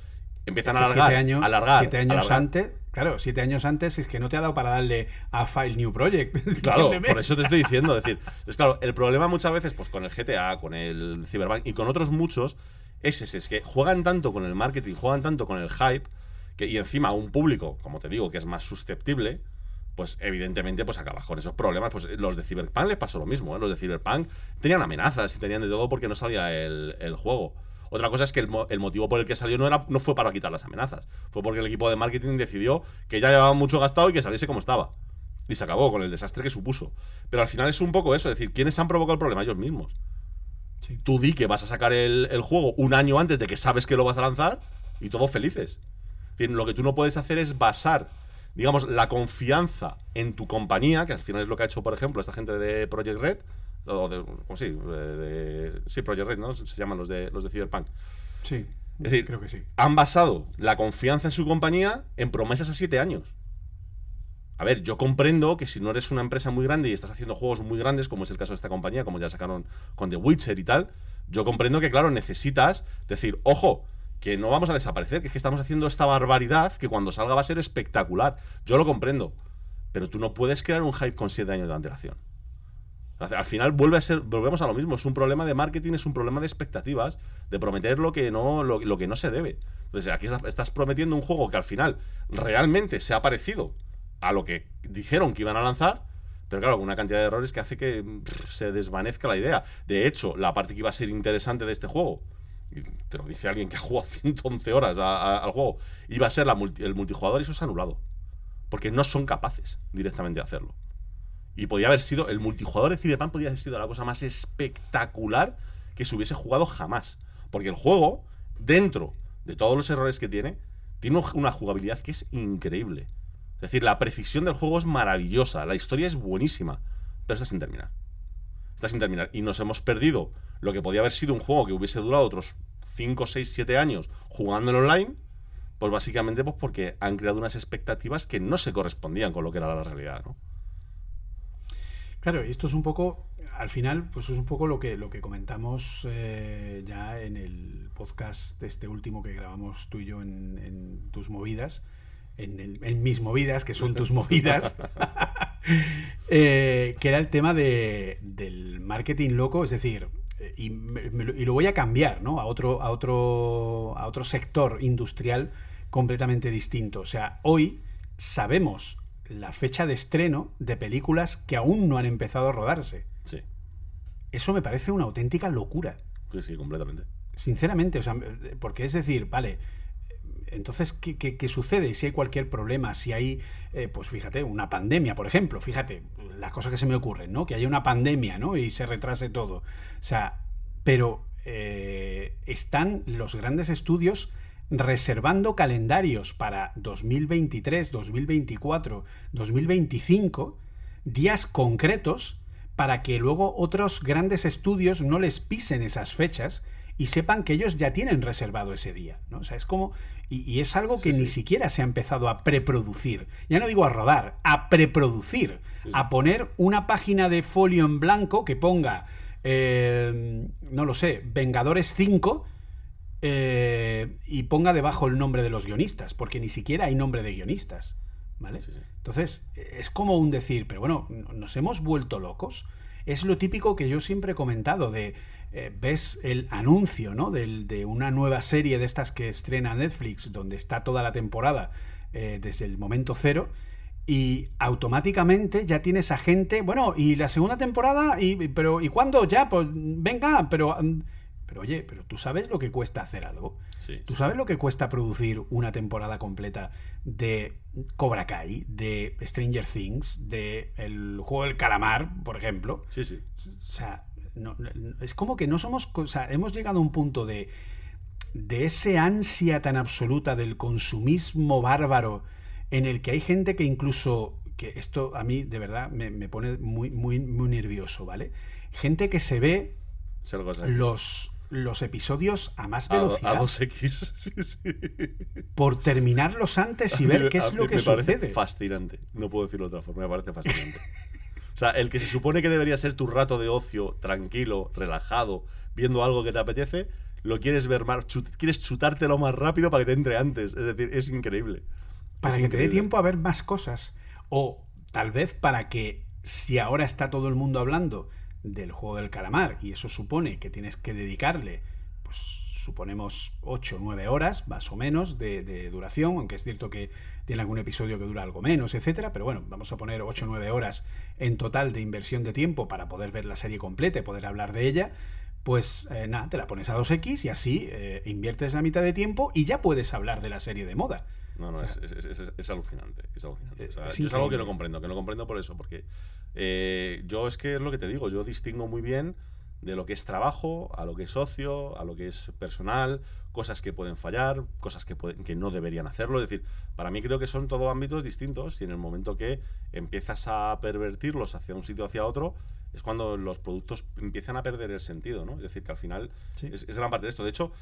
Empiezan a alargar, siete años, alargar. Siete años antes, claro, siete años antes es que no te ha dado para darle a File New Project. Claro, por eso te estoy diciendo. Es decir, es claro, el problema muchas veces, pues con el GTA, con el Cyberpunk y con otros muchos, es ese, es que juegan tanto con el marketing, juegan tanto con el hype, que, y encima un público, como te digo, que es más susceptible, pues evidentemente pues acabas con esos problemas. Pues los de Cyberpunk les pasó lo mismo, ¿eh? los de Cyberpunk tenían amenazas y tenían de todo porque no salía el, juego. Otra cosa es que el, motivo por el que salió no, era, no fue para quitar las amenazas, fue porque el equipo de marketing decidió que ya llevaba mucho gastado y que saliese como estaba. Y se acabó con el desastre que supuso. Pero al final es un poco eso, es decir, ¿quiénes han provocado el problema? Ellos mismos. Tú di que vas a sacar el, juego un año antes de que sabes que lo vas a lanzar y todos felices. lo que tú no puedes hacer es basar, digamos, la confianza en tu compañía, que al final es lo que ha hecho, por ejemplo, esta gente de Project Red, o de, sí, sí, Project Red, ¿no? Se llaman los de, los de Cyberpunk. Sí. Es decir, creo que sí. Han basado la confianza en su compañía en promesas a siete años. A ver, yo comprendo que si no eres una empresa muy grande y estás haciendo juegos muy grandes, como es el caso de esta compañía, como ya sacaron con The Witcher y tal, yo comprendo que, claro, necesitas decir, ojo, que no vamos a desaparecer, que es que estamos haciendo esta barbaridad que cuando salga va a ser espectacular. Yo lo comprendo. Pero tú no puedes crear un hype con siete años de antelación. Al final vuelve a ser, volvemos a lo mismo. Es un problema de marketing, es un problema de expectativas, de prometer lo que no, lo que no se debe. Entonces aquí estás prometiendo un juego que al final realmente se ha parecido a lo que dijeron que iban a lanzar, pero claro, con una cantidad de errores que hace que se desvanezca la idea. De hecho, la parte que iba a ser interesante de este juego, y te lo dice alguien que ha jugado 111 horas al juego, iba a ser el multijugador y eso se ha anulado. Porque no son capaces directamente de hacerlo. Y podía haber sido, el multijugador de Cyberpunk podía haber sido la cosa más espectacular que se hubiese jugado jamás. Porque el juego, dentro de todos los errores que tiene, tiene una jugabilidad que es increíble. Es decir, la precisión del juego es maravillosa, la historia es buenísima, pero está sin terminar. Está sin terminar. Y nos hemos perdido lo que podía haber sido un juego que hubiese durado otros 5, 6, 7 años jugando en online, pues básicamente pues porque han creado unas expectativas que no se correspondían con lo que era la realidad, ¿no? Claro, esto es un poco, al final, pues es un poco lo que, lo que comentamos eh, ya en el podcast este último que grabamos tú y yo en, tus movidas, en, mis movidas, que son tus movidas, eh, que era el tema de, del marketing loco, es decir, y, y, lo voy a cambiar, ¿no? A otro, a otro, a otro sector industrial completamente distinto. O sea, hoy sabemos la fecha de estreno de películas que aún no han empezado a rodarse. Sí. Eso me parece una auténtica locura. Sí, sí, completamente. Sinceramente, o sea, porque es decir, vale, entonces, ¿qué, qué, sucede? Si hay cualquier problema, si hay, eh, pues fíjate, una pandemia, por ejemplo, fíjate, las cosas que se me ocurren, ¿no? Que haya una pandemia, ¿no? Y se retrase todo. O sea, pero eh, están los grandes estudios reservando calendarios para 2023, 2024, 2025, días concretos, para que luego otros grandes estudios no les pisen esas fechas y sepan que ellos ya tienen reservado ese día. ¿no? O sea, es como. Y, es algo que ni siquiera se ha empezado a preproducir. Ya no digo a rodar, a preproducir. A poner una página de folio en blanco que ponga. Eh, no lo sé, Vengadores 5 eh, y ponga debajo el nombre de los guionistas, porque ni siquiera hay nombre de guionistas. ¿Vale? Entonces, es como un decir, pero bueno, nos hemos vuelto locos. Es lo típico que yo siempre he comentado de, eh, ves el anuncio, ¿no? De, una nueva serie de estas que estrena Netflix, donde está toda la temporada eh, desde el momento cero, y automáticamente ya tienes a gente, bueno, y la segunda temporada, y, pero, ¿y cuándo? Ya, pues venga, pero... Pero oye, pero tú sabes lo que cuesta hacer algo. ¿Tú sabes lo que cuesta producir una temporada completa de Cobra Kai, de Stranger Things, de el juego del calamar, por ejemplo? Sí, sí. O sea, es como que no somos. O sea, hemos llegado a un punto de. de ese ansia tan absoluta del consumismo bárbaro en el que hay gente que incluso. que esto a mí de verdad me, me pone muy, muy, muy nervioso, ¿vale? Gente que se ve los los episodios a más velocidad. A, 2X. Por terminarlos antes y ver qué es lo que me sucede. Parece fascinante. No puedo decirlo de otra forma, me parece fascinante. o sea, el que se supone que debería ser tu rato de ocio, tranquilo, relajado, viendo algo que te apetece, lo quieres ver más, quieres chutártelo más rápido para que te entre antes. Es decir, es increíble. Para que te dé tiempo a ver más cosas. O tal vez para que, si ahora está todo el mundo hablando del juego del calamar y eso supone que tienes que dedicarle, pues suponemos 8 o 9 horas más o menos de, duración, aunque es cierto que tiene algún episodio que dura algo menos, etcétera, pero bueno, vamos a poner 8 o 9 horas en total de inversión de tiempo para poder ver la serie completa y poder hablar de ella. Pues eh, nada, te la pones a 2X y así eh, inviertes la mitad de tiempo y ya puedes hablar de la serie de moda. No, no, es, alucinante. Es alucinante. es algo que no comprendo, que no comprendo por eso, porque eh, yo es que es lo que te digo, yo distingo muy bien de lo que es trabajo, a lo que es ocio, a lo que es personal, cosas que pueden fallar, cosas que, pueden, que no deberían hacerlo. Es decir, para mí creo que son todos ámbitos distintos y en el momento que empiezas a pervertirlos hacia un sitio hacia otro, es cuando los productos empiezan a perder el sentido, ¿no? Es decir, que al final es, gran parte de esto. De hecho,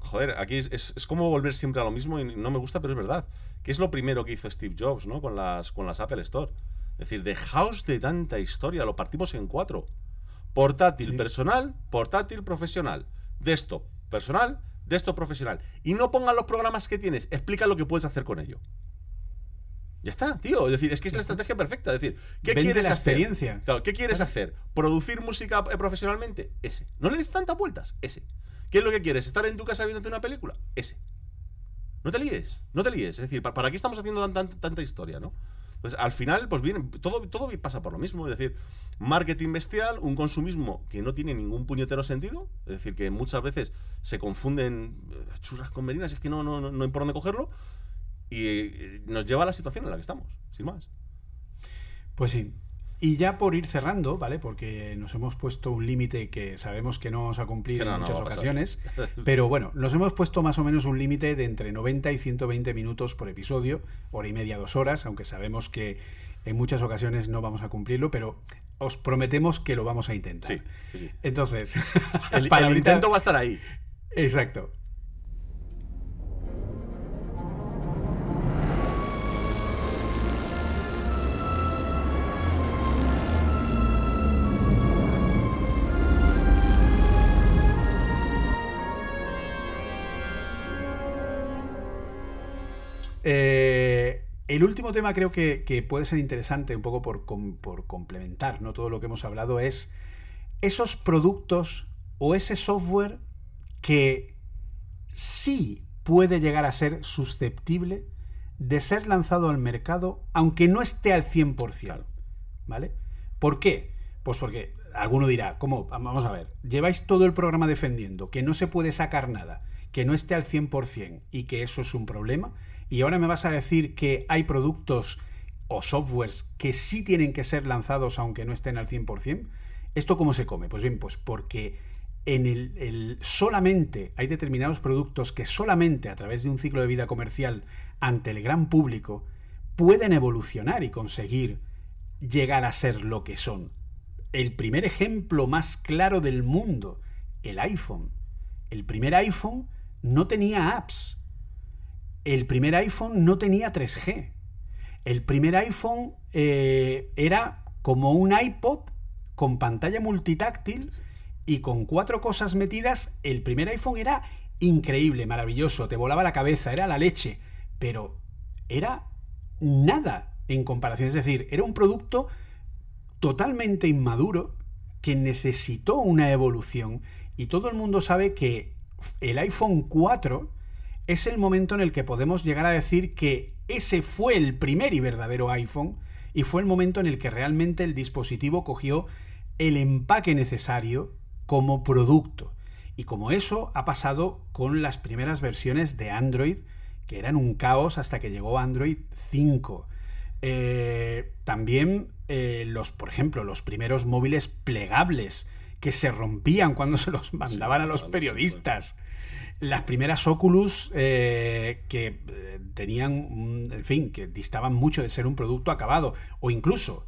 joder, aquí es, es, como volver siempre a lo mismo y no me gusta, pero es verdad. ¿Qué es lo primero que hizo Steve Jobs, ¿no? Con las, con las Apple Store. Es decir, dejaos de tanta historia, lo partimos en cuatro. Portátil personal, portátil profesional. Desktop personal, desktop profesional. Y no pongan los programas que tienes, explica lo que puedes hacer con ello. Ya está, tío. Es decir, es que es la estrategia perfecta. Es decir, ¿qué quieres la hacer? experiencia. Claro, ¿qué quieres hacer? ¿Producir música eh, profesionalmente? Ese. No le des tantas vueltas. Ese. ¿Qué es lo que quieres? ¿Estar en tu casa viéndote una película? Ese. No te líes, no te líes. Es decir, ¿para, qué estamos haciendo tanta historia, no? Pues al final, pues bien, todo, todo pasa por lo mismo. Es decir, marketing bestial, un consumismo que no tiene ningún puñetero sentido. Es decir, que muchas veces se confunden eh, churras con merinas, es que no, no, no hay por dónde cogerlo. Y eh, nos lleva a la situación en la que estamos, sin más. Pues sí. Y ya por ir cerrando, ¿vale? Porque nos hemos puesto un límite que sabemos que no vamos a cumplir no, en muchas ocasiones. Pero bueno, nos hemos puesto más o menos un límite de entre 90 y 120 minutos por episodio, hora y media, dos horas, aunque sabemos que en muchas ocasiones no vamos a cumplirlo, pero os prometemos que lo vamos a intentar. Sí, sí, sí. Entonces, El, el intento va a estar ahí. Exacto. Eh, el último tema creo que, que puede ser interesante, un poco por, com- por complementar ¿no? todo lo que hemos hablado, es esos productos o ese software que sí puede llegar a ser susceptible de ser lanzado al mercado, aunque no esté al 100%. ¿Vale? ¿Por qué? Pues porque alguno dirá, ¿cómo? Vamos a ver, lleváis todo el programa defendiendo que no se puede sacar nada, que no esté al 100% y que eso es un problema, y ahora me vas a decir que hay productos o softwares que sí tienen que ser lanzados aunque no estén al 100%. ¿Esto cómo se come? Pues bien, pues porque en el, el- solamente hay determinados productos que solamente a través de un ciclo de vida comercial ante el gran público pueden evolucionar y conseguir llegar a ser lo que son. El primer ejemplo más claro del mundo, el iPhone. El primer iPhone no tenía apps. El primer iPhone no tenía 3G. El primer iPhone eh, era como un iPod con pantalla multitáctil y con cuatro cosas metidas. El primer iPhone era increíble, maravilloso, te volaba la cabeza, era la leche, pero era nada en comparación. Es decir, era un producto totalmente inmaduro que necesitó una evolución y todo el mundo sabe que el iPhone 4 es el momento en el que podemos llegar a decir que ese fue el primer y verdadero iPhone y fue el momento en el que realmente el dispositivo cogió el empaque necesario como producto. Y como eso ha pasado con las primeras versiones de Android, que eran un caos hasta que llegó Android 5. Eh, también eh, los, por ejemplo, los primeros móviles plegables que se rompían cuando se los mandaban a los periodistas. Las primeras Oculus eh, que eh, tenían, en fin, que distaban mucho de ser un producto acabado. O incluso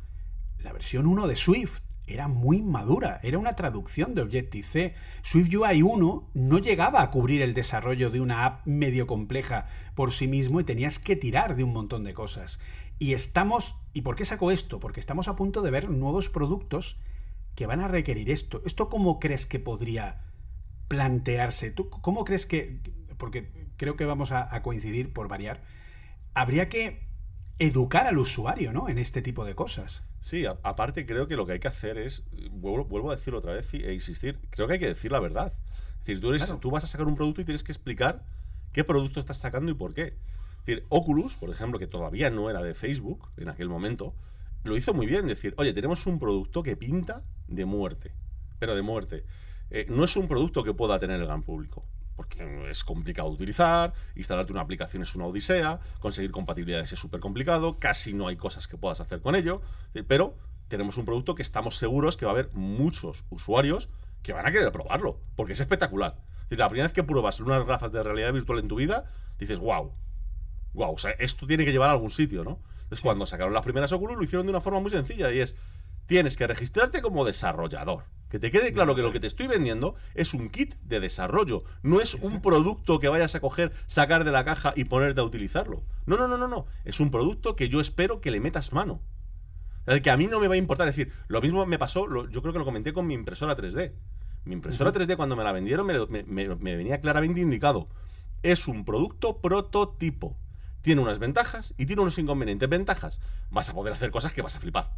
la versión 1 de Swift era muy madura, era una traducción de Objective-C. Swift UI 1 no llegaba a cubrir el desarrollo de una app medio compleja por sí mismo y tenías que tirar de un montón de cosas. Y estamos, ¿y por qué saco esto? Porque estamos a punto de ver nuevos productos que van a requerir esto. ¿Esto cómo crees que podría plantearse? ¿Tú cómo crees que, porque creo que vamos a, a coincidir por variar, habría que educar al usuario, ¿no? En este tipo de cosas. Sí, a- aparte creo que lo que hay que hacer es, vuelvo, vuelvo a decirlo otra vez y- e insistir, creo que hay que decir la verdad. Es decir, tú, eres, Claro. tú vas a sacar un producto y tienes que explicar qué producto estás sacando y por qué. Es decir, Oculus, por ejemplo, que todavía no era de Facebook en aquel momento, lo hizo muy bien. Decir, oye, tenemos un producto que pinta de muerte, pero de muerte. Eh, no es un producto que pueda tener el gran público, porque es complicado de utilizar, instalarte una aplicación es una odisea, conseguir compatibilidades es súper complicado, casi no hay cosas que puedas hacer con ello, eh, pero tenemos un producto que estamos seguros que va a haber muchos usuarios que van a querer probarlo, porque es espectacular. La primera vez que pruebas unas gafas de realidad virtual en tu vida, dices, wow, wow, o sea, esto tiene que llevar a algún sitio, ¿no? Entonces, cuando sacaron las primeras Oculus, lo hicieron de una forma muy sencilla y es, tienes que registrarte como desarrollador. Que te quede claro que lo que te estoy vendiendo es un kit de desarrollo, no es un producto que vayas a coger, sacar de la caja y ponerte a utilizarlo. No, no, no, no, no. Es un producto que yo espero que le metas mano. Que a mí no me va a importar. Es decir, lo mismo me pasó, lo- yo creo que lo comenté con mi impresora 3D. Mi impresora 3D cuando me la vendieron me, lo- me- me- me venía claramente indicado. Es un producto prototipo. Tiene unas ventajas y tiene unos inconvenientes. Ventajas, vas a poder hacer cosas que vas a flipar.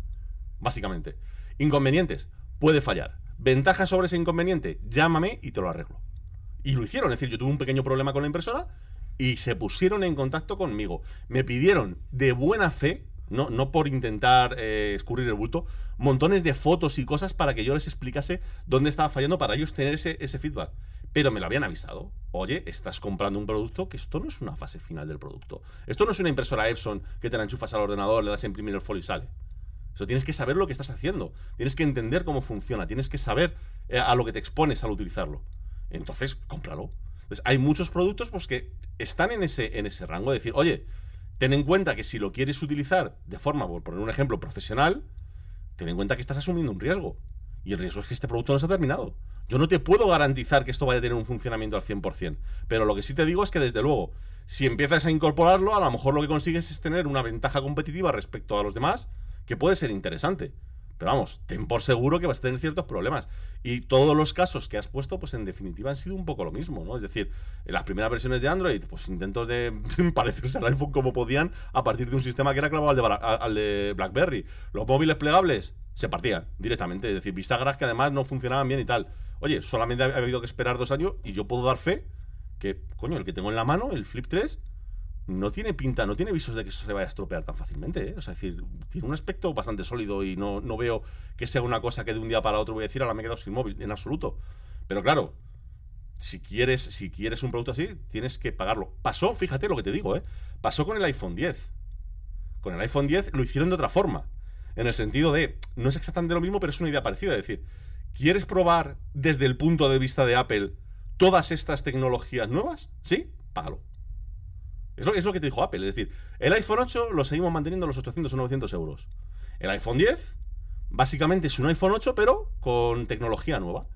Básicamente. Inconvenientes, puede fallar. Ventajas sobre ese inconveniente, llámame y te lo arreglo. Y lo hicieron, es decir, yo tuve un pequeño problema con la impresora y se pusieron en contacto conmigo. Me pidieron de buena fe, no, no por intentar eh, escurrir el bulto, montones de fotos y cosas para que yo les explicase dónde estaba fallando para ellos tener ese, ese feedback. Pero me lo habían avisado. Oye, estás comprando un producto que esto no es una fase final del producto. Esto no es una impresora Epson que te la enchufas al ordenador, le das a imprimir el folio y sale. Eso tienes que saber lo que estás haciendo. Tienes que entender cómo funciona. Tienes que saber eh, a lo que te expones al utilizarlo. Entonces, cómpralo. Hay muchos productos pues, que están en ese, en ese rango de decir, oye, ten en cuenta que si lo quieres utilizar de forma, por poner un ejemplo, profesional, ten en cuenta que estás asumiendo un riesgo. Y el riesgo es que este producto no ha terminado. Yo no te puedo garantizar que esto vaya a tener un funcionamiento al 100%. Pero lo que sí te digo es que, desde luego, si empiezas a incorporarlo, a lo mejor lo que consigues es tener una ventaja competitiva respecto a los demás, que puede ser interesante. Pero vamos, ten por seguro que vas a tener ciertos problemas. Y todos los casos que has puesto, pues en definitiva han sido un poco lo mismo, ¿no? Es decir, en las primeras versiones de Android, pues intentos de parecerse al iPhone como podían a partir de un sistema que era clavado al de, BlackBerry. Los móviles plegables se partían directamente. Es decir, bisagras que además no funcionaban bien y tal. Oye, solamente ha habido que esperar dos años y yo puedo dar fe que, coño, el que tengo en la mano, el Flip 3, no tiene pinta, no tiene visos de que eso se vaya a estropear tan fácilmente. ¿eh? O sea, es decir, tiene un aspecto bastante sólido y no, no veo que sea una cosa que de un día para otro voy a decir, ahora me he quedado sin móvil, en absoluto. Pero claro, si quieres, si quieres un producto así, tienes que pagarlo. Pasó, fíjate lo que te digo, ¿eh? Pasó con el iPhone 10. Con el iPhone 10 lo hicieron de otra forma. En el sentido de, no es exactamente lo mismo, pero es una idea parecida. Es decir, ¿quieres probar desde el punto de vista de Apple todas estas tecnologías nuevas? ¿Sí? Págalo. Es lo, es lo que te dijo Apple. Es decir, el iPhone 8 lo seguimos manteniendo a los 800 o 900 euros. El iPhone 10, básicamente es un iPhone 8, pero con tecnología nueva.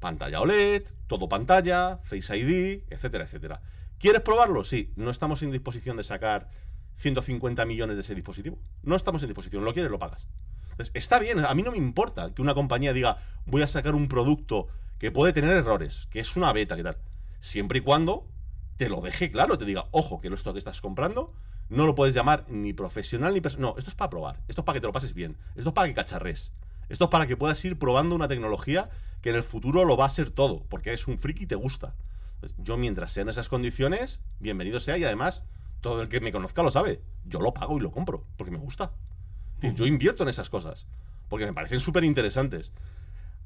Pantalla OLED, todo pantalla, Face ID, etcétera, etcétera. ¿Quieres probarlo? Sí. No estamos en disposición de sacar 150 millones de ese dispositivo. No estamos en disposición. Lo quieres, lo pagas. Entonces, está bien. A mí no me importa que una compañía diga, voy a sacar un producto que puede tener errores, que es una beta, que tal. Siempre y cuando te lo deje claro, te diga, ojo, que esto que estás comprando no lo puedes llamar ni profesional ni personal. No, esto es para probar. Esto es para que te lo pases bien. Esto es para que cacharres. Esto es para que puedas ir probando una tecnología que en el futuro lo va a ser todo, porque es un friki y te gusta. Yo, mientras sean esas condiciones, bienvenido sea y además, todo el que me conozca lo sabe. Yo lo pago y lo compro, porque me gusta. yo invierto en esas cosas, porque me parecen súper interesantes.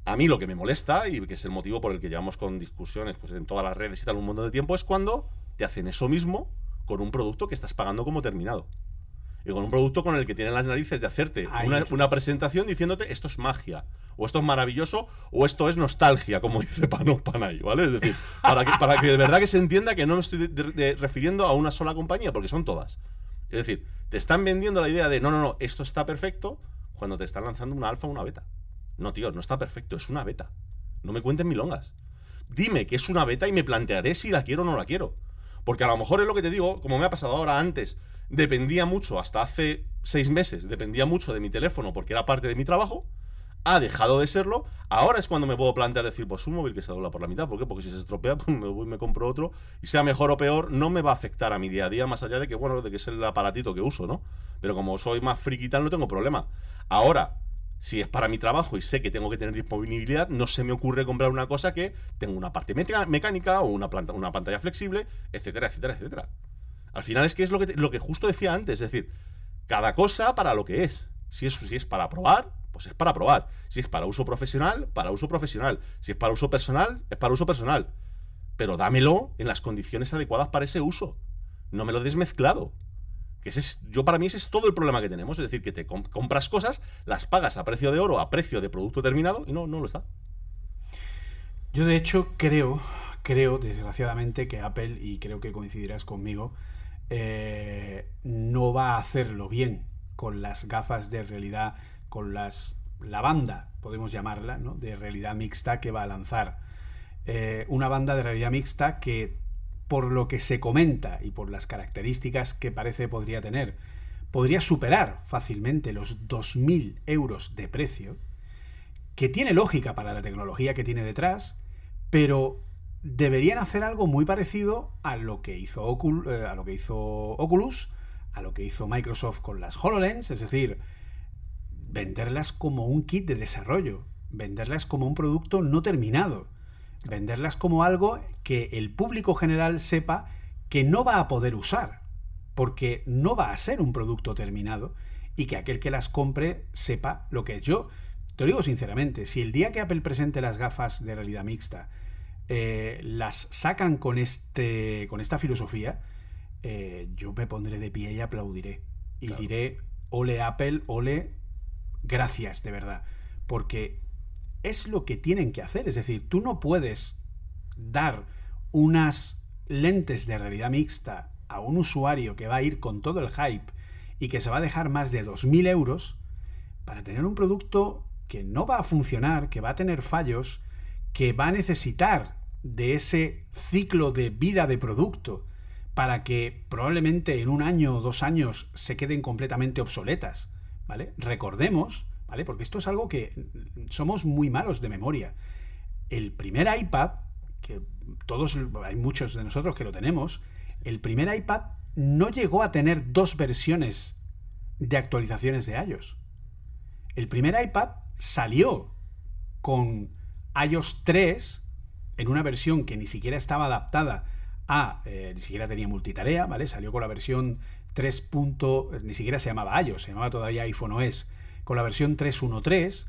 A mí lo que me molesta, y que es el motivo por el que llevamos con discusiones pues, en todas las redes y tal un montón de tiempo, es cuando te hacen eso mismo con un producto que estás pagando como terminado. Y con un producto con el que tienen las narices de hacerte una, presentación diciéndote esto es magia, o esto es maravilloso, o esto es nostalgia, como dice Pano Panay, ¿vale? Es decir, para que, para que de verdad que se entienda que no me estoy refiriendo a una sola compañía, porque son todas. Es decir, te están vendiendo la idea de no, no, no, esto está perfecto cuando te están lanzando una alfa o una beta. No, tío, no está perfecto, es una beta. No me cuenten milongas. Dime que es una beta y me plantearé si la quiero o no la quiero. Porque a lo mejor es lo que te digo, como me ha pasado ahora antes, dependía mucho, hasta hace seis meses, dependía mucho de mi teléfono porque era parte de mi trabajo, ha dejado de serlo, ahora es cuando me puedo plantear decir, pues un móvil que se dobla por la mitad, ¿por qué? Porque si se estropea, pues me voy me compro otro, y sea mejor o peor, no me va a afectar a mi día a día, más allá de que, bueno, de que es el aparatito que uso, ¿no? Pero como soy más friki y tal, no tengo problema. Ahora, si es para mi trabajo y sé que tengo que tener disponibilidad, no se me ocurre comprar una cosa que tenga una parte mecánica o una, pantalla flexible, etcétera, etcétera, etcétera. Al final es que es lo que, lo que justo decía antes, es decir, cada cosa para lo que es. Si es, si es para probar, pues es para probar. Si es para uso profesional, para uso profesional. Si es para uso personal, es para uso personal. Pero dámelo en las condiciones adecuadas para ese uso. No me lo des mezclado. Que ese es, yo para mí ese es todo el problema que tenemos. Es decir, que te compras cosas, las pagas a precio de oro, a precio de producto terminado, y no, no lo está. Yo de hecho creo, creo desgraciadamente que Apple, y creo que coincidirás conmigo, eh, no va a hacerlo bien con las gafas de realidad, con las la banda, podemos llamarla, ¿no? de realidad mixta que va a lanzar. Eh, una banda de realidad mixta que por lo que se comenta y por las características que parece podría tener, podría superar fácilmente los 2.000 euros de precio, que tiene lógica para la tecnología que tiene detrás, pero deberían hacer algo muy parecido a lo que hizo, eh, a lo que hizo Oculus, a lo que hizo Microsoft con las HoloLens, es decir, venderlas como un kit de desarrollo, venderlas como un producto no terminado venderlas como algo que el público general sepa que no va a poder usar, porque no va a ser un producto terminado y que aquel que las compre sepa lo que es yo. Te lo digo sinceramente, si el día que Apple presente las gafas de realidad mixta eh, las sacan con, este, con esta filosofía, eh, yo me pondré de pie y aplaudiré. Y diré, ole Apple, ole gracias de verdad, porque es lo que tienen que hacer. Es decir, tú no puedes dar unas lentes de realidad mixta a un usuario que va a ir con todo el hype y que se va a dejar más de 2.000 euros para tener un producto que no va a funcionar, que va a tener fallos, que va a necesitar de ese ciclo de vida de producto para que probablemente en un año o dos años se queden completamente obsoletas. ¿Vale? Recordemos, Porque esto es algo que somos muy malos de memoria. El primer iPad, que todos, hay muchos de nosotros que lo tenemos, el primer iPad no llegó a tener dos versiones de actualizaciones de iOS. El primer iPad salió con iOS 3 en una versión que ni siquiera estaba adaptada a, eh, ni siquiera tenía multitarea, ¿vale? Salió con la versión 3. ni siquiera se llamaba iOS, se llamaba todavía iPhone OS, con la versión 3.1.3.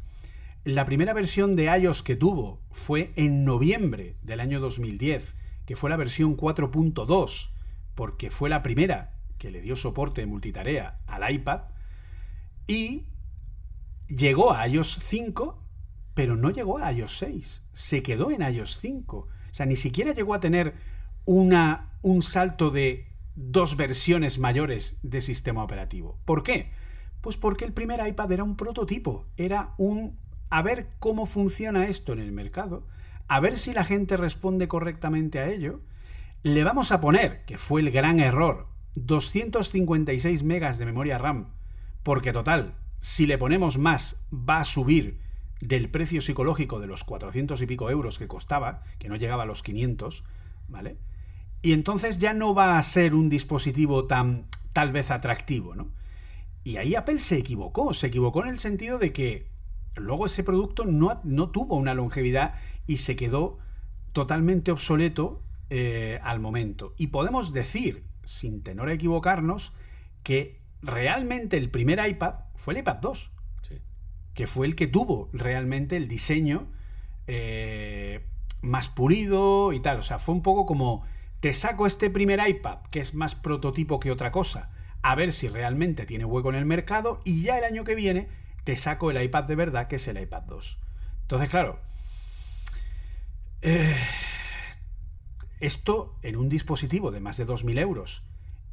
La primera versión de iOS que tuvo fue en noviembre del año 2010, que fue la versión 4.2, porque fue la primera que le dio soporte multitarea al iPad. Y llegó a iOS 5, pero no llegó a iOS 6. Se quedó en iOS 5. O sea, ni siquiera llegó a tener un salto de dos versiones mayores de sistema operativo. ¿Por qué? Pues porque el primer iPad era un prototipo, era un a ver cómo funciona esto en el mercado, a ver si la gente responde correctamente a ello. Le vamos a poner, que fue el gran error, 256 megas de memoria RAM, porque total, si le ponemos más, va a subir del precio psicológico de los 400 y pico euros que costaba, que no llegaba a los 500, ¿vale? Y entonces ya no va a ser un dispositivo tan tal vez atractivo, ¿no? Y ahí Apple se equivocó, se equivocó en el sentido de que luego ese producto no, no tuvo una longevidad y se quedó totalmente obsoleto eh, al momento. Y podemos decir, sin tenor a equivocarnos, que realmente el primer iPad fue el iPad 2. Que fue el que tuvo realmente el diseño eh, más pulido y tal. O sea, fue un poco como, te saco este primer iPad, que es más prototipo que otra cosa, a ver si realmente tiene hueco en el mercado y ya el año que viene te saco el iPad de verdad, que es el iPad 2. Entonces, claro, eh, esto en un dispositivo de más de 2.000 euros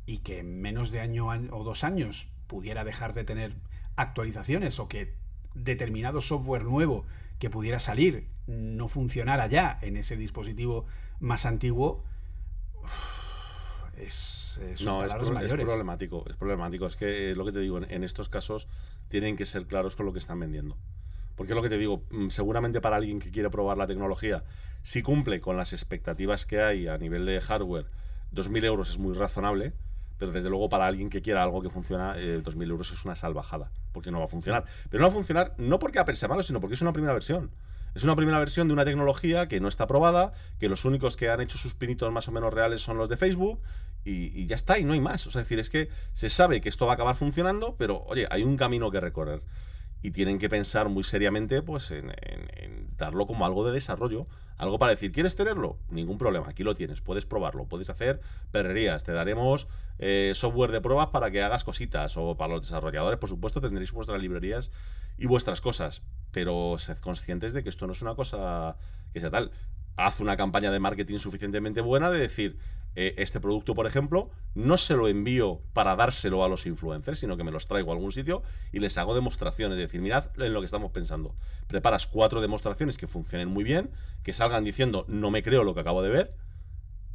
y que en menos de año o dos años pudiera dejar de tener actualizaciones o que determinado software nuevo que pudiera salir no funcionara ya en ese dispositivo más antiguo, es, no, es, problemático. Es problemático. Es que eh, lo que te digo, en, estos casos tienen que ser claros con lo que están vendiendo. Porque lo que te digo, mm, seguramente para alguien que quiere probar la tecnología, si cumple con las expectativas que hay a nivel de hardware, 2.000 euros es muy razonable pero desde luego para alguien que quiera algo que funciona, eh, 2.000 euros es una salvajada, porque no va a funcionar. Pero no va a funcionar no porque Apple sea malo, sino porque es una primera versión. Es una primera versión de una tecnología que no está probada, que los únicos que han hecho sus pinitos más o menos reales son los de Facebook, y, ya está, y no hay más. O sea, decir, es que se sabe que esto va a acabar funcionando, pero oye, hay un camino que recorrer. Y tienen que pensar muy seriamente pues, en darlo como algo de desarrollo algo para decir, ¿quieres tenerlo? Ningún problema, aquí lo tienes, puedes probarlo, puedes hacer perrerías, te daremos eh, software de pruebas para que hagas cositas, o para los desarrolladores, por supuesto, tendréis vuestras librerías y vuestras cosas, pero sed conscientes de que esto no es una cosa que sea tal. Haz una campaña de marketing suficientemente buena de decir, eh, este producto, por ejemplo, no se lo envío para dárselo a los influencers, sino que me los traigo a algún sitio y les hago demostraciones. Es decir, mirad en lo que estamos pensando. Preparas cuatro demostraciones que funcionen muy bien, que salgan diciendo, no me creo lo que acabo de ver,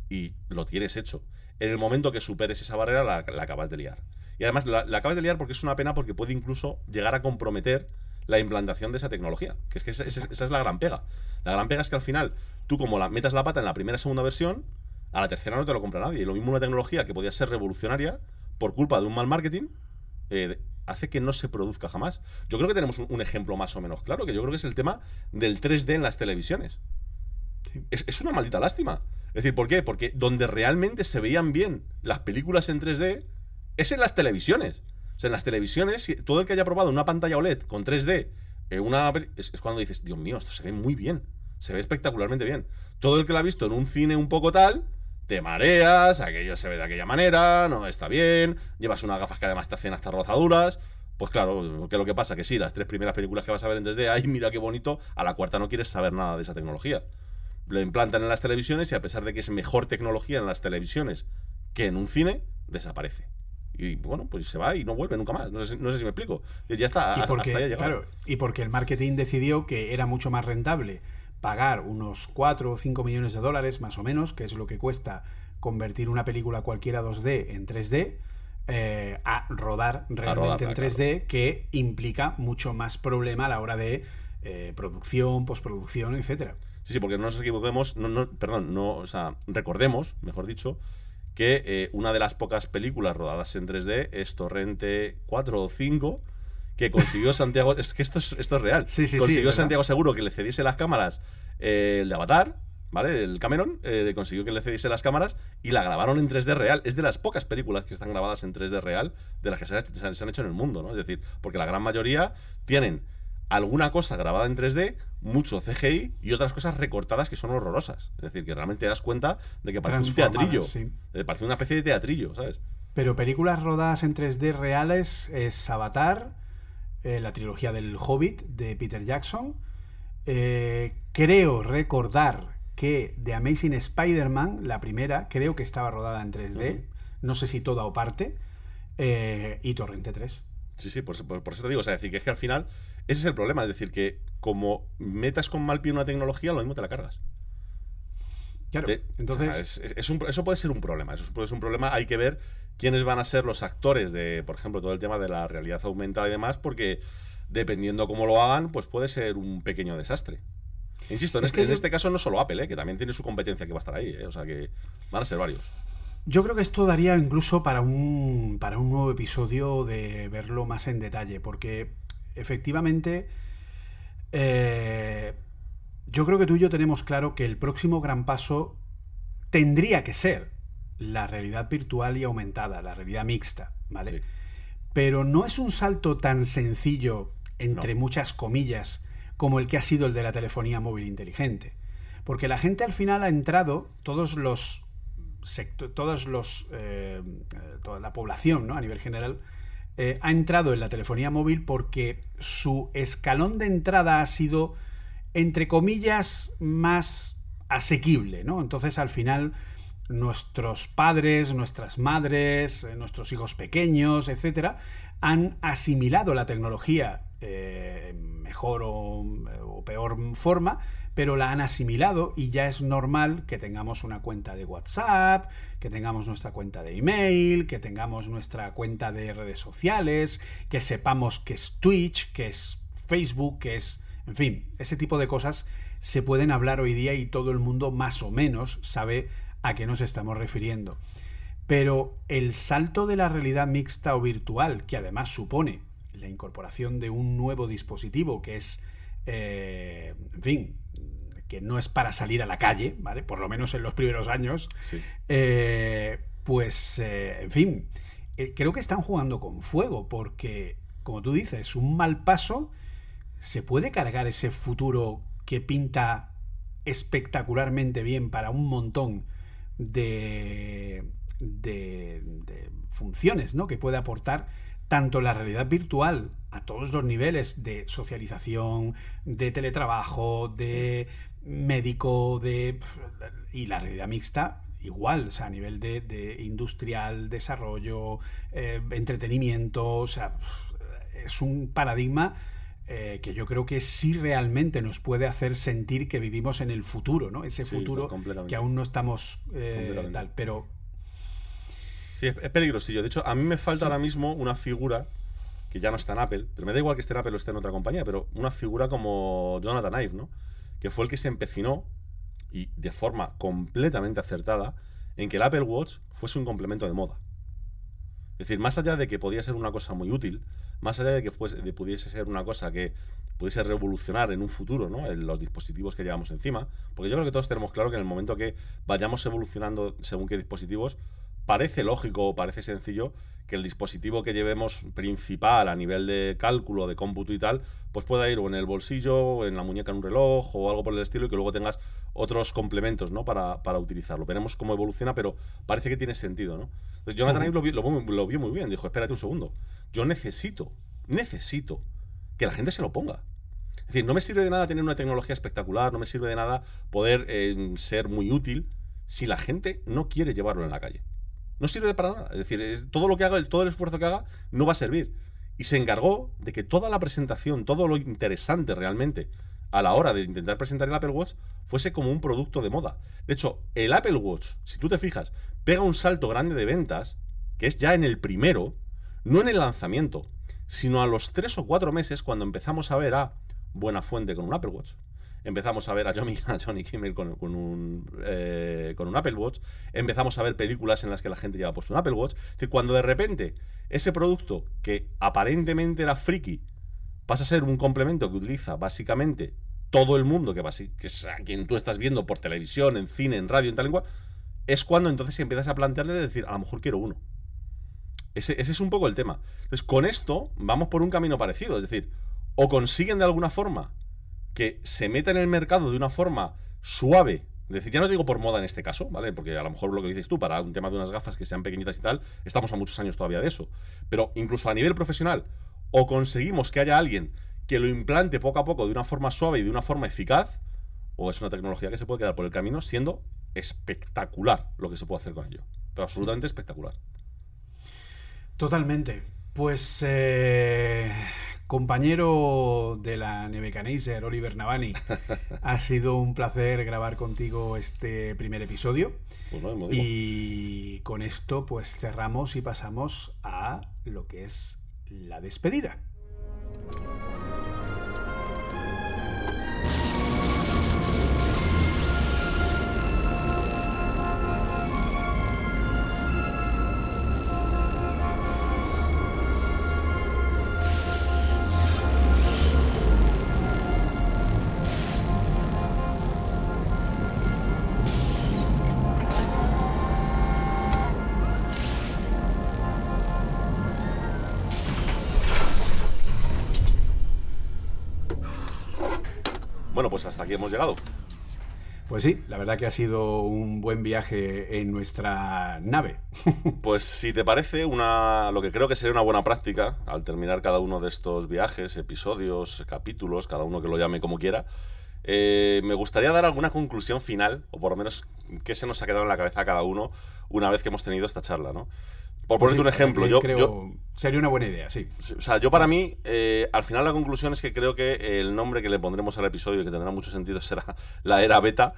y lo tienes hecho. En el momento que superes esa barrera, la, acabas de liar. Y además la, acabas de liar porque es una pena porque puede incluso llegar a comprometer la implantación de esa tecnología. Que es que esa, esa, es la gran pega. La gran pega es que al final, tú como la metas la pata en la primera segunda versión, a la tercera no te lo compra nadie. Y lo mismo una tecnología que podía ser revolucionaria, por culpa de un mal marketing, eh, hace que no se produzca jamás. Yo creo que tenemos un, ejemplo más o menos claro, que yo creo que es el tema del 3D en las televisiones. Es, una maldita lástima. Es decir, ¿por qué? Porque donde realmente se veían bien las películas en 3D es en las televisiones. O sea, en las televisiones, todo el que haya probado una pantalla OLED con 3D, eh, una, es, es cuando dices, Dios mío, esto se ve muy bien. Se ve espectacularmente bien. Todo el que lo ha visto en un cine un poco tal, te mareas, aquello se ve de aquella manera, no está bien, llevas unas gafas que además te hacen hasta rozaduras. Pues claro, que lo que pasa que sí, las tres primeras películas que vas a ver en 3D, ay, mira qué bonito, a la cuarta no quieres saber nada de esa tecnología. Lo implantan en las televisiones y a pesar de que es mejor tecnología en las televisiones que en un cine, desaparece. Y bueno, pues se va y no vuelve nunca más. No sé, no sé si me explico. Ya está, y porque, hasta llegado. claro, y porque el marketing decidió que era mucho más rentable pagar unos 4 o 5 millones de dólares, más o menos, que es lo que cuesta convertir una película cualquiera 2D en 3D, eh, a rodar realmente en 3D, que implica mucho más problema a la hora de eh, producción, postproducción, etcétera. Sí, sí, porque no nos equivoquemos, no, no, perdón, no, o sea, recordemos, mejor dicho, que eh, una de las pocas películas rodadas en 3D es Torrente 4 o 5, que consiguió Santiago. Es que esto es, esto es real. Sí, sí, sí, consiguió verdad. Santiago Seguro que le cediese las cámaras eh, el de Avatar, ¿vale? El Cameron eh, consiguió que le cediese las cámaras y la grabaron en 3D real. Es de las pocas películas que están grabadas en 3D real de las que se, han- se han hecho en el mundo, ¿no? Es decir, porque la gran mayoría tienen alguna cosa grabada en 3D, mucho CGI y otras cosas recortadas que son horrorosas. Es decir, que realmente te das cuenta de que parece un teatrillo. sí. Eh, Parece una especie de teatrillo, ¿sabes? Pero películas rodadas en 3D reales es Avatar, eh, la trilogía del Hobbit de Peter Jackson. Eh, creo recordar que The Amazing Spider-Man, la primera, creo que estaba rodada en 3D. No sé si toda o parte. eh, y Torrente 3. Sí, sí, por, eso- por- por eso te digo, o sea, es decir, que es que al final ese es el problema, es decir, que como metas con mal pie una tecnología, lo mismo te la cargas. Claro, De- entonces... o sea, es- es- es un- eso puede ser un problema, eso puede ser un problema, hay que ver quiénes van a ser los actores de, por ejemplo, todo el tema de la realidad aumentada y demás, porque dependiendo cómo lo hagan, pues puede ser un pequeño desastre. Insisto, en, Es este, que en yo- este caso no solo Apple, ¿eh? que también tiene su competencia que va a estar ahí, ¿eh? o sea que van a ser varios. Yo creo que esto daría incluso para un, para un nuevo episodio de verlo más en detalle, porque efectivamente eh, yo creo que tú y yo tenemos claro que el próximo gran paso tendría que ser la realidad virtual y aumentada, la realidad mixta, ¿vale? Sí. Pero no es un salto tan sencillo, entre No. muchas comillas, como el que ha sido el de la telefonía móvil inteligente. Porque la gente al final ha entrado, todos los todos los eh, toda la población ¿no? a nivel general eh, ha entrado en la telefonía móvil porque su escalón de entrada ha sido entre comillas más asequible ¿no? entonces al final nuestros padres nuestras madres eh, nuestros hijos pequeños etcétera han asimilado la tecnología eh, mejor o, o peor forma pero la han asimilado y ya es normal que tengamos una cuenta de WhatsApp, que tengamos nuestra cuenta de email, que tengamos nuestra cuenta de redes sociales, que sepamos que es Twitch, que es Facebook, que es... En fin, ese tipo de cosas se pueden hablar hoy día y todo el mundo más o menos sabe a qué nos estamos refiriendo. Pero el salto de la realidad mixta o virtual, que además supone la incorporación de un nuevo dispositivo que es, eh, en fin, que no es para salir a la calle, ¿vale? Por lo menos en los primeros años, Sí. eh, pues, eh, en fin, eh, creo que están jugando con fuego, porque, como tú dices, un mal paso se puede cargar ese futuro que pinta espectacularmente bien para un montón de, de, de funciones ¿no? que puede aportar tanto la realidad virtual a todos los niveles de socialización, de teletrabajo, de médico, de y la realidad mixta igual, o sea, a nivel de, de industrial, desarrollo, eh, entretenimiento, o sea, es un paradigma eh, que yo creo que sí realmente nos puede hacer sentir que vivimos en el futuro, ¿no? Ese Sí, futuro que aún no estamos eh, Completamente. tal, pero Sí, es, es peligrosillo. De hecho, a mí me falta Sí. ahora mismo una figura que ya no está en Apple, pero me da igual que esté en Apple o esté en otra compañía, pero una figura como Jonathan Ive, ¿no? Que fue el que se empecinó y de forma completamente acertada en que el Apple Watch fuese un complemento de moda. Es decir, más allá de que podía ser una cosa muy útil, más allá de que pudiese ser una cosa que pudiese revolucionar en un futuro ¿no? en los dispositivos que llevamos encima, porque yo creo que todos tenemos claro que en el momento que vayamos evolucionando según qué dispositivos, parece lógico o parece sencillo que el dispositivo que llevemos principal a nivel de cálculo, de cómputo y tal, pues pueda ir o en el bolsillo, o en la muñeca en un reloj o algo por el estilo y que luego tengas otros complementos ¿no? para, para utilizarlo. Veremos cómo evoluciona, pero parece que tiene sentido. ¿no? Entonces, Jonathan Ujú. Ive lo, vi- lo, lo vio muy bien. Dijo, espérate un segundo. Yo necesito necesito que la gente se lo ponga. Es decir, no me sirve de nada tener una tecnología espectacular, no me sirve de nada poder eh, ser muy útil si la gente no quiere llevarlo en la calle. No sirve para nada. Es decir, todo lo que haga, todo el esfuerzo que haga, no va a servir. Y se encargó de que toda la presentación, todo lo interesante realmente a la hora de intentar presentar el Apple Watch fuese como un producto de moda. De hecho, el Apple Watch, si tú te fijas, pega un salto grande de ventas, que es ya en el primero, no en el lanzamiento, sino a los tres o cuatro meses cuando empezamos a ver a Buena Fuente con un Apple Watch, empezamos a ver a Johnny, Johnny Kimmel con, un, eh, con un Apple Watch, empezamos a ver películas en las que la gente lleva puesto un Apple Watch. Es decir, cuando de repente ese producto que aparentemente era friki pasa a ser un complemento que utiliza básicamente todo el mundo, que, que es a quien tú estás viendo por televisión, en cine, en radio, en tal lengua, es cuando entonces empiezas a plantearle de decir, a lo mejor quiero uno. Ese, ese, es un poco el tema. Entonces, con esto vamos por un camino parecido. Es decir, o consiguen de alguna forma que se meta en el mercado de una forma suave. Es decir, ya no digo por moda en este caso, ¿vale? Porque a lo mejor lo que dices tú, para un tema de unas gafas que sean pequeñitas y tal, estamos a muchos años todavía de eso. Pero incluso a nivel profesional, o conseguimos que haya alguien que lo implante poco a poco de una forma suave y de una forma eficaz, o es una tecnología que se puede quedar por el camino siendo espectacular lo que se puede hacer con ello. Pero absolutamente espectacular. Totalmente. Pues eh, Compañero de la Nebuchadnezzar, Oliver Navani, ha sido un placer grabar contigo este primer episodio. Pues y con esto pues cerramos y pasamos a lo que es la despedida. Pues hasta aquí hemos llegado. Pues sí, la verdad que ha sido un buen viaje en nuestra nave. Pues si te parece, una, lo que creo que sería una buena práctica al terminar cada uno de estos viajes, episodios, capítulos, cada uno que lo llame como quiera, eh, me gustaría dar alguna conclusión final, o por lo menos qué se nos ha quedado en la cabeza a cada uno una vez que hemos tenido esta charla, ¿no? Por ponerte un ejemplo, yo, creo sería una buena idea, sí. O sea, yo para mí, eh, al final la conclusión es que creo que el nombre que le pondremos al episodio y que tendrá mucho sentido será la era beta,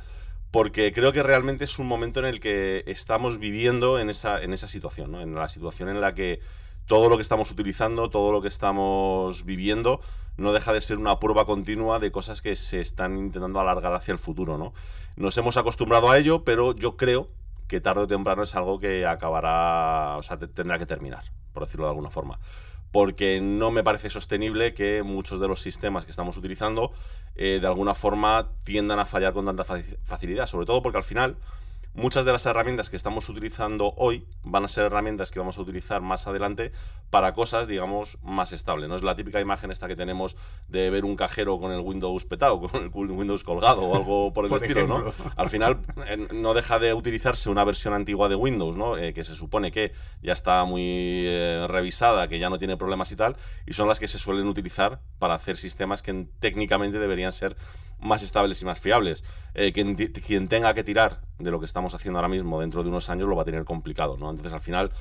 porque creo que realmente es un momento en el que estamos viviendo en esa, en esa situación, ¿no? En la situación en la que todo lo que estamos utilizando, todo lo que estamos viviendo, no deja de ser una prueba continua de cosas que se están intentando alargar hacia el futuro, ¿no? Nos hemos acostumbrado a ello, pero yo creo que tarde o temprano es algo que acabará, o sea, tendrá que terminar, por decirlo de alguna forma. Porque no me parece sostenible que muchos de los sistemas que estamos utilizando eh, de alguna forma tiendan a fallar con tanta facilidad, sobre todo porque al final muchas de las herramientas que estamos utilizando hoy van a ser herramientas que vamos a utilizar más adelante para cosas, digamos, más estables. No es la típica imagen esta que tenemos de ver un cajero con el Windows petado, con el Windows colgado o algo por el estilo, ¿no? Al final no deja de utilizarse una versión antigua de Windows, ¿no? Eh, que se supone que ya está muy eh, revisada, que ya no tiene problemas y tal, y son las que se suelen utilizar para hacer sistemas que técnicamente deberían ser más estables y más fiables. Eh, quien, tenga que tirar de lo que estamos haciendo ahora mismo dentro de unos años lo va a tener complicado, ¿no? Entonces, al final,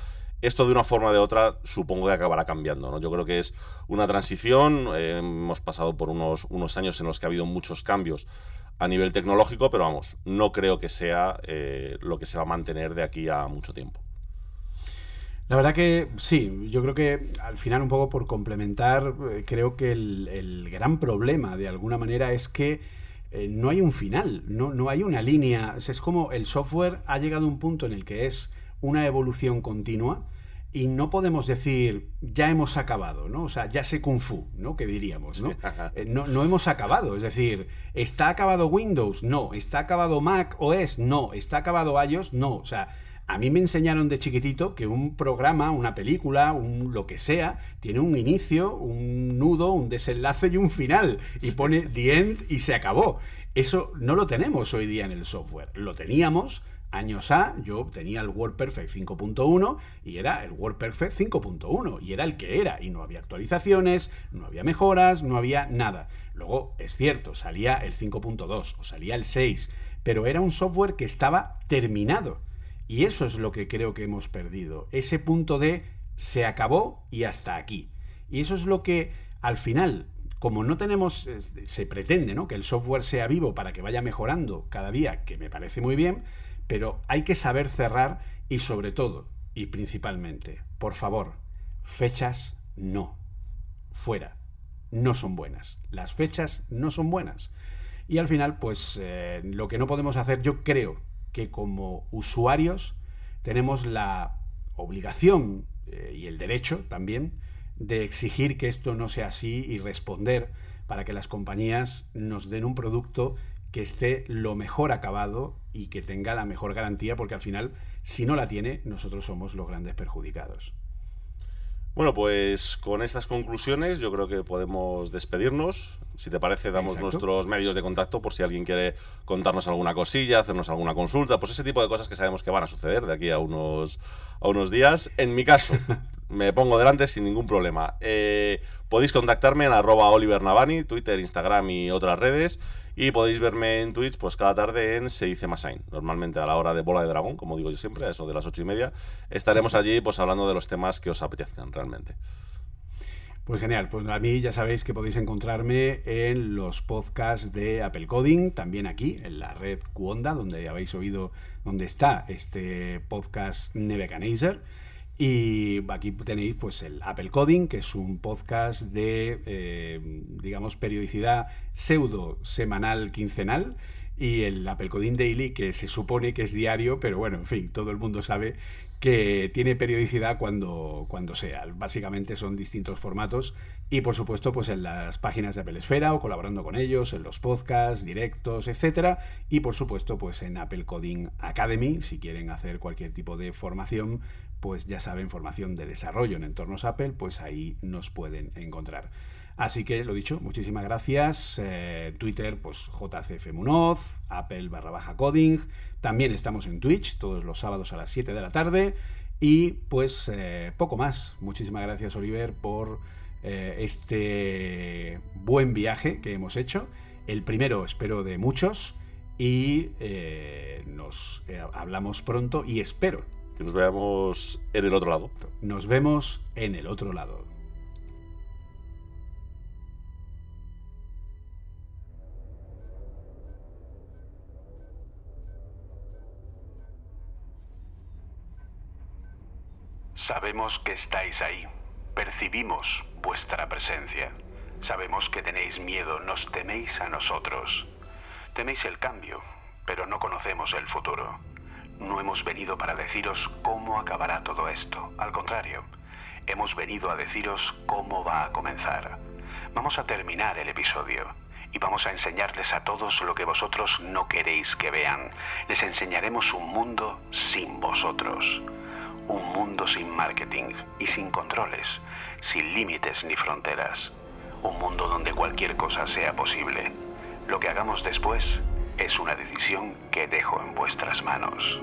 esto de una forma o de otra supongo que acabará cambiando, ¿no? Yo creo que es una transición, eh, hemos pasado por unos, unos años en los que ha habido muchos cambios a nivel tecnológico, pero vamos, no creo que sea eh, lo que se va a mantener de aquí a mucho tiempo. La verdad que sí, yo creo que al final un poco por complementar, eh, creo que el, gran problema de alguna manera es que eh, no hay un final, no, no hay una línea, es como el software ha llegado a un punto en el que es una evolución continua y no podemos decir ya hemos acabado, ¿no? O sea, ya sé Kung Fu, ¿no? Que diríamos, ¿no? Eh, no, no hemos acabado, es decir, ¿está acabado Windows? No. ¿Está acabado Mac OS? No. ¿Está acabado iOS? No. O sea, a mí me enseñaron de chiquitito que un programa, una película, un lo que sea, tiene un inicio, un nudo, un desenlace y un final. Y pone the end y se acabó. Eso no lo tenemos hoy día en el software. Lo teníamos Años A, yo tenía el WordPerfect 5.1 y era el WordPerfect 5.1 y era el que era y no había actualizaciones, no había mejoras, no había nada. Luego, es cierto, salía el 5.2 o salía el 6, pero era un software que estaba terminado. Y eso es lo que creo que hemos perdido. Ese punto de se acabó y hasta aquí. Y eso es lo que al final como no tenemos, se pretende ¿no? que el software sea vivo para que vaya mejorando cada día, que me parece muy bien, pero hay que saber cerrar y sobre todo, y principalmente, por favor, fechas no. Fuera. No son buenas. Las fechas no son buenas. Y al final, pues eh, lo que no podemos hacer, yo creo que como usuarios tenemos la obligación eh, y el derecho también de exigir que esto no sea así y responder para que las compañías nos den un producto que esté lo mejor acabado y que tenga la mejor garantía, porque al final, si no la tiene, nosotros somos los grandes perjudicados. Bueno, pues con estas conclusiones yo creo que podemos despedirnos. Si te parece, damos nuestros medios de contacto por si alguien quiere contarnos alguna cosilla, hacernos alguna consulta, pues ese tipo de cosas que sabemos que van a suceder de aquí a unos, a unos días. En mi caso, me pongo delante sin ningún problema. Eh, podéis contactarme en arroba Oliver Navani, Twitter, Instagram y otras redes. Y podéis verme en Twitch pues cada tarde en Se dice Masain. Normalmente a la hora de bola de dragón, como digo yo siempre, a eso de las ocho y media. Estaremos allí pues hablando de los temas que os apetezcan realmente. Pues genial, pues a mí ya sabéis que podéis encontrarme en los podcasts de Apple Coding, también aquí, en la red Cuonda, donde habéis oído, donde está este podcast Nevecanizer. Y aquí tenéis pues el Apple Coding, que es un podcast de, eh, digamos, periodicidad pseudo semanal, quincenal, y el Apple Coding Daily, que se supone que es diario, pero bueno, en fin, todo el mundo sabe que tiene periodicidad cuando, cuando sea. Básicamente son distintos formatos. Y por supuesto pues en las páginas de Apple Esfera o colaborando con ellos, en los podcasts, directos, etcétera. Y por supuesto pues en Apple Coding Academy si quieren hacer cualquier tipo de formación pues ya saben, formación de desarrollo en entornos Apple, pues ahí nos pueden encontrar. Así que lo dicho, muchísimas gracias. Eh, Twitter, pues JCF Munoz, Apple barra baja coding. También estamos en Twitch todos los sábados a las 7 de la tarde. Y pues eh, poco más. Muchísimas gracias, Oliver, por eh, este buen viaje que hemos hecho. El primero, espero, de muchos. Y nos hablamos pronto y espero que nos veamos en el otro lado. Nos vemos en el otro lado. Sabemos que estáis ahí. Percibimos vuestra presencia. Sabemos que tenéis miedo, nos teméis a nosotros. Teméis el cambio, pero no conocemos el futuro. No hemos venido para deciros cómo acabará todo esto. Al contrario, hemos venido a deciros cómo va a comenzar. Vamos a terminar el episodio y vamos a enseñarles a todos lo que vosotros no queréis que vean. Les enseñaremos un mundo sin vosotros. Un mundo sin marketing y sin controles, sin límites ni fronteras. Un mundo donde cualquier cosa sea posible. Lo que hagamos después es una decisión que dejo en vuestras manos.